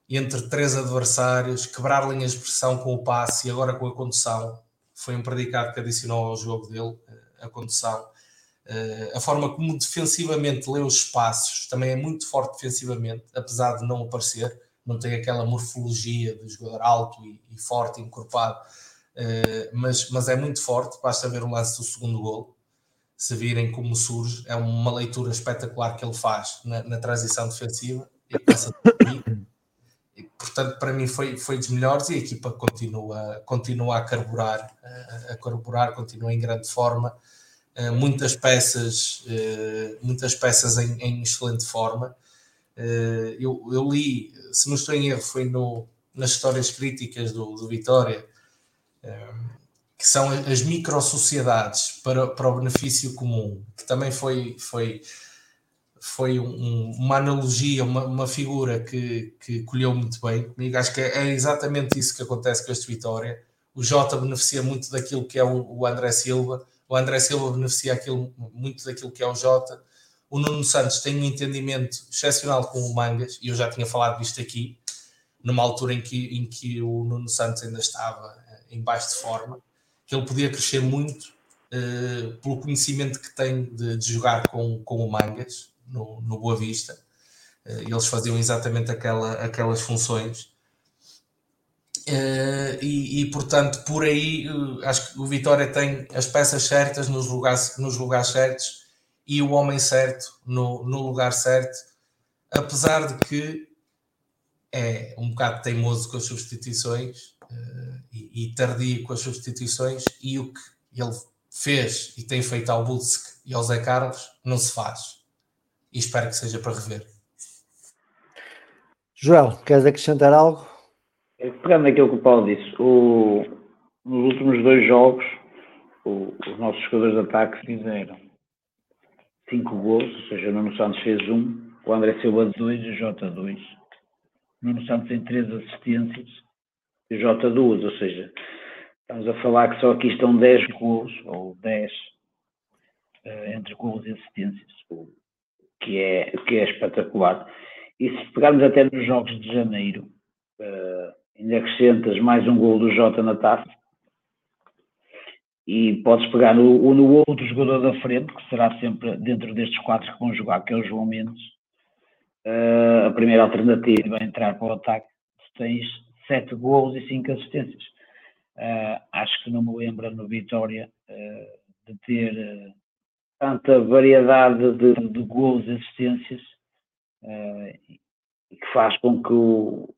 Speaker 6: entre três adversários, quebrar linhas de pressão com o passe e agora com a condução, foi um predicado que adicionou ao jogo dele, eh, a condução. Uh, a forma como defensivamente lê os espaços também é muito forte defensivamente, apesar de não aparecer, não tem aquela morfologia de jogador alto e, e forte, encorpado, eh, mas, mas é muito forte. Basta ver o lance do segundo gol, se virem como surge, é uma leitura espetacular que ele faz na, na transição defensiva e passa e, portanto, para mim foi, foi dos melhores e a equipa continua, continua a carburar, a, carburar, continua em grande forma. Uh, muitas peças, uh, muitas peças em, em excelente forma. Uh, eu, eu, li, se não estou em erro, foi no, nas histórias críticas do, do Vitória, que são as micro-sociedades para, para o benefício comum, que também foi, foi, foi um, uma analogia, uma, uma figura que, que colheu muito bem comigo. Acho que é, exatamente isso que acontece com este Vitória. O Jota beneficia muito daquilo que é o, o André Silva, o André Silva beneficia aquilo, muito daquilo que é o Jota. O Nuno Santos tem um entendimento excepcional com o Mangas, e eu já tinha falado disto aqui, numa altura em que, em que o Nuno Santos ainda estava em baixo de forma, que ele podia crescer muito uh, pelo conhecimento que tem de, de, jogar com, com o Mangas no, no Boa Vista. Uh, eles faziam exatamente aquela, aquelas funções. Uh, e, e, portanto, por aí acho que o Vitória tem as peças certas nos lugares, nos lugares certos e o homem certo no, no lugar certo, apesar de que é um bocado teimoso com as substituições e, e, tardio com as substituições e o que ele fez e tem feito ao Bulsk e ao Zé Carlos não se faz. E espero que seja para rever.
Speaker 1: Joel, queres acrescentar algo?
Speaker 4: É, pegando aquilo que o Paulo disse, o, nos últimos dois jogos, o, os nossos jogadores de ataque fizeram cinco gols, ou seja, o Nuno Santos fez um, o André Silva dois e o Jota dois. Nuno Santos tem três assistências e o Jota duas, ou seja, estamos a falar que só aqui estão 10 gols, ou 10 uh, eh, entre gols e assistências, o, que, é, que é espetacular. E se pegarmos até nos jogos de janeiro, uh, ainda acrescentas mais um gol do Jota na taça, e podes pegar no, no outro jogador da frente, que será sempre dentro destes quatro que vão jogar, que é o João Mendes, uh, a primeira alternativa a entrar para o ataque, tens sete gols e cinco assistências. Uh, acho que não me lembra no Vitória uh, de ter tanta variedade de, de gols e assistências que faz com que o,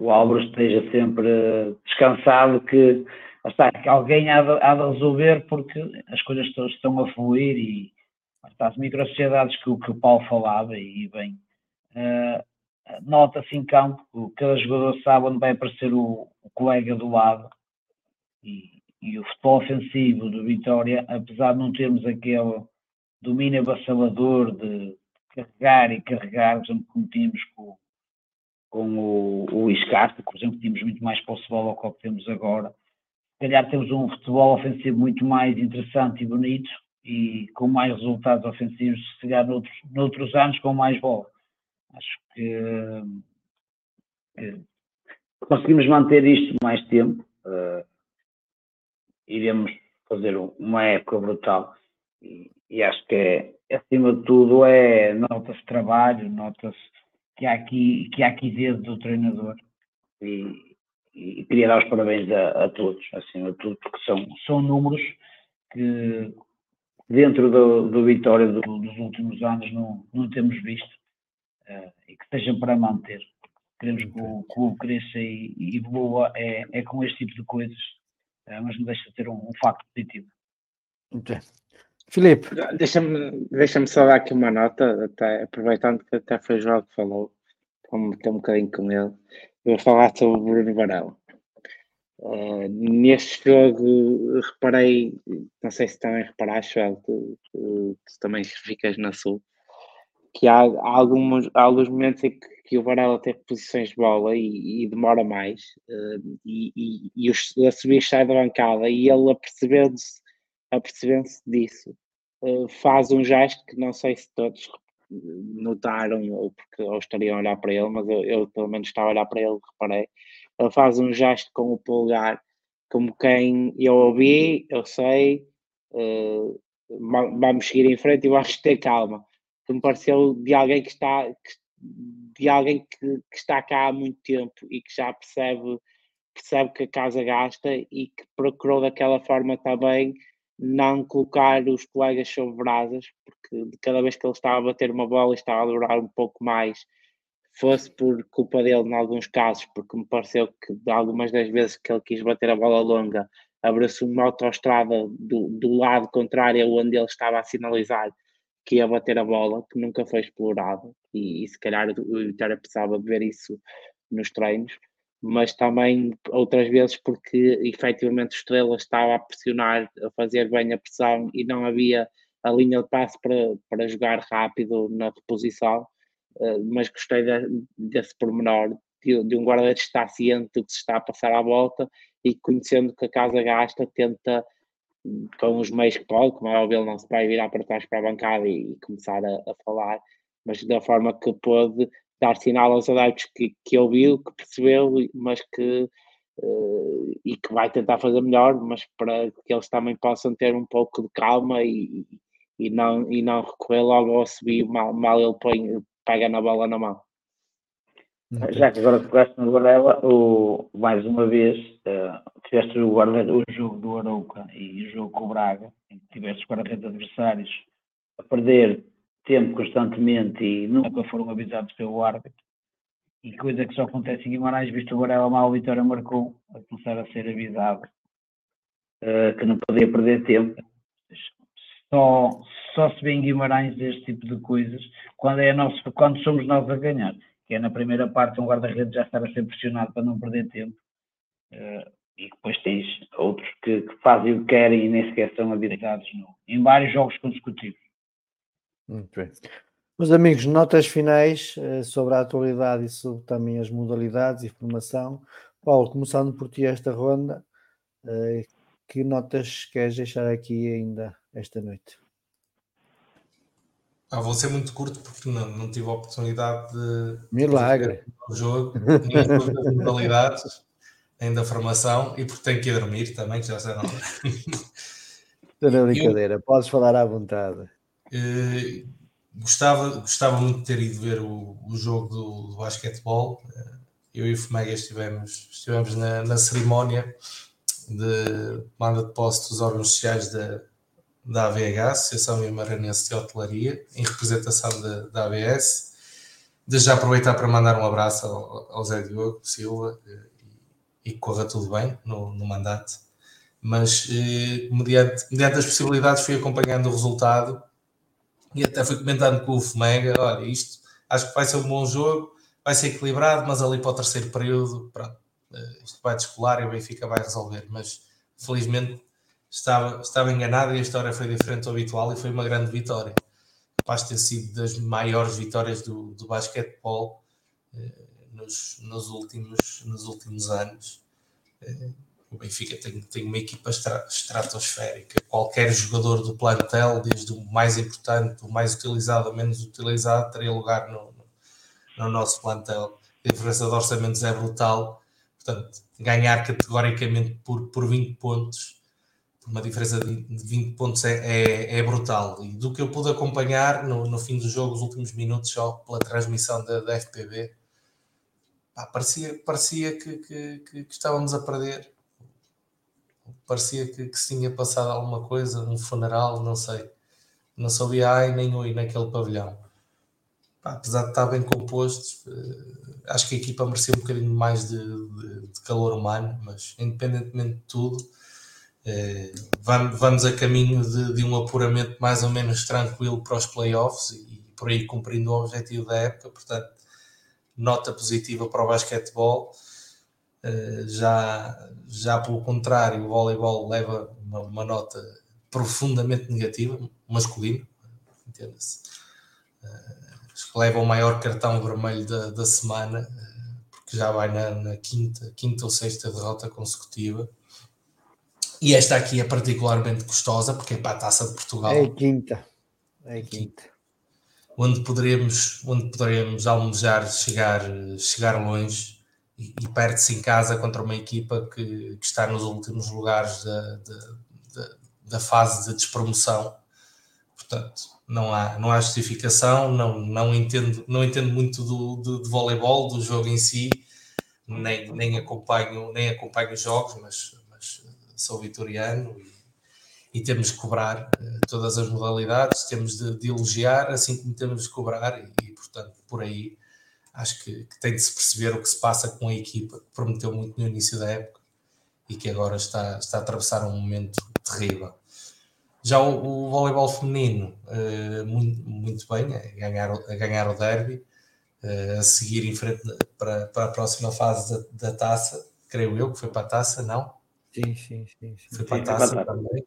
Speaker 4: o Álvaro esteja sempre descansado, que, está, que alguém há de, há de resolver porque as coisas estão a fluir e está, as microsociedades que, que o Paulo falava e bem, uh, nota-se em campo, cada jogador sabe onde vai aparecer o, o colega do lado e, e, o futebol ofensivo do Vitória, apesar de não termos aquele domínio avassalador de carregar e carregar, por exemplo, como tínhamos com, com o, o Castro, por exemplo, tínhamos muito mais posse de bola ao que temos agora. Se calhar temos um futebol ofensivo muito mais interessante e bonito e com mais resultados ofensivos, se calhar noutros, noutros anos com mais bola. Acho que, que conseguimos manter isto mais tempo. Uh, iremos fazer uma época brutal. E, e acho que é, acima de tudo é nota-se trabalho, nota-se que há aqui, que há aqui dedo do treinador. E, e queria dar os parabéns a, a, todos, acima de tudo, porque são, são números que dentro do, do Vitória do, dos últimos anos não, não temos visto uh, e que sejam para manter. Queremos que o clube cresça e, e evolua é, é com este tipo de coisas, uh, mas não deixa de ter um, um facto positivo.
Speaker 1: Okay. Filipe.
Speaker 5: Deixa-me deixa só dar aqui uma nota, até, aproveitando que até foi o João que falou, vou meter um bocadinho com ele. Eu vou falar sobre o Bruno Varela. Uh, neste jogo reparei, não sei se também reparaste, tu, tu, tu, também ficas na sul, que há, há, alguns, há alguns momentos em que, que o Varela tem posições de bola e, e demora mais, uh, e, e, e a subir sai da bancada e ele apercebendo-se apercebendo disso, uh, faz um gesto que não sei se todos notaram ou porque ou estariam a olhar para ele, mas eu, eu pelo menos estava a olhar para ele, reparei. Ele faz um gesto com o polegar, como quem eu ouvi, eu sei, uh, vamos seguir em frente, acho que ter calma. Me pareceu de alguém que está de alguém que, que, está cá há muito tempo e que já percebe percebe que a casa gasta e que procurou daquela forma também não colocar os colegas sobre brasas, porque de cada vez que ele estava a bater uma bola e estava a durar um pouco mais, fosse por culpa dele em alguns casos, porque me pareceu que de algumas das vezes que ele quis bater a bola longa, abriu-se uma autoestrada do, do lado contrário onde ele estava a sinalizar que ia bater a bola, que nunca foi explorado, e, e se calhar o Vitória precisava de ver isso nos treinos mas também outras vezes porque efetivamente o Estrela estava a pressionar, a fazer bem a pressão e não havia a linha de passe para, para jogar rápido na reposição, uh, mas gostei de, desse pormenor, de, de um guarda-redes está ciente do que se está a passar à volta e conhecendo que a casa gasta, tenta com os meios que pode, como é óbvio, ele não se vai virar para trás para a bancada e, e começar a, a falar, mas da forma que pôde, dar sinal aos adeptos que, que ouviu, que percebeu, mas que uh, e que vai tentar fazer melhor, mas para que eles também possam ter um pouco de calma e, e, não, e não recorrer logo ao subir, mal, mal ele põe, pega na bola na mão.
Speaker 4: Já que agora tocaste no Guardela, o, mais uma vez, uh, tiveste o, o jogo do Arouca e o jogo com o Braga, em que tiveste os guarda-redes adversários a perder tempo constantemente e nunca foram avisados pelo árbitro. E coisa que só acontece em Guimarães, visto o Varela mal, o Vitória marcou, a começar a ser avisado uh, que não podia perder tempo. Só, só se vê em Guimarães este tipo de coisas quando, é nosso, quando somos nós a ganhar, que é na primeira parte um guarda-redes já estar a ser pressionado para não perder tempo. Uh, e depois tens outros que, que, fazem o que querem e nem sequer são habilitados no, em vários jogos consecutivos.
Speaker 1: Muito bem. Meus amigos, notas finais uh, sobre a atualidade e sobre também as modalidades e formação. Paulo, começando por ti esta ronda, uh, que notas queres deixar aqui ainda esta noite?
Speaker 6: Ah, vou ser muito curto porque não, não tive a oportunidade de
Speaker 1: Milagre.
Speaker 6: o jogo, nem das modalidades, nem da formação, e porque tenho que ir dormir também, que já sei não.
Speaker 1: Estou na brincadeira, Eu... podes falar à vontade.
Speaker 6: Uh, gostava, gostava muito de ter ido ver o, o jogo do, do basquetebol. Uh, eu e o Fomega estivemos, estivemos na, na cerimónia de manda de posse dos órgãos sociais da, da AVH, Associação Maranhense de Hotelaria, em representação da, da ABS. Desde já aproveitar para mandar um abraço ao, ao Zé Diogo Silva e, e corra tudo bem no, no mandato. Mas, eh, mediante, mediante as possibilidades, fui acompanhando o resultado e até fui comentando com o Fomega: olha, isto acho que vai ser um bom jogo, vai ser equilibrado, mas ali para o terceiro período, pronto, eh, isto vai descolar e o Benfica vai resolver. Mas, felizmente, estava, estava enganado e a história foi diferente do habitual e foi uma grande vitória. Capaz de ter sido das maiores vitórias do, do basquetebol eh, nos, nos, últimos, nos últimos anos. Eh, o Benfica tem, tem uma equipa estra, estratosférica. Qualquer jogador do plantel, desde o mais importante, o mais utilizado, o menos utilizado, teria lugar no, no, no nosso plantel. A diferença de orçamentos é brutal. Portanto, ganhar categoricamente por, por 20 pontos uma diferença de 20 pontos é, é, é, brutal. E do que eu pude acompanhar no, no fim do jogo, os últimos minutos, só pela transmissão da, da FPB, pá, parecia, parecia que, que, que, que, estávamos a perder. Parecia que, que se tinha passado alguma coisa, um funeral, não sei. Não sabia ai nem oi naquele pavilhão. Pá, apesar de estar bem composto, eh, acho que a equipa merecia um bocadinho mais de, de, de calor humano, mas independentemente de tudo vamos a caminho de, de, um apuramento mais ou menos tranquilo para os playoffs e, por aí cumprindo o objetivo da época, portanto, nota positiva para o basquetebol. Eh, já, já pelo contrário, o voleibol leva uma, uma nota profundamente negativa, masculino, entenda-se. Eh, acho que leva o maior cartão vermelho da, da semana, porque já vai na, na quinta, quinta ou sexta derrota consecutiva e esta aqui é particularmente custosa, porque é para a taça de Portugal.
Speaker 1: É a quinta. É a quinta.
Speaker 6: Onde poderemos, onde poderemos almejar chegar, chegar longe e, e perde-se em casa contra uma equipa que, que está nos últimos lugares da, da, da, fase de despromoção. Portanto, não há, não há justificação, não, não, entendo, não entendo muito do, do, do voleibol, do jogo em si, nem, nem, acompanho, nem acompanho jogos, mas sou vitoriano e, e temos de cobrar uh, todas as modalidades, temos de, de, elogiar, assim como temos de cobrar, e, e portanto, por aí acho que, que, tem de se perceber o que se passa com a equipa, que prometeu muito no início da época e que agora está, está a atravessar um momento terrível. Já o, o voleibol feminino, uh, muito, muito bem, a ganhar, a ganhar o derby, uh, a seguir em frente para, para a próxima fase da, da taça, creio eu que foi para a taça, não?
Speaker 1: Sim, sim, sim. sim.
Speaker 6: Foi para a taça também.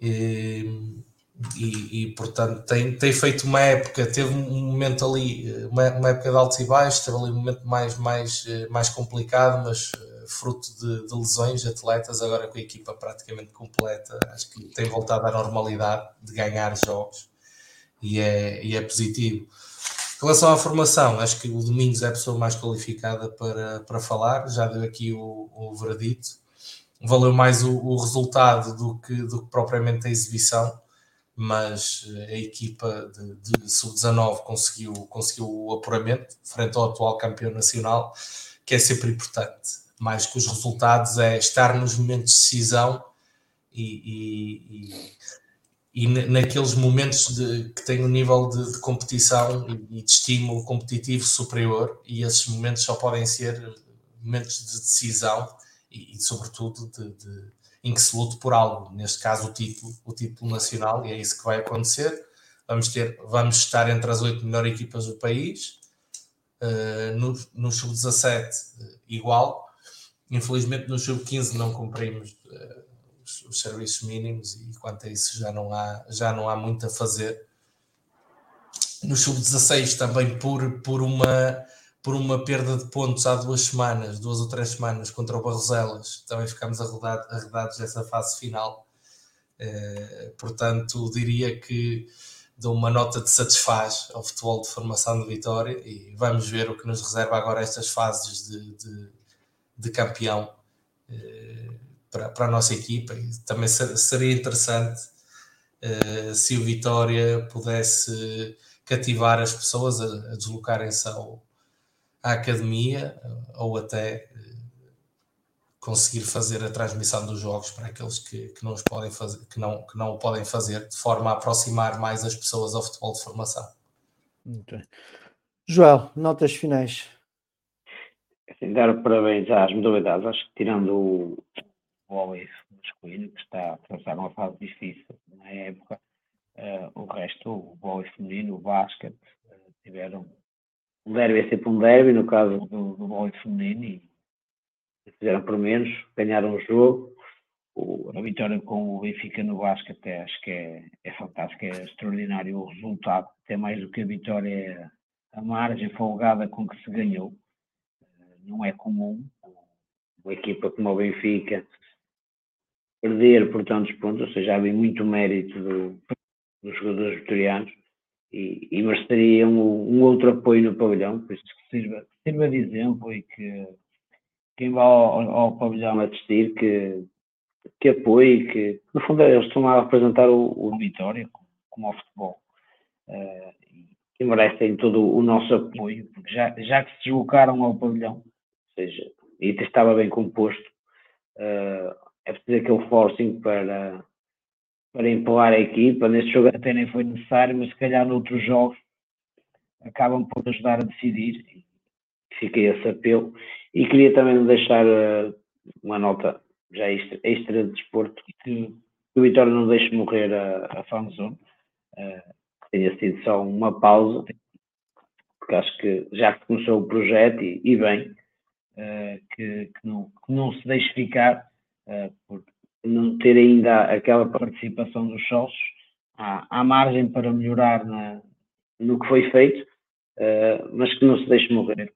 Speaker 6: E, e, e, portanto tem, tem feito uma época, teve um momento ali, uma, uma, época de altos e baixos, teve ali um momento mais, mais, mais complicado, mas eh, fruto de, de lesões de atletas, agora com a equipa praticamente completa, acho que tem voltado à normalidade de ganhar jogos e é, e é positivo. Em relação à formação, acho que o Domingos é a pessoa mais qualificada para, para falar, já deu aqui o, o veredito. Valeu mais o, o resultado do que, do que propriamente a exibição, mas a equipa de, de sub-19 conseguiu, conseguiu o apuramento frente ao atual campeão nacional, que é sempre importante. Mais que os resultados, é estar nos momentos de decisão e, e, e e naqueles momentos de, que têm um nível de, de competição e, de estímulo competitivo superior, e esses momentos só podem ser momentos de decisão e, e sobretudo, de, de, em que se lute por algo, neste caso o título, o título nacional, e é isso que vai acontecer. Vamos, ter, vamos estar entre as oito melhores equipas do país, uh, no, no sub-17 igual, infelizmente no sub-15 não cumprimos uh, os, os, serviços mínimos e quanto a isso já não há, já não há muito a fazer. No sub-16 também por, por, uma, por uma perda de pontos há duas semanas, duas ou três semanas contra o Barroselas, também ficamos arredados, nessa fase final. Eh, portanto, diria que dou uma nota de satisfaz ao futebol de formação de Vitória e vamos ver o que nos reserva agora estas fases de, de, de campeão. Eh, para, para a nossa equipa e também seria interessante uh, se o Vitória pudesse cativar as pessoas a, a deslocarem-se à academia ou até uh, conseguir fazer a transmissão dos jogos para aqueles que, que, não, os podem fazer, que, não, que não o podem fazer, de forma a aproximar mais as pessoas ao futebol de formação.
Speaker 1: Muito bem. Joel, notas finais.
Speaker 4: Assim, dar parabéns às modalidades, acho que tirando o vôlei masculino, que está a atravessar uma fase difícil na época, uh, o resto, o vôlei feminino, o basquete, uh, tiveram um derby é sempre um derby, no caso do, do feminino, e fizeram por menos, ganharam o jogo. O, a vitória com o Benfica no basquete é, acho que é, é fantástico, é extraordinário o resultado, até mais do que a vitória, é a margem folgada com que se ganhou. Uh, não é comum uma equipa como o Benfica perder por tantos pontos, ou seja, bem muito mérito do, dos jogadores vitorianos e, e mereceriam um, um, outro apoio no pavilhão, por isso que sirva, sirva de exemplo e que quem vai ao, ao pavilhão assistir que, que apoie, que no fundo eles estão a representar o, o Vitória como, o futebol uh, e merecem todo o nosso apoio, porque já, já que se deslocaram ao pavilhão, ou seja, e estava bem composto, uh, é preciso aquele forcing para, para empurrar a equipa. Neste jogo até nem foi necessário, mas se calhar noutros jogos acabam por ajudar a decidir. Fiquei esse apelo. E queria também deixar uh, uma nota já extra, extra de desporto, que, o Vitória não deixe morrer a, a fanzone, uh, que tenha sido só uma pausa, porque acho que já que começou o projeto, e, e bem, uh, que, que, não, que não se deixe ficar, por não ter ainda aquela participação dos sócios, há, há margem para melhorar na, no que foi feito, uh, mas que não se deixe morrer.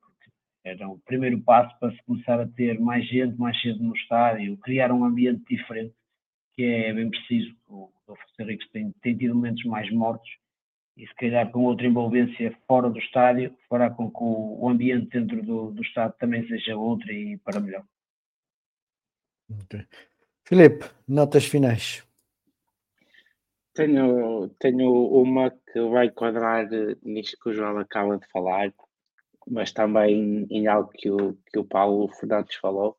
Speaker 4: Era o primeiro passo para se começar a ter mais gente mais cedo no estádio, criar um ambiente diferente, que é bem preciso. O Adolfo Henriques tem, tem tido momentos mais mortos e se calhar com outra envolvência fora do estádio, fará com que o, ambiente dentro do, do estádio também seja outro e para melhor.
Speaker 1: Okay. Filipe, notas finais.
Speaker 5: Tenho, tenho uma que vai quadrar nisto que o João acaba de falar, mas também em algo que o, que o Paulo Fernandes falou.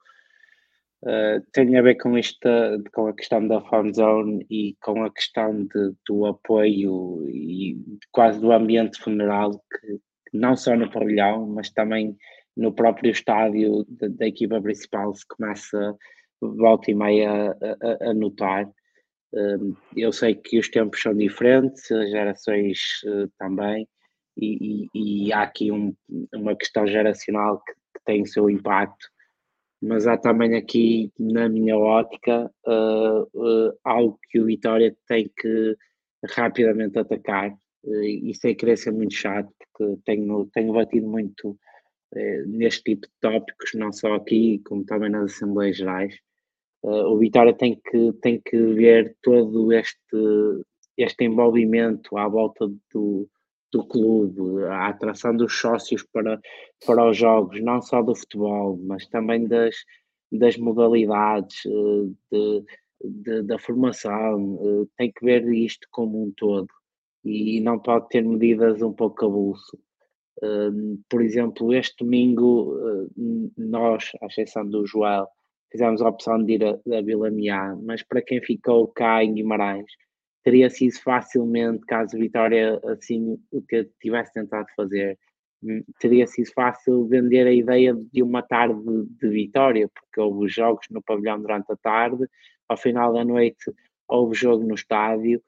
Speaker 5: Uh, tem a ver com isto, com a questão da fan zone e com a questão de, do apoio e quase do ambiente funeral, que, não só no pavilhão, mas também no próprio estádio da, da equipa principal se começa volta e meia a, a, a notar. Um, eu sei que os tempos são diferentes, as gerações uh, também, e, e, e, há aqui um, uma questão geracional que, que, tem o seu impacto, mas há também aqui, na minha ótica, uh, uh, algo que o Vitória tem que rapidamente atacar, uh, e sem querer ser muito chato, porque tenho, tenho batido muito neste tipo de tópicos, não só aqui, como também nas Assembleias Gerais. Uh, o Vitória tem que, tem que ver todo este, este envolvimento à volta do, do clube, a atração dos sócios para, para os jogos, não só do futebol, mas também das, das modalidades, uh, de, de, da formação, uh, tem que ver isto como um todo e não pode ter medidas um pouco a bolso. por exemplo, este domingo, nós, à exceção do Joel, fizemos a opção de ir a, a Vila Miá, mas para quem ficou cá em Guimarães, teria sido facilmente, caso Vitória assim o que tivesse tentado fazer, hum, teria sido fácil vender a ideia de uma tarde de vitória, porque houve jogos no pavilhão durante a tarde, ao final da noite houve jogo no estádio,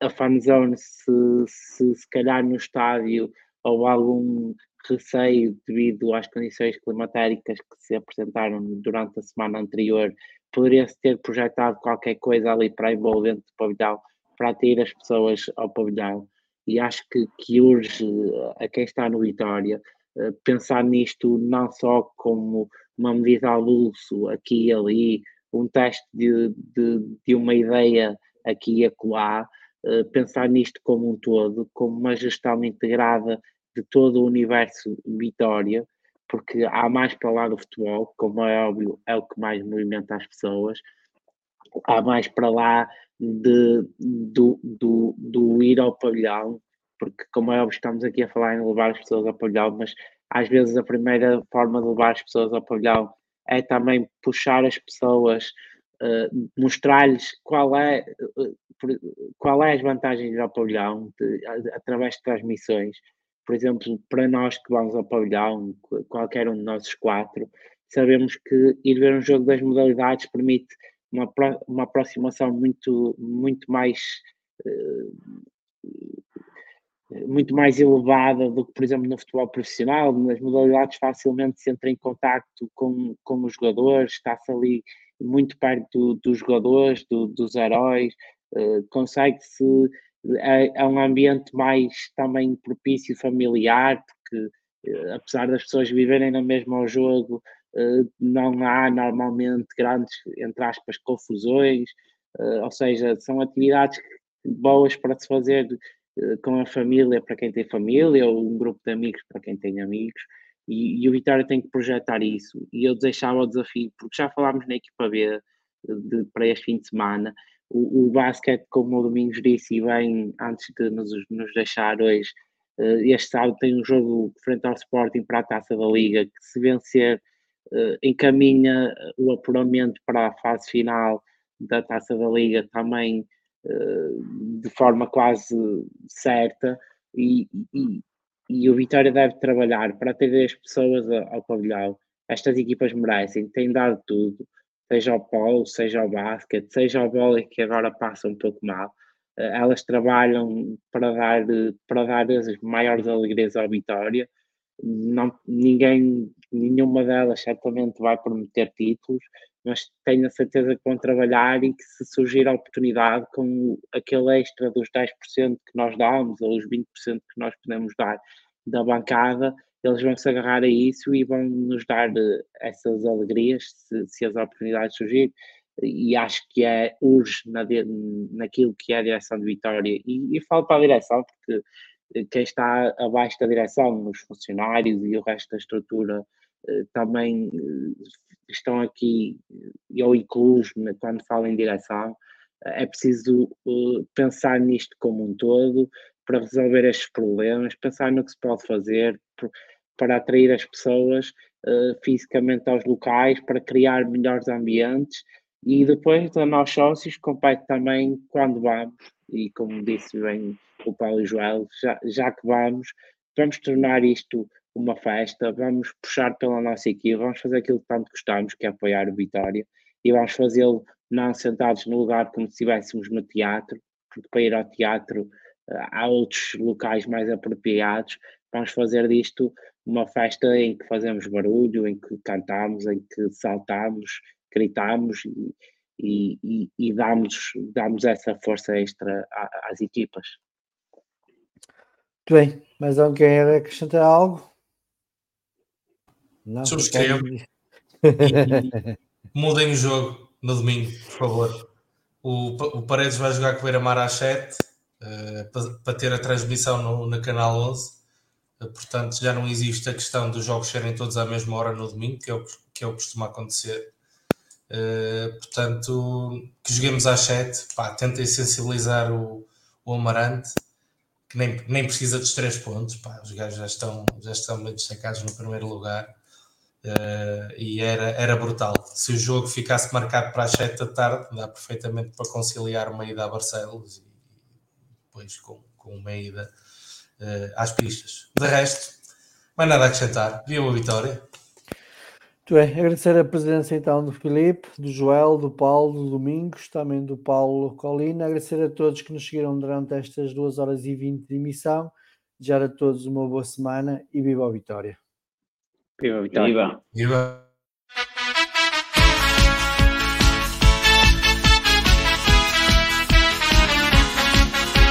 Speaker 5: a fanzone se, se, se calhar no estádio houve algum receio devido às condições climatéricas que se apresentaram durante a semana anterior, poderia-se ter projetado qualquer coisa ali para envolvente do pavilhão, para atrair as pessoas ao pavilhão. E acho que, que urge a quem está no Vitória eh, pensar nisto não só como uma medida ao luxo aqui e ali, um teste de, de, de uma ideia aqui e acolá, eh, pensar nisto como um todo, como uma gestão integrada de todo o universo Vitória, porque há mais para lá do futebol, como é óbvio, é o que mais movimenta as pessoas, há mais para lá de, do, do, do ir ao pavilhão, porque como é óbvio estamos aqui a falar em levar as pessoas ao pavilhão, mas às vezes a primeira forma de levar as pessoas ao pavilhão é também puxar as pessoas, uh, mostrar-lhes qual é, uh, qual é as vantagens de ir ao pavilhão, de, através de transmissões, por exemplo, para nós que vamos ao pavilhão, qualquer um de nossos quatro, sabemos que ir ver um jogo das modalidades permite uma, uma aproximação muito, muito mais muito mais elevada do que, por exemplo, no futebol profissional. Nas modalidades, facilmente se entra em contacto com, com os jogadores, está-se ali muito perto do, dos jogadores, do, dos heróis, uh, consegue-se. É, é, um ambiente mais também propício familiar, porque uh, apesar das pessoas viverem na mesma ao jogo, uh, não há normalmente grandes, entre aspas, confusões, ou seja, são atividades boas para se fazer eh, com a família para quem tem família ou um grupo de amigos para quem tem amigos e, e o Vitória tem que projetar isso. E eu deixava o desafio, porque já falámos na equipa B eh, de, para este fim de semana o, o basquete, como o Domingos disse e bem antes de nos, nos deixar hoje eh, este sábado tem um jogo frente ao Sporting para a Taça da Liga que se vencer encaminha o apuramento para a fase final da Taça da Liga também de forma quase certa e, e, e, o Vitória deve trabalhar para ter as pessoas ao pavilhão. Estas equipas merecem, têm dado tudo, seja o polo, seja o basquete, seja o vôlei que agora passa um pouco mal. Eh, elas trabalham para dar, para dar as maiores alegrias ao Vitória. Não, ninguém, nenhuma delas certamente vai prometer títulos, mas tenho a certeza que vão trabalhar e que se surgir a oportunidade com aquele extra dos 10% que nós damos ou os 20% que nós podemos dar da bancada, eles vão se agarrar a isso e vão nos dar eh, essas alegrias se, se as oportunidades surgirem e acho que é urge na, naquilo que é a direção de Vitória. E, e falo para a direção porque eh, quem está abaixo da direção, os funcionários e o resto da estrutura eh, também estão aqui, eu incluo quando falo em direção, é preciso pensar nisto como um todo para resolver estes problemas, pensar no que se pode fazer para atrair as pessoas uh, fisicamente aos locais, para criar melhores ambientes. E depois a nós sócios compete também quando vamos, e como disse bem o Paulo e Joel, já, já que vamos, vamos tornar isto uma festa, vamos puxar pela nossa equipe, vamos fazer aquilo que tanto gostamos, que é apoiar o Vitória, e vamos fazê-lo não sentados no lugar como se estivéssemos no teatro, porque para ir ao teatro há outros locais mais apropriados. Vamos fazer disto uma festa em que fazemos barulho, em que cantamos, em que saltamos, gritamos e, e, e, damos, damos essa força extra às equipas.
Speaker 1: Muito bem, mas alguém quer acrescentar algo?
Speaker 6: Não, Subscrevam. Mudem o jogo no domingo, por favor. O, o Paredes vai jogar com o Beira-Mar às 7 uh, para, ter a transmissão no, no canal 11. Uh, portanto, já não existe a questão dos jogos serem todos à mesma hora no domingo, que é o que, é o costuma acontecer. Uh, portanto, que joguemos às 7. Pá, tentem sensibilizar o, o Amarante, que nem, nem precisa dos 3 pontos. Pá, os gajos já estão, já estão bem destacados no primeiro lugar. Uh, e era, era brutal. Se o jogo ficasse marcado para as 7 da tarde, dá perfeitamente para conciliar uma ida a Barcelos depois com, com uma ida uh, às pistas. De resto, mais nada a acrescentar. Viu a vitória.
Speaker 1: Muito bem, agradecer a presença então do Filipe, do Joel, do Paulo, do Domingos, também do Paulo Colina. Agradecer a todos que nos seguiram durante estas 2 horas e 20 de emissão. Desejar a todos uma boa semana e viva a vitória.
Speaker 5: Viva Vitória.
Speaker 6: Viva. Viva.